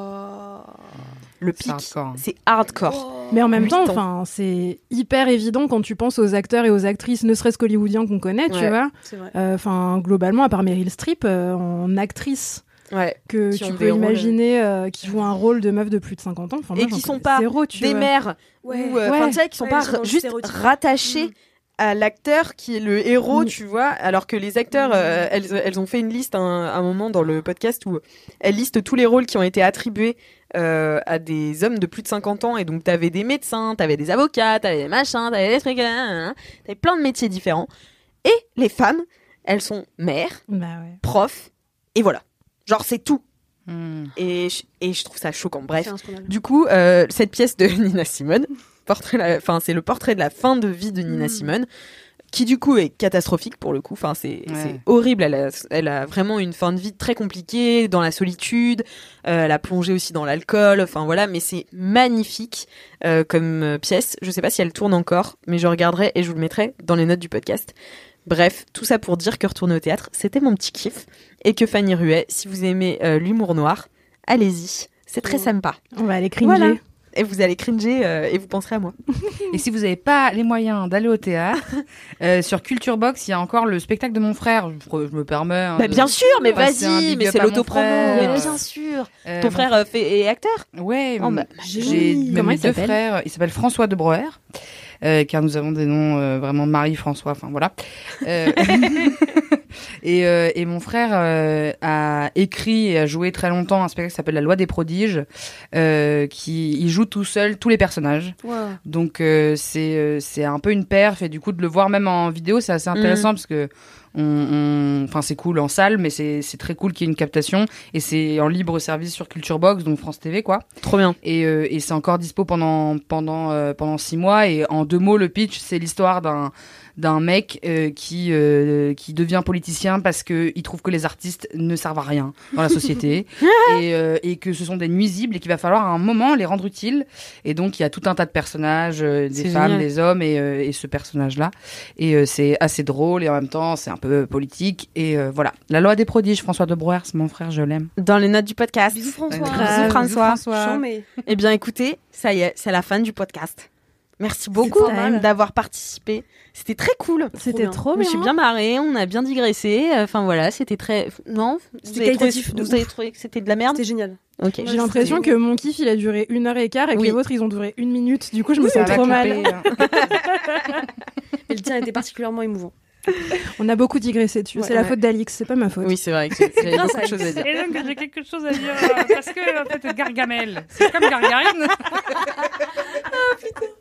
Le C'est pic, hardcore. c'est hardcore. Mais en même temps, enfin, c'est hyper évident quand tu penses aux acteurs et aux actrices, ne serait-ce qu'hollywoodiens qu'on connaît, tu vois. Euh, Enfin, globalement, à part Meryl Streep, euh, en actrice Ouais. que tu peux imaginer, euh, qui jouent un rôle de meuf de plus de 50 ans. Enfin, Et qui sont pas zéro, tu Des vois. mères, Ouais. ou euh, enfin, Ouais. qui sont Ouais, pas sont juste rattachés Mm. à l'acteur qui est le héros, Mm. tu vois, alors que les acteurs, euh, elles, elles ont fait une liste un, un moment dans le podcast où elles listent tous les rôles qui ont été attribués euh, à des hommes de plus de 50 ans, et donc t'avais des médecins, t'avais des avocats, t'avais des machins, t'avais des trucs, hein, hein, hein. t'avais plein de métiers différents. Et les femmes, elles sont mères, Bah ouais. profs, et voilà. Genre c'est tout. Hmm. Et je, et je trouve ça choquant. Bref. Du coup, euh, cette pièce de Nina Simone, portrait, la- enfin c'est le portrait de la fin de vie de Nina Mm. Simone, qui du coup est catastrophique pour le coup. Enfin c'est Ouais. horrible. Elle a, elle a vraiment une fin de vie très compliquée, dans la solitude. Euh, elle a plongé aussi dans l'alcool. Enfin voilà, mais c'est magnifique euh, comme euh, pièce. Je sais pas si elle tourne encore, mais je regarderai et je vous le mettrai dans les notes du podcast Bref, tout ça pour dire que retourner au théâtre, c'était mon petit kiff. Et que Fanny Ruet, si vous aimez euh, l'humour noir, allez-y. C'est très sympa. On va aller cringer. Voilà. Et vous allez cringer euh, et vous penserez à moi. Et si vous n'avez pas les moyens d'aller au théâtre, euh, sur Culture Box, il y a encore le spectacle de mon frère. Je, je me permets. hein, Bah, de- bien sûr, mais vas-y, mais c'est l'autopromo. Mais bien sûr. Euh, Ton frère euh, fait, est acteur? Ouais, Oh, bah, j'ai mes il deux s'appelle? frères. Il s'appelle François de Breuer, euh, car nous avons des noms euh, vraiment Marie-François. Enfin voilà. Euh, et, euh, et mon frère euh, a écrit et a joué très longtemps un spectacle qui s'appelle La Loi des prodiges, euh, qui il joue tout seul tous les personnages. Donc c'est c'est un peu une perf et du coup de le voir même en vidéo c'est assez intéressant parce que on, enfin c'est cool en salle mais c'est c'est très cool qu'il y ait une captation et c'est en libre service sur Culture Box donc France TV quoi. Trop bien. Et, euh, et c'est encore dispo pendant pendant euh, pendant six mois et en deux mots le pitch c'est l'histoire d'un d'un mec euh, qui euh, qui devient politicien parce que il trouve que les artistes ne servent à rien dans la société et, euh, et que ce sont des nuisibles et qu'il va falloir à un moment les rendre utiles et donc il y a tout un tas de personnages euh, des femmes génial. des hommes et, euh, et ce personnage là et euh, c'est assez drôle et en même temps c'est un peu politique et euh, voilà la loi des prodiges François de Brouwer c'est mon frère je l'aime Dans les notes du podcast. Bisous François. Bisous François. Chant, mais Eh bien, écoutez, ça y est, c'est la fin du podcast. Merci beaucoup d'avoir participé. C'était très cool. C'était bien. trop Je me bien. suis bien marrée, on a bien digressé. Enfin voilà, c'était très. Non C'était trouvé- qualitatif de Vous avez trouvé que c'était de la merde? C'était génial. J'ai l'impression que mon kiff il a duré une heure et quart et que Oui. les vôtres ils ont duré une minute. Du coup, je me sens trop mal. hein. Et le tien était particulièrement émouvant. On a beaucoup digressé dessus. Ouais. c'est la faute d'Alix, c'est pas ma faute. Oui, c'est vrai que j'avais beaucoup à de choses à dire. Et donc j'ai quelque chose à dire euh, parce que en fait Gargamel, c'est comme Gargarine.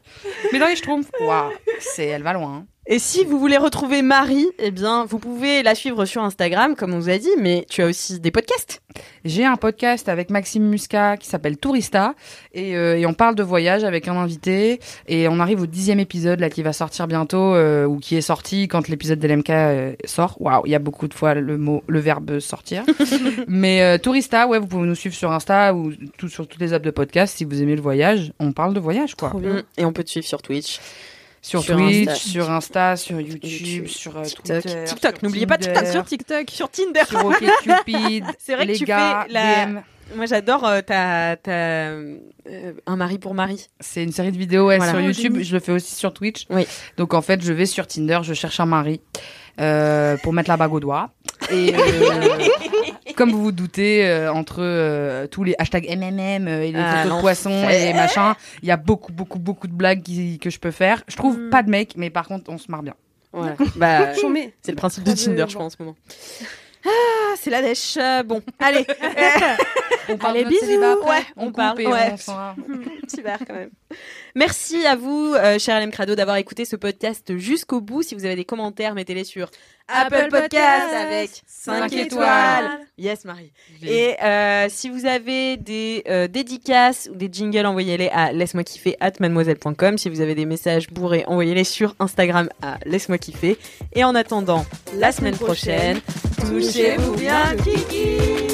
Mais dans les Schtroumpfs, waouh, c'est elle va loin. Et si vous voulez retrouver Marie, eh bien, vous pouvez la suivre sur Instagram, comme on vous a dit, mais tu as aussi des podcasts. J'ai un podcast avec Maxime Muscat qui s'appelle Tourista et, euh, et on parle de voyage avec un invité et on arrive au dixième épisode là qui va sortir bientôt euh, ou qui est sorti quand l'épisode d'LMK euh, sort. Waouh, il y a beaucoup de fois le mot, le verbe sortir. Mais euh, Tourista, ouais, vous pouvez nous suivre sur Insta ou tout, sur toutes les apps de podcast si vous aimez le voyage. On parle de voyage quoi. Et on peut te suivre sur Twitch. Sur, Sur Twitch, Insta. sur Insta, sur YouTube, YouTube, sur euh, TikTok. Twitter, TikTok, n'oubliez pas TikTok, sur TikTok, sur Tinder. sur OkCupid. C'est vrai que les tu gars, fais la- DM. Moi, j'adore euh, ta, ta, euh, un mari pour Marie. C'est une série de vidéos ouais, Voilà. sur Oh, YouTube. Je le fais aussi sur Twitch. Oui. Donc en fait, je vais sur Tinder, je cherche un mari euh, pour mettre la bague au doigt. Et euh, comme vous vous doutez, euh, entre euh, tous les hashtags MMM et les Ah, photos de poissons et machin, il y a beaucoup, beaucoup, beaucoup de blagues qui- que je peux faire. Je trouve Mm. pas de mec, mais par contre, on se marre bien. Voilà. bah, c'est le principe de Tinder, je crois, en ce moment. Ah, c'est la dèche. Euh, Bon, allez. On parle Allez, de notre bisous. après. Ouais, on coupe parle, et ouais. on s'en va. Super quand même. Merci à vous, euh, cher LM Crado, d'avoir écouté ce podcast jusqu'au bout. Si vous avez des commentaires, mettez-les sur Apple, Podcast avec 5 Cinq étoiles. Yes, Marie. Et euh, si vous avez des euh, dédicaces ou des jingles, envoyez-les à laisse-moi kiffer at mademoiselle.com. Si vous avez des messages bourrés, envoyez-les sur Instagram à laisse-moi kiffer. Et en attendant, la semaine prochaine, touchez-vous bien, Kiki